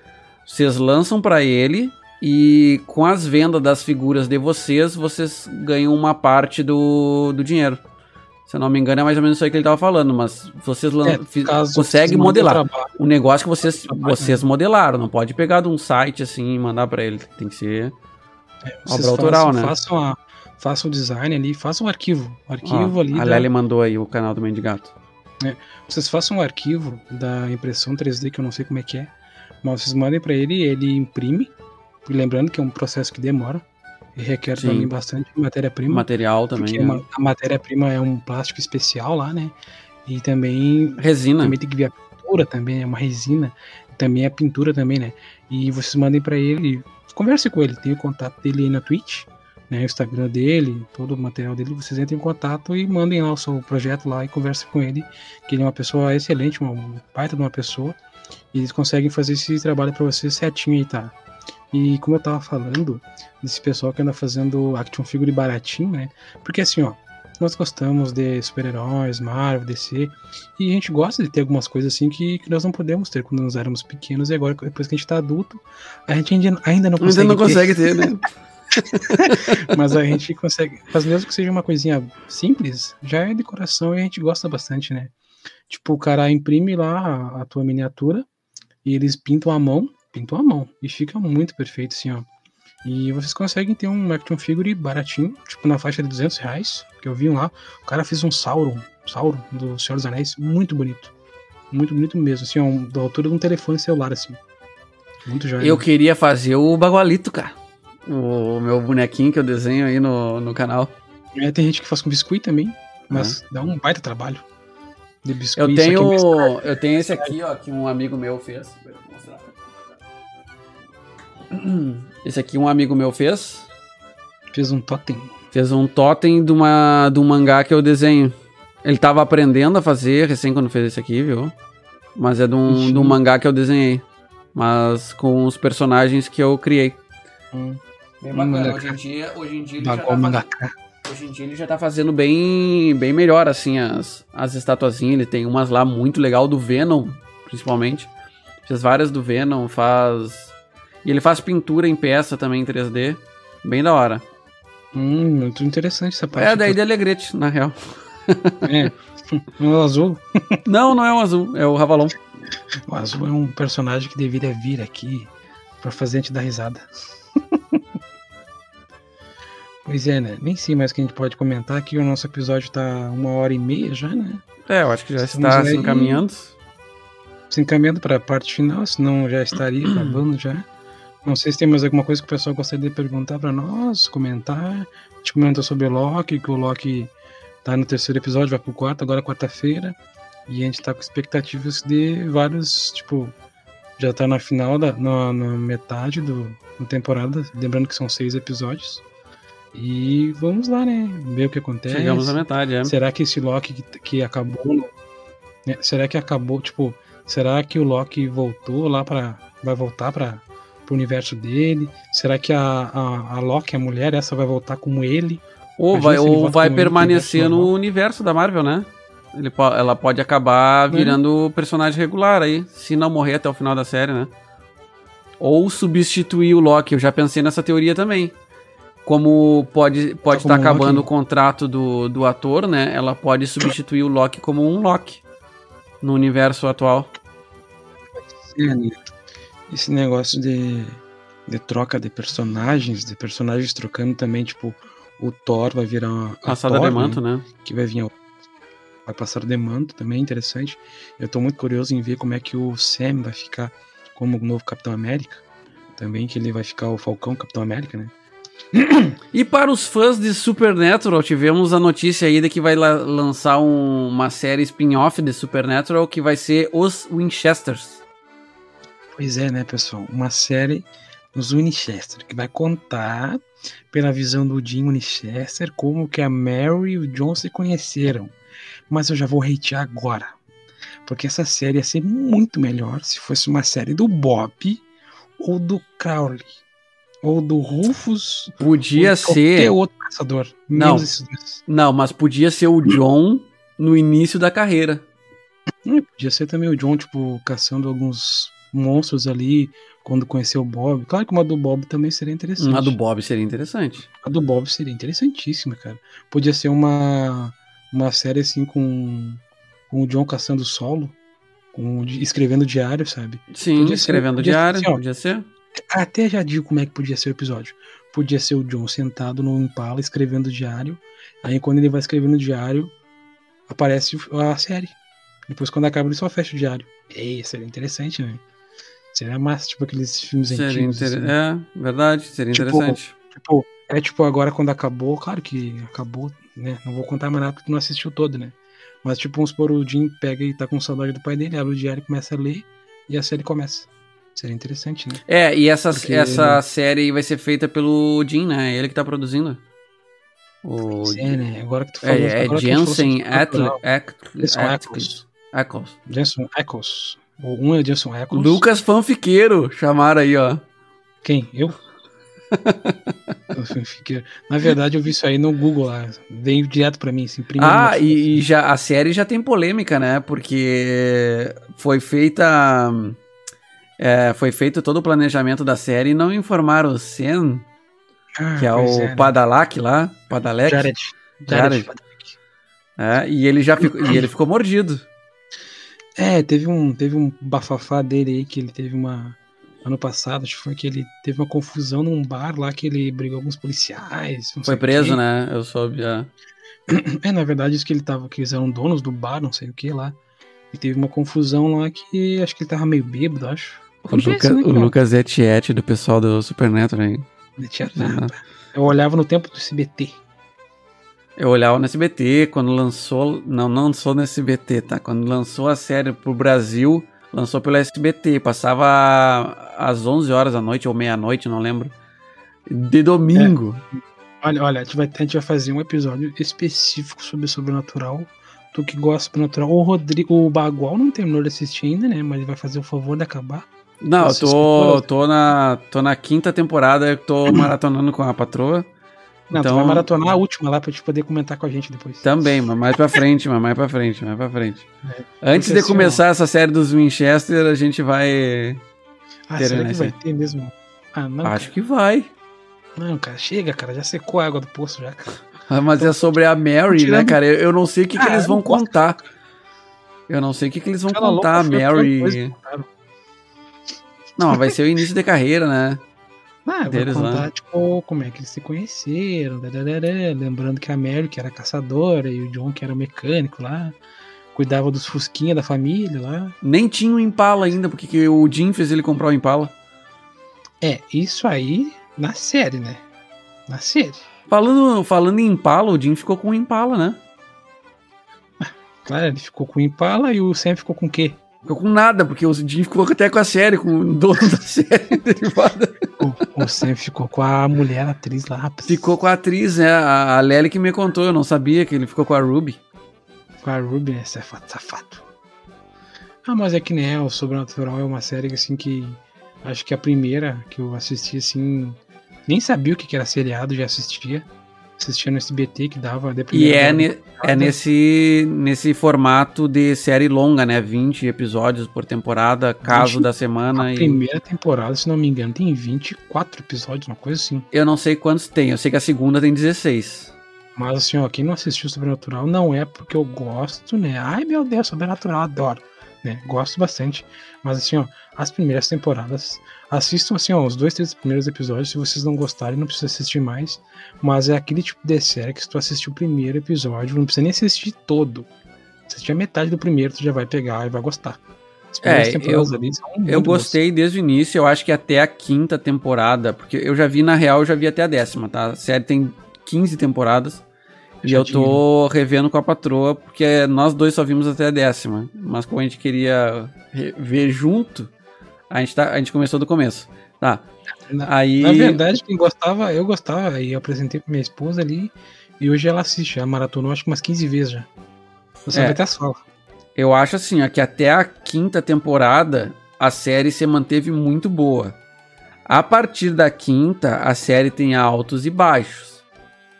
vocês lançam para ele e com as vendas das figuras de vocês, vocês ganham uma parte do, do dinheiro. Se eu não me engano, é mais ou menos isso aí que ele estava falando, mas vocês é, conseguem modelar. O negócio que vocês, vocês modelaram, não pode pegar de um site assim e mandar para ele. Tem que ser é, obra autoral, façam, né? Façam, a, façam o design ali, façam um arquivo. arquivo Ó, ali. A da... Lely mandou aí o canal do Mendigato. É, vocês façam um arquivo da impressão 3D, que eu não sei como é que é, mas vocês mandem para ele, ele imprime lembrando que é um processo que demora e requer Sim. também bastante matéria-prima. Material também. Né? a matéria-prima é um plástico especial lá, né? E também. Resina. Também tem que ver a pintura também, é uma resina. Também é pintura também, né? E vocês mandem para ele, converse com ele, tem o contato dele aí na Twitch. né, o Instagram dele, todo o material dele, vocês entrem em contato e mandem lá o seu projeto lá e conversem com ele, que ele é uma pessoa excelente, uma baita de uma pessoa, e eles conseguem fazer esse trabalho para vocês certinho aí, tá? E como eu tava falando, desse pessoal que anda fazendo action figure baratinho, né? Porque assim, ó, nós gostamos de super-heróis, Marvel, DC, e a gente gosta de ter algumas coisas assim que, que, nós não podemos ter quando nós éramos pequenos, e agora, depois que a gente tá adulto, a gente ainda, ainda não consegue ainda não ter. consegue ter, né? Mas a gente consegue. Mas mesmo que seja uma coisinha simples, já é decoração e a gente gosta bastante, né? Tipo, o cara imprime lá a, a tua miniatura e eles pintam a mão, pintam a mão. E fica muito perfeito, assim, ó. E vocês conseguem ter um action figure baratinho, tipo na faixa de 200 reais, que eu vi lá. O cara fez um Sauron, Sauron do Senhor dos Anéis, muito bonito. Muito bonito mesmo, assim, ó, da altura de um telefone celular, assim. Muito joia. Eu queria fazer o Bagualito, cara o meu bonequinho que eu desenho aí no, no canal. É, tem gente que faz com biscuit também, mas dá um baita trabalho. De biscuit, eu tenho, é eu tenho esse aqui, ó, que um amigo meu fez. Esse aqui um amigo meu fez. Fez um totem. Fez um totem de, uma, de um mangá que eu desenho. Ele tava aprendendo a fazer recém quando fez esse aqui, viu? Mas é de um, de um mangá que eu desenhei. Mas com os personagens que eu criei. Hum. Bem bacana. Hoje em dia, hoje em dia ele já tá fazendo, hoje em dia ele já tá fazendo bem, bem melhor, assim, as, as estatuazinhas. Ele tem umas lá muito legal do Venom, principalmente. Fez várias do Venom, faz. E ele faz pintura em peça também em 3D. Bem da hora. Hum, muito interessante essa parte. É, daí de Alegrete, na real. É. Não é o azul? não, não é o azul, é o Ravalon. O azul é um personagem que deveria vir aqui pra fazer a gente dar risada. Pois é, né? Nem sei mais que a gente pode comentar que o nosso episódio tá uma hora e meia já, né? É, eu acho que já Estamos está se encaminhando. Se encaminhando para a parte final, senão já estaria acabando já. Não sei se tem mais alguma coisa que o pessoal gostaria de perguntar para nós, comentar. A gente comentou sobre o Loki, que o Loki tá no terceiro episódio, vai pro quarto, agora quarta-feira. E a gente tá com expectativas de vários, tipo, já tá na final, da, na, na metade do, da temporada. Lembrando que são seis episódios. E vamos lá, né? Ver o que acontece. Chegamos à metade, é. Será que esse Loki que, que acabou. Né? Será que acabou, tipo. Será que o Loki voltou lá para Vai voltar para o universo dele? Será que a, a, a Loki, a mulher, essa vai voltar como ele? Ou vai, ou vai permanecer no universo da Marvel, né? Ele, ela pode acabar né? virando é. personagem regular aí, se não morrer até o final da série, né? Ou substituir o Loki. Eu já pensei nessa teoria também como pode pode estar tá acabando Loki. o contrato do, do ator, né? Ela pode substituir o Loki como um Loki no universo atual. Sim, esse negócio de, de troca de personagens, de personagens trocando também, tipo, o Thor vai virar passada de manto, né? Que vai vir vai passar de manto também, interessante. Eu tô muito curioso em ver como é que o Sam vai ficar como o novo Capitão América. Também que ele vai ficar o Falcão Capitão América, né? E para os fãs de Supernatural, tivemos a notícia aí de que vai la lançar um, uma série spin-off de Supernatural que vai ser Os Winchesters. Pois é, né, pessoal? Uma série dos Winchester que vai contar pela visão do Jim Winchester como que a Mary e o John se conheceram. Mas eu já vou hatear agora. Porque essa série ia ser muito melhor se fosse uma série do Bob ou do Crowley ou do Rufus. Podia ser. outro caçador. Não, não, mas podia ser o John no início da carreira. É, podia ser também o John, tipo, caçando alguns monstros ali quando conheceu o Bob. Claro que uma do Bob também seria interessante. Uma do Bob seria interessante. A do Bob seria interessantíssima, cara. Podia ser uma, uma série assim com, com o John caçando solo, com, escrevendo diário, sabe? Sim, podia escrevendo ser, diário, assim, ó, podia ser. Até já digo como é que podia ser o episódio. Podia ser o John sentado no Impala escrevendo o diário. Aí quando ele vai escrevendo diário, aparece a série. Depois quando acaba ele só fecha o diário. Ei, seria interessante, né? Seria massa, tipo aqueles filmes seria antigos. Inter... Assim. É, verdade, seria tipo, interessante. Tipo, é tipo agora quando acabou, claro que acabou, né? Não vou contar mais nada porque tu não assistiu todo, né? Mas tipo, vamos supor, o Jim pega e tá com saudade do pai dele, abre o diário, começa a ler e a série começa. Seria interessante, né? É, e essa, Porque essa série vai ser feita pelo Jim, né? Ele que tá produzindo. O... É, né? Agora que tu falou... É, é Jensen Ackles. Ackles. Jensen Ackles. Um é Jensen Ackles. Lucas Fanfiqueiro, chamaram aí, ó. Quem? Eu? Na verdade, eu vi isso aí no Google lá. Veio direto para mim, assim, Ah, e, e, já a série já tem polêmica, né? Porque foi feita. É, foi feito todo o planejamento da série e não informaram o Sen, ah, que é o é, né? Padalak lá. Padalek. Jared. Jared. Jared. É, e ele já ficou, e ele ficou mordido. É, teve um, teve um bafafá dele aí que ele teve uma ano passado, acho que foi que ele teve uma confusão num bar lá que ele brigou com os policiais. Foi preso, né? Eu soube, é. É, na verdade, isso que ele tava, que eles eram donos do bar, não sei o que lá. E teve uma confusão lá que acho que ele tava meio bêbado, acho. O, Luca, né, o Lucas é tiete do pessoal do Supernatural, hein? Não tinha nada. Uhum. Eu olhava no tempo do SBT. Eu olhava no SBT quando lançou. Não, não lançou no SBT, tá? Quando lançou a série pro Brasil, Lançou pelo SBT, passava às 11 horas da noite ou meia-noite, não lembro. De domingo. É. Olha, olha, a gente, vai, a gente vai fazer um episódio específico sobre sobrenatural. Tu que gosta de sobrenatural. O Rodrigo, o Bagual não terminou de assistir ainda, né? Mas ele vai fazer o favor de acabar. Não, eu tô, tô, na, tô na quinta temporada, tô maratonando com a patroa. Não, então, tu vai maratonar a última lá pra te poder comentar com a gente depois. Também, mas mais pra frente, mas mais pra frente, mais pra frente. É, Antes de assim, começar essa série dos Winchester, a gente vai. Ah, ter será que vai ter mesmo? Ah, não. Acho cara. que vai. Não, cara, chega, cara, já secou a água do poço já, cara. Ah, mas é sobre a Mary, né, cara? Eu, não sei o que, ah, que eles vão contar. Eu não sei o que, que eles vão contar, a Mary. Não, vai ser o início de carreira, né? Ah, vai contar, lá. tipo, como é que eles se conheceram, dadadada, lembrando que a Mary, que era caçadora, e o John, que era mecânico lá, cuidava dos fusquinha da família lá. Nem tinha o um Impala ainda, porque o Jim fez ele comprar o Impala. É, isso aí na série, né? Na série. Falando, falando em Impala, o Jim ficou com o Impala, né? Ah, claro, ele ficou com o Impala e o Sam ficou com o quê? Ficou com nada, porque o Jim ficou até com a série, com o dono da série derivada. O, o Sam ficou com a mulher a atriz lá. Ficou com a atriz, né? A, a Lely que me contou, eu não sabia que ele ficou com a Ruby. Com a Ruby, né? Safado, safado. Ah, mas é que nem é, o Sobrenatural é uma série assim que. Acho que a primeira que eu assisti assim. Nem sabia o que era seriado, já assistia assistia no SBT que dava. E é, ne, é nesse, nesse formato de série longa, né? 20 episódios por temporada, caso 20, da semana. A e... primeira temporada, se não me engano, tem 24 episódios, uma coisa assim. Eu não sei quantos tem, eu sei que a segunda tem 16. Mas assim, ó, quem não assistiu Sobrenatural não é porque eu gosto, né? Ai meu Deus, Sobrenatural, adoro. Né? Gosto bastante. Mas assim, ó, as primeiras temporadas Assistam assim, ó, os dois, três primeiros episódios. Se vocês não gostarem, não precisa assistir mais. Mas é aquele tipo de série que se tu assistir o primeiro episódio, não precisa nem assistir todo. Se assistir a metade do primeiro, tu já vai pegar e vai gostar. É, eu, eu gostei desde o início, eu acho que até a quinta temporada, porque eu já vi, na real, eu já vi até a décima, tá? A série tem 15 temporadas. E eu tô revendo com a patroa, porque nós dois só vimos até a décima. Mas como a gente queria ver junto, a gente, tá, a gente começou do começo. Tá. Na, Aí... na verdade, quem gostava, eu gostava, e apresentei pra minha esposa ali, e hoje ela assiste, a maratonou acho que umas 15 vezes já. Você é, vai ter as falas. Eu acho assim, ó, que até a quinta temporada a série se manteve muito boa. A partir da quinta, a série tem altos e baixos.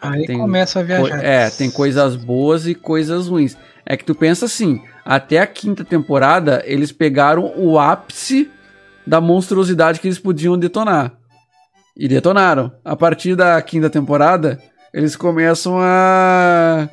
Aí tem, começa a viajar. É, tem coisas boas e coisas ruins. É que tu pensa assim, até a quinta temporada, eles pegaram o ápice da monstruosidade que eles podiam detonar. E detonaram. A partir da quinta temporada, eles começam a.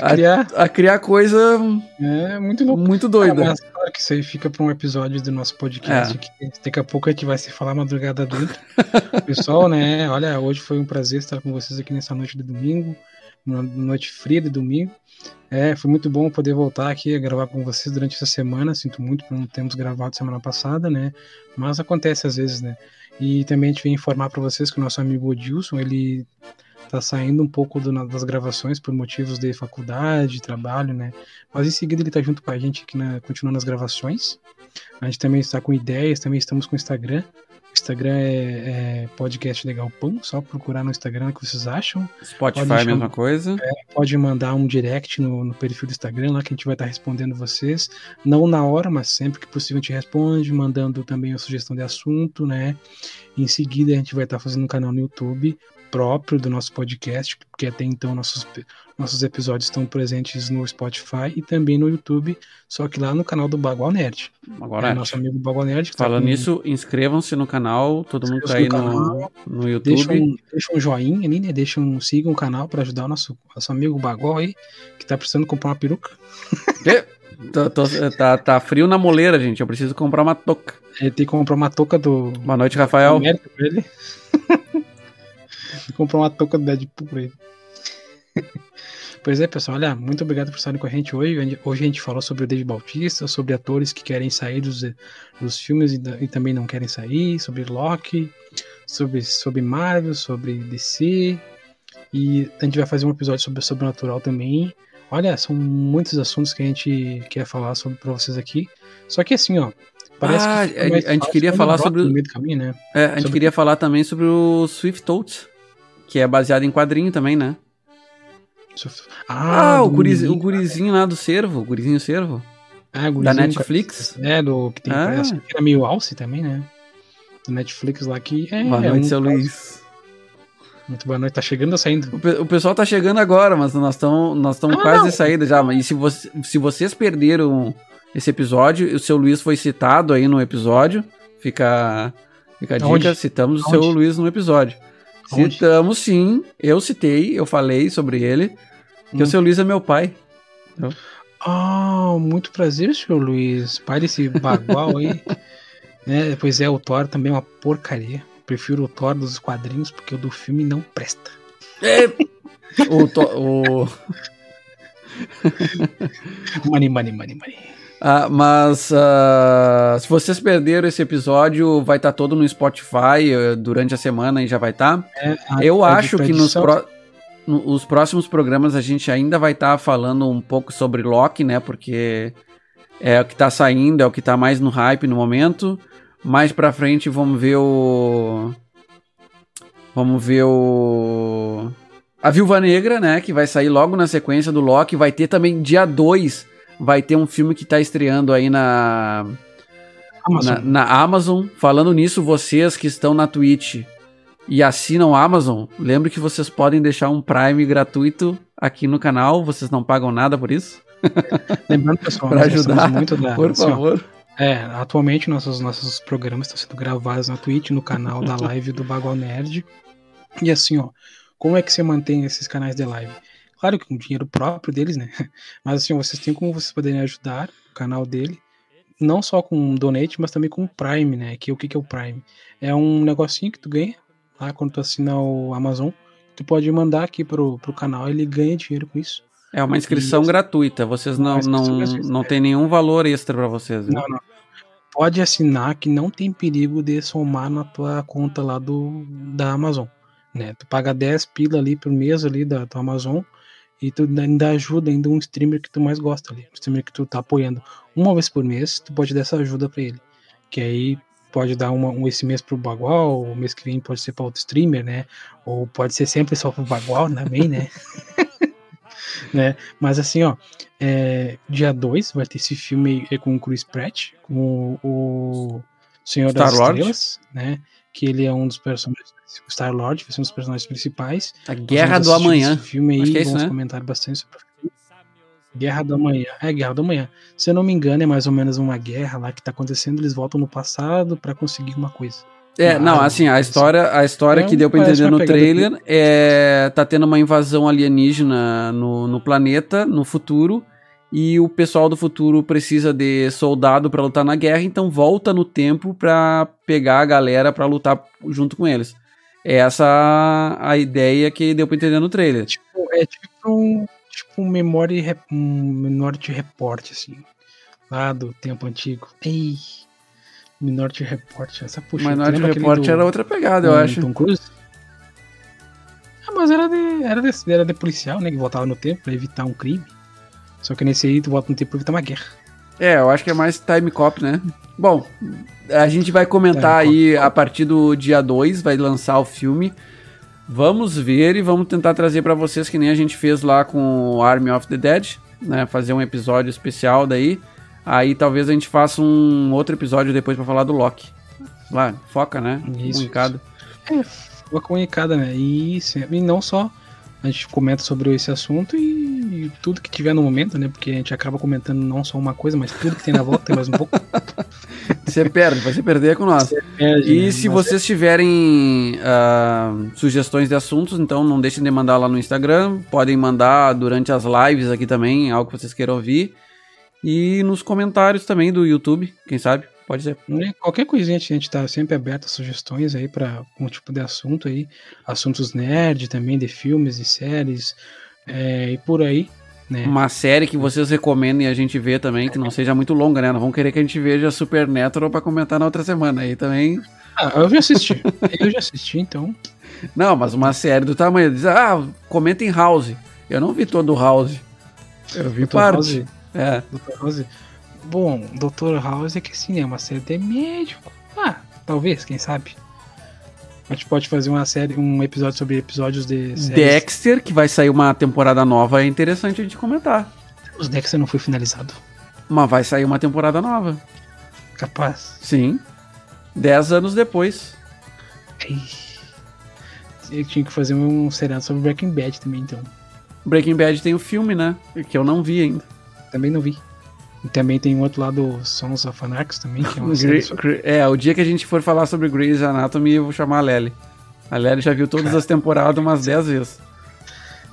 A criar, a, a criar coisa é, muito, louco. muito doida. Ah, mas claro que isso aí fica para um episódio do nosso podcast. É. Que daqui a pouco a gente vai se falar madrugada dentro. Pessoal, né? Olha, hoje foi um prazer estar com vocês aqui nessa noite de domingo, noite fria de domingo. É, foi muito bom poder voltar aqui a gravar com vocês durante essa semana. Sinto muito por não termos gravado semana passada, né? Mas acontece às vezes, né? E também a gente vem informar para vocês que o nosso amigo Odilson, ele tá saindo um pouco do, das gravações por motivos de faculdade, trabalho, né? Mas em seguida ele tá junto com a gente aqui, na, continuando as gravações. A gente também está com ideias, também estamos com Instagram. Instagram é, é podcast legal pão, só procurar no Instagram o que vocês acham. Spotify pode mesma coisa. É, pode mandar um direct no, no, perfil do Instagram lá que a gente vai estar respondendo vocês. Não na hora, mas sempre que possível a gente responde, mandando também a sugestão de assunto, né? Em seguida a gente vai estar fazendo um canal no YouTube próprio do nosso podcast, porque até então nossos, nossos episódios estão presentes no Spotify e também no YouTube, só que lá no canal do Bagual Nerd. Bagual é Nerd. nosso amigo Bagual Nerd. Tá Falando nisso, inscrevam-se no canal, todo mundo tá aí no, no, YouTube. Deixa um, deixa um joinha ali, né? Deixa um, sigam o canal para ajudar o nosso, nosso amigo Bagual aí, que tá precisando comprar uma peruca. Tô, tô, tá, tá frio na moleira, gente. Eu preciso comprar uma touca. Ele tem que comprar uma touca do. Boa noite, Rafael. Comprar uma touca do Deadpool pra ele. Pois é, pessoal, olha, muito obrigado por estarem com a gente hoje. Hoje a gente falou sobre o David Bautista, sobre atores que querem sair dos, dos filmes e, e também não querem sair, sobre Loki, sobre, sobre Marvel, sobre DC. E a gente vai fazer um episódio sobre o sobrenatural também. Olha, são muitos assuntos que a gente quer falar sobre para vocês aqui. Só que assim, ó, parece ah, que a, a gente queria falar sobre o caminho, né? É, a gente sobre... queria falar também sobre o Swift Totes, que é baseado em quadrinho também, né? Ah, ah o, guriz, o gurizinho lá do Cervo, o gurizinho Cervo. Ah, o da Netflix. É, do que tem ah. que era meio alce também, né? Do Netflix lá que é. Boa noite, é um seu Luiz. Muito boa noite, tá chegando ou saindo? O, pe o pessoal tá chegando agora, mas nós estamos nós ah, quase não. de saída já. E se, você, se vocês perderam esse episódio, o seu Luiz foi citado aí no episódio. Fica, fica a dica, Onde? citamos Onde? o seu Luiz no episódio. Onde? Citamos sim, eu citei, eu falei sobre ele, que hum. o seu Luiz é meu pai. Ah, oh, muito prazer, senhor Luiz. Pai desse bagual aí. é, pois é, o Thor também é uma porcaria. Prefiro o Thor dos quadrinhos porque o do filme não presta. É. o, Thor, o... money, money, money, money. Ah, mas uh, se vocês perderam esse episódio, vai estar tá todo no Spotify uh, durante a semana e já vai estar. Tá. É, Eu acho que nos pro, no, os próximos programas a gente ainda vai estar tá falando um pouco sobre Loki, né? Porque é o que está saindo, é o que está mais no hype no momento. Mais pra frente vamos ver o. Vamos ver o. A Viúva Negra, né? Que vai sair logo na sequência do Loki. Vai ter também dia 2 vai ter um filme que tá estreando aí na Amazon. Na, na, Amazon. Falando nisso, vocês que estão na Twitch e assinam a Amazon, lembre que vocês podem deixar um Prime gratuito aqui no canal, vocês não pagam nada por isso. Lembrando, pessoal, para ajudar, muito da, por assim, favor. É, atualmente nossos, nossos programas estão sendo gravados na Twitch, no canal da live do Bagual Nerd. E assim, ó, como é que você mantém esses canais de live? Claro que com dinheiro próprio deles, né? Mas assim, vocês têm como vocês poderem ajudar o canal dele. Não só com donate, mas também com o Prime, né? Que o que, que é o Prime? É um negocinho que tu ganha lá quando tu assina o Amazon. Tu pode mandar aqui pro, pro canal, ele ganha dinheiro com isso. É uma inscrição e, gratuita, vocês não, não, não tem nenhum valor extra para vocês. Né? Não, não. Pode assinar que não tem perigo de somar na tua conta lá do, da Amazon. Né? Tu paga 10 pila ali por mês ali da tua Amazon e tu ainda ajuda ainda um streamer que tu mais gosta ali, um streamer que tu tá apoiando. Uma vez por mês, tu pode dar essa ajuda para ele. Que aí pode dar uma, um esse mês pro Bagual, o mês que vem pode ser para outro streamer, né? Ou pode ser sempre só pro Bagual também, né? né? Mas assim, ó, é, dia 2 vai ter esse filme com o Chris Pratt, com o, o Senhor Star das Lord. Estrelas, né? Que ele é um dos personagens o Star-Lord vai ser um dos personagens principais. A Guerra do Amanhã. Esse filme aí, Acho que é isso, vamos né? comentar bastante sobre Guerra do Amanhã. É, Guerra do Amanhã. Se eu não me engano, é mais ou menos uma guerra lá que tá acontecendo, eles voltam no passado para conseguir uma coisa. É, não, assim, a história, a história que deu pra entender no trailer é. Tá tendo uma invasão alienígena no, no planeta, no futuro, e o pessoal do futuro precisa de soldado para lutar na guerra, então volta no tempo pra pegar a galera para lutar junto com eles. É essa a ideia que deu pra entender no trailer. Tipo, é tipo um, tipo um memory, um Minority Report, assim. Lá do tempo antigo. Ei, Minority Report, essa puxa. Minority Report era outra pegada, eu acho. Tom Cruise? Ah, mas era de, era, de, era de policial, né? Que voltava no tempo pra evitar um crime. Só que nesse aí tu volta no tempo pra evitar uma guerra. É, eu acho que é mais time cop, né? Bom, a gente vai comentar time aí cop. a partir do dia 2, vai lançar o filme. Vamos ver e vamos tentar trazer para vocês que nem a gente fez lá com o Army of the Dead, né? Fazer um episódio especial daí. Aí talvez a gente faça um outro episódio depois para falar do Loki. Lá, foca, né? Isso. Um em cada. É, foca um em cada, né? E, e não só a gente comenta sobre esse assunto e, e, tudo que tiver no momento, né? Porque a gente acaba comentando não só uma coisa, mas tudo que tem na volta, mais um pouco. Você perde, você perder é com nós. Perde, e né? se mas vocês é... tiverem uh, sugestões de assuntos, então não deixem de mandar lá no Instagram. Podem mandar durante as lives aqui também, algo que vocês queiram ouvir. E nos comentários também do YouTube, quem sabe? Pode ser. Qualquer coisinha a gente tá sempre aberto a sugestões aí para um tipo de assunto aí. Assuntos nerd também, de filmes e séries é, e por aí. Né? Uma série que vocês recomendem a gente ver também, que não seja muito longa, né? Não vão querer que a gente veja Supernatural para comentar na outra semana. Aí também. Ah, eu já assisti. eu já assisti, então. Não, mas uma série do tamanho. Diz, ah, comenta em House. Eu não vi todo House. Eu vi Dr. parte. House? É. Dr. House. Bom, Dr. House é que assim, é uma série de médico. Ah, talvez, quem sabe. A gente pode fazer uma série, um episódio sobre episódios de séries. Dexter, que vai sair uma temporada nova, é interessante a gente comentar. Os Dexter não foi finalizado. Mas vai sair uma temporada nova. Capaz. Sim. Dez anos depois. Eu tinha que fazer um seriado sobre Breaking Bad também, então. Breaking Bad tem o filme, né? Que eu não vi ainda. Também não vi. E também tem outro lado, Sons of Anarchs também, que é uma série sobre... É, o dia que a gente for falar sobre Grey's Anatomy, eu vou chamar a Lely. A Lely já viu todas Cara. as temporadas umas 10 vezes.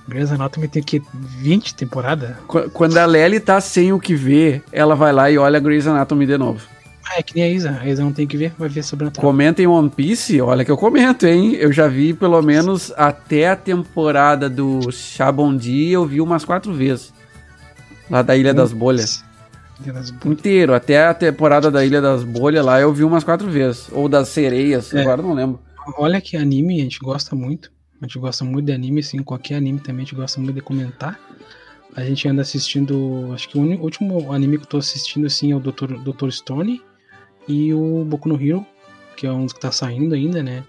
Grey's Anatomy tem que 20 temporadas? Quando a Lely tá sem o que ver, ela vai lá e olha Grey's Anatomy de novo. Ah, é que nem a Isa. A Isa não tem que ver, vai ver sobre a Comenta em One Piece, olha que eu comento, hein? Eu já vi pelo menos até a temporada do Shabondi, eu vi umas quatro vezes. Lá da Ilha das Bolhas. Inteiro, até a temporada da Ilha das Bolhas lá eu vi umas quatro vezes. Ou das sereias, é. agora não lembro. Olha que anime a gente gosta muito. A gente gosta muito de anime, sim. Qualquer anime também a gente gosta muito de comentar. A gente anda assistindo. Acho que o último anime que eu tô assistindo assim é o Dr. Dr. Stone e o Boku no Hero, que é um dos que tá saindo ainda, né?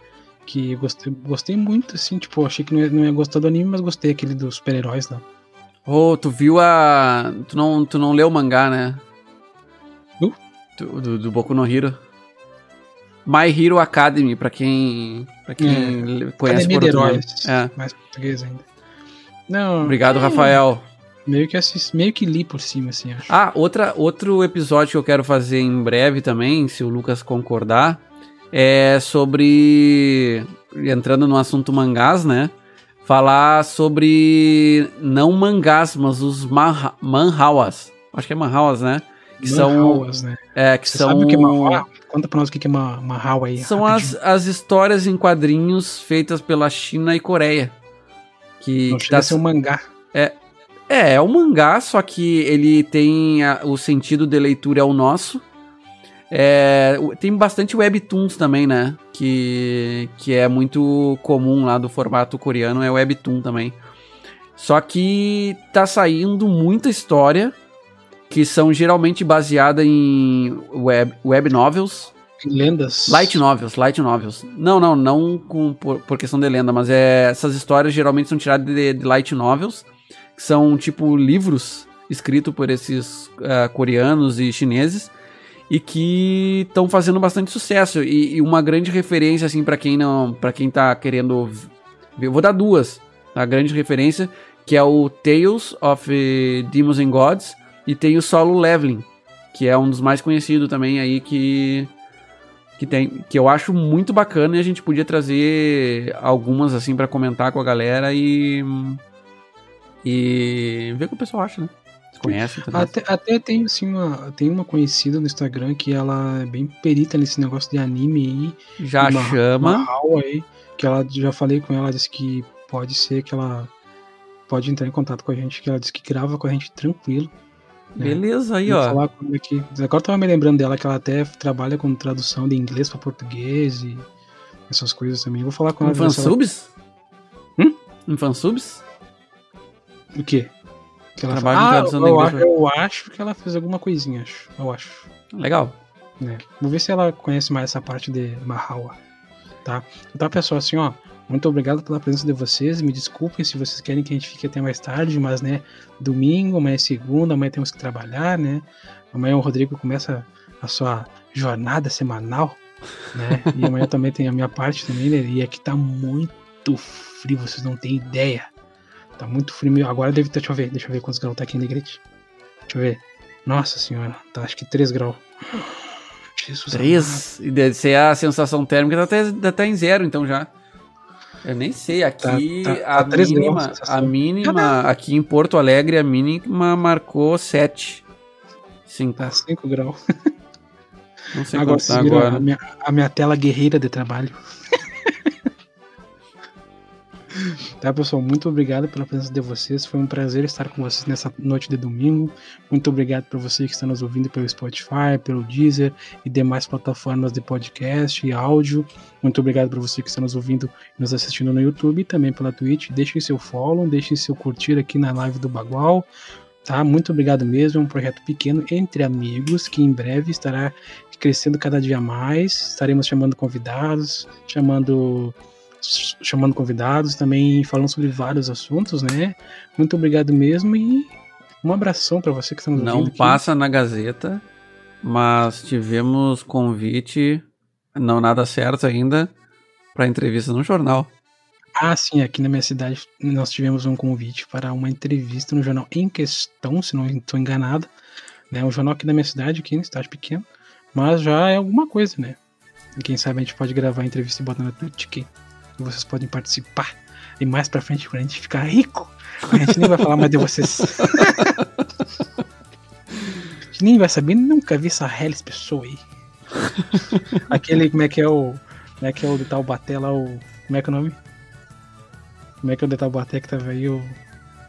Que gostei, gostei muito, assim, tipo, achei que não ia, não ia gostar do anime, mas gostei aquele dos super-heróis lá. Ô, oh, tu viu a. Tu não, tu não leu o mangá, né? Uh? Do, do, do Boku no Hero. My Hero Academy, pra quem, pra quem é. conhece Academia por outro é. Mais português ainda. Não, Obrigado, é, Rafael. Meio que, assisti, meio que li por cima, assim, acho. Ah, outra, outro episódio que eu quero fazer em breve também, se o Lucas concordar, é sobre. Entrando no assunto mangás, né? Falar sobre não mangás, mas os man manhwas. Acho que é manhwas, né? Que manhwas, são, né? É, que Você são. Sabe o que é manhwa? Conta pra nós o que é manhwa aí. São as, as histórias em quadrinhos feitas pela China e Coreia. Que, não que tá... ser um mangá. É, é, é um mangá, só que ele tem a, o sentido de leitura é o nosso. É, tem bastante webtoons também, né? Que, que é muito comum lá do formato coreano, é webtoon também. Só que tá saindo muita história que são geralmente baseadas em web, web novels. Lendas. Light novels, light novels. Não, não, não com, por, por questão de lenda, mas é, essas histórias geralmente são tiradas de, de light novels, que são tipo livros escritos por esses uh, coreanos e chineses e que estão fazendo bastante sucesso e, e, uma grande referência assim para quem não, para quem tá querendo ver, eu vou dar duas, a grande referência que é o Tales of Demons and Gods e tem o Solo Leveling, que é um dos mais conhecidos também aí que que tem que eu acho muito bacana e a gente podia trazer algumas assim para comentar com a galera e e ver o que o pessoal acha, né? Conhece? Até, até tem, assim, uma, tem uma conhecida no Instagram que ela é bem perita nesse negócio de anime aí. Já uma, chama. Uma aí, que ela já falei com ela, disse que pode ser que ela pode entrar em contato com a gente, que ela disse que grava com a gente tranquilo. Né? Beleza, aí, ó. Falar como é que... Agora tava me lembrando dela que ela até trabalha com tradução de inglês para português e essas coisas também. Vou falar com ela. Em fansubs? Ela... Hum? Em fansubs? O quê? Que ela Trabalho fala, ah, eu, acho, eu acho que ela fez alguma coisinha, acho. Eu acho. Legal. É. Vou ver se ela conhece mais essa parte de Mahawa. Tá? Então, pessoal, assim, ó. Muito obrigado pela presença de vocês. Me desculpem se vocês querem que a gente fique até mais tarde, mas, né, domingo, amanhã é segunda, amanhã temos que trabalhar, né? Amanhã o Rodrigo começa a sua jornada semanal, né? E amanhã também tem a minha parte também, né? E aqui tá muito frio, vocês não têm ideia. Tá muito frio. Agora deve ter, deixa eu ver, deixa eu ver quantos graus tá aqui em Negrete. Deixa eu ver. Nossa senhora, tá acho que 3 graus. Jesus 3? E deve ser a sensação térmica tá até, tá em zero, então já. Eu nem sei, aqui tá, tá, tá a, mínima, a mínima, aqui em Porto Alegre, a mínima marcou 7. 5. Tá 5 graus. Não sei agora, tá agora. A minha, a minha tela guerreira de trabalho. Tá, pessoal, muito obrigado pela presença de vocês. Foi um prazer estar com vocês nessa noite de domingo. Muito obrigado para você que está nos ouvindo pelo Spotify, pelo Deezer e demais plataformas de podcast e áudio. Muito obrigado para você que está nos ouvindo e nos assistindo no YouTube e também pela Twitch. Deixe seu follow, deixe seu curtir aqui na live do Bagual. Tá? Muito obrigado mesmo. É um projeto pequeno entre amigos que em breve estará crescendo cada dia mais. Estaremos chamando convidados, chamando chamando convidados, também falando sobre vários assuntos, né? Muito obrigado mesmo e um abração para você que está nos Não passa na Gazeta, mas tivemos convite, não nada certo ainda, para entrevista no jornal. Ah, sim, aqui na minha cidade nós tivemos um convite para uma entrevista no jornal em questão, se não estou enganado. Né? Um jornal aqui da minha cidade, aqui na cidade pequena, mas já é alguma coisa, né? E quem sabe a gente pode gravar a entrevista e botar na Twitch e vocês podem participar. E mais pra frente, quando a gente ficar rico, a gente nem vai falar mais de vocês. a gente nem vai saber, nunca vi essa Hellis pessoa aí. Aquele, como é que é o. Como é que é o de Taubaté lá, o. Como é que é o nome? Como é que é o de Taubaté que tava aí, o,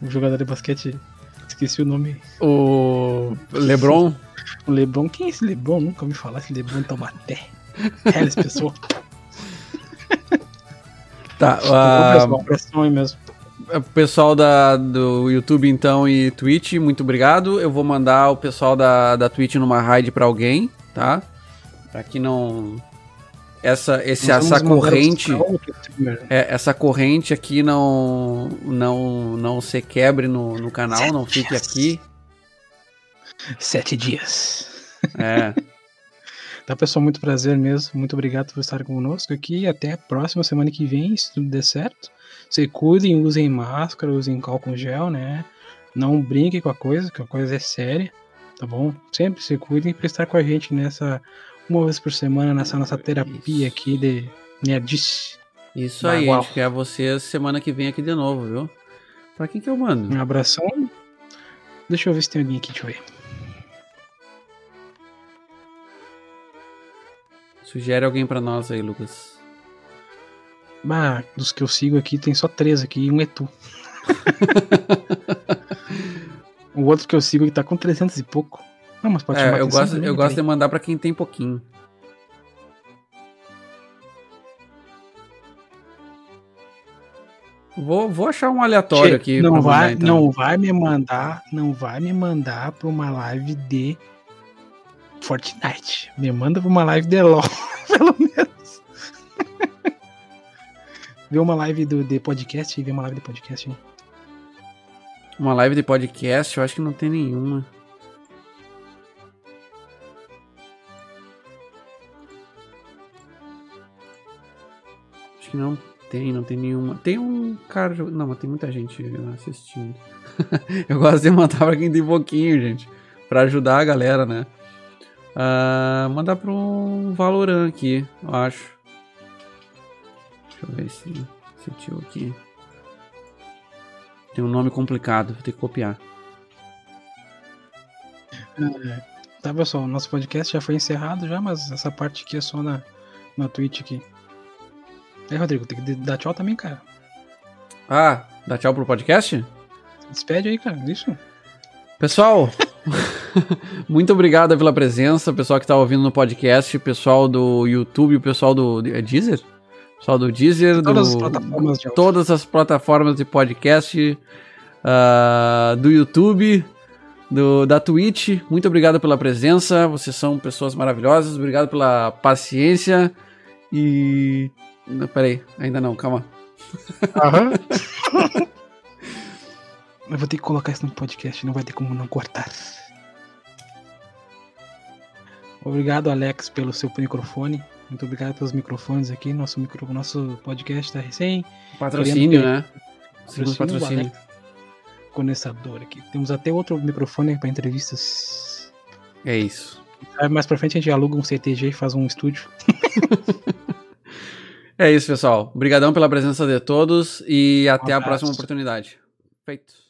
o jogador de basquete? Esqueci o nome. O. Lebron? O Lebron? Quem é esse Lebron? Nunca ouvi falar esse Lebron Taubaté. Hellis pessoa. Tá, uh, mesmo. O pessoal da, do YouTube, então, e Twitch, muito obrigado. Eu vou mandar o pessoal da, da Twitch numa raid pra alguém, tá? Pra que não. Essa, esse, essa corrente. É, essa corrente aqui não, não, não se quebre no, no canal, Sete não fique dias. aqui. Sete dias. É. Tá, pessoal, muito prazer mesmo. Muito obrigado por estar conosco aqui. Até a próxima semana que vem, se tudo der certo. Se cuidem, usem máscara, usem álcool gel, né? Não brinquem com a coisa, que a coisa é séria, tá bom? Sempre se cuidem para estar com a gente nessa uma vez por semana nessa nossa terapia Isso. aqui de nerdice. Isso aí, a gente quer vocês semana que vem aqui de novo, viu? Pra quem que eu mando? Um abração. Deixa eu ver se tem alguém aqui, deixa eu ver. Sugere alguém para nós aí, Lucas. Bah, dos que eu sigo aqui, tem só três aqui e um é tu. o outro que eu sigo tá com 300 e pouco. Não, mas pode é, eu gosto, eu gosto de mandar para quem tem pouquinho. Vou, vou achar um aleatório che, aqui. Não vai, mandar, então. não vai me mandar, não vai me mandar para uma live de Fortnite. Me manda pra uma live de LOL, pelo menos. vê uma live do, de podcast e vê uma live de podcast. Hein? Uma live de podcast, eu acho que não tem nenhuma. Acho que não tem, não tem nenhuma. Tem um cara. Não, mas tem muita gente assistindo. eu gosto de mandar pra quem tem pouquinho, gente. Pra ajudar a galera, né? Uh, mandar para um Valorant aqui, eu acho. Deixa eu ver se esse tio aqui. Tem um nome complicado, vou ter que copiar. É, tá, pessoal, nosso podcast já foi encerrado já, mas essa parte aqui é só na, na Twitch aqui. É, Rodrigo, tem que dar tchau também, cara. Ah, dá tchau pro podcast? Despede aí, cara, isso. Pessoal, muito obrigado pela presença, pessoal que está ouvindo no podcast, pessoal do YouTube, o pessoal do é Deezer? Pessoal do Deezer, todas, do, as, plataformas de todas as plataformas de podcast. uh, do YouTube, do, da Twitch. Muito obrigado pela presença. Vocês são pessoas maravilhosas. Obrigado pela paciência. E. Não, peraí, ainda não, calma. Aham. Eu vou ter que colocar isso no podcast, não vai ter como não cortar. Obrigado, Alex, pelo seu microfone. Muito obrigado pelos microfones aqui. Nosso, micro, nosso podcast está recém. Patrocínio, né? Segundo patrocínio. Condensador aqui. Temos até outro microfone para entrevistas. É isso. Mais pra frente a gente aluga um CTG e faz um estúdio. é isso, pessoal. Obrigadão pela presença de todos e até um a próxima oportunidade. Feito.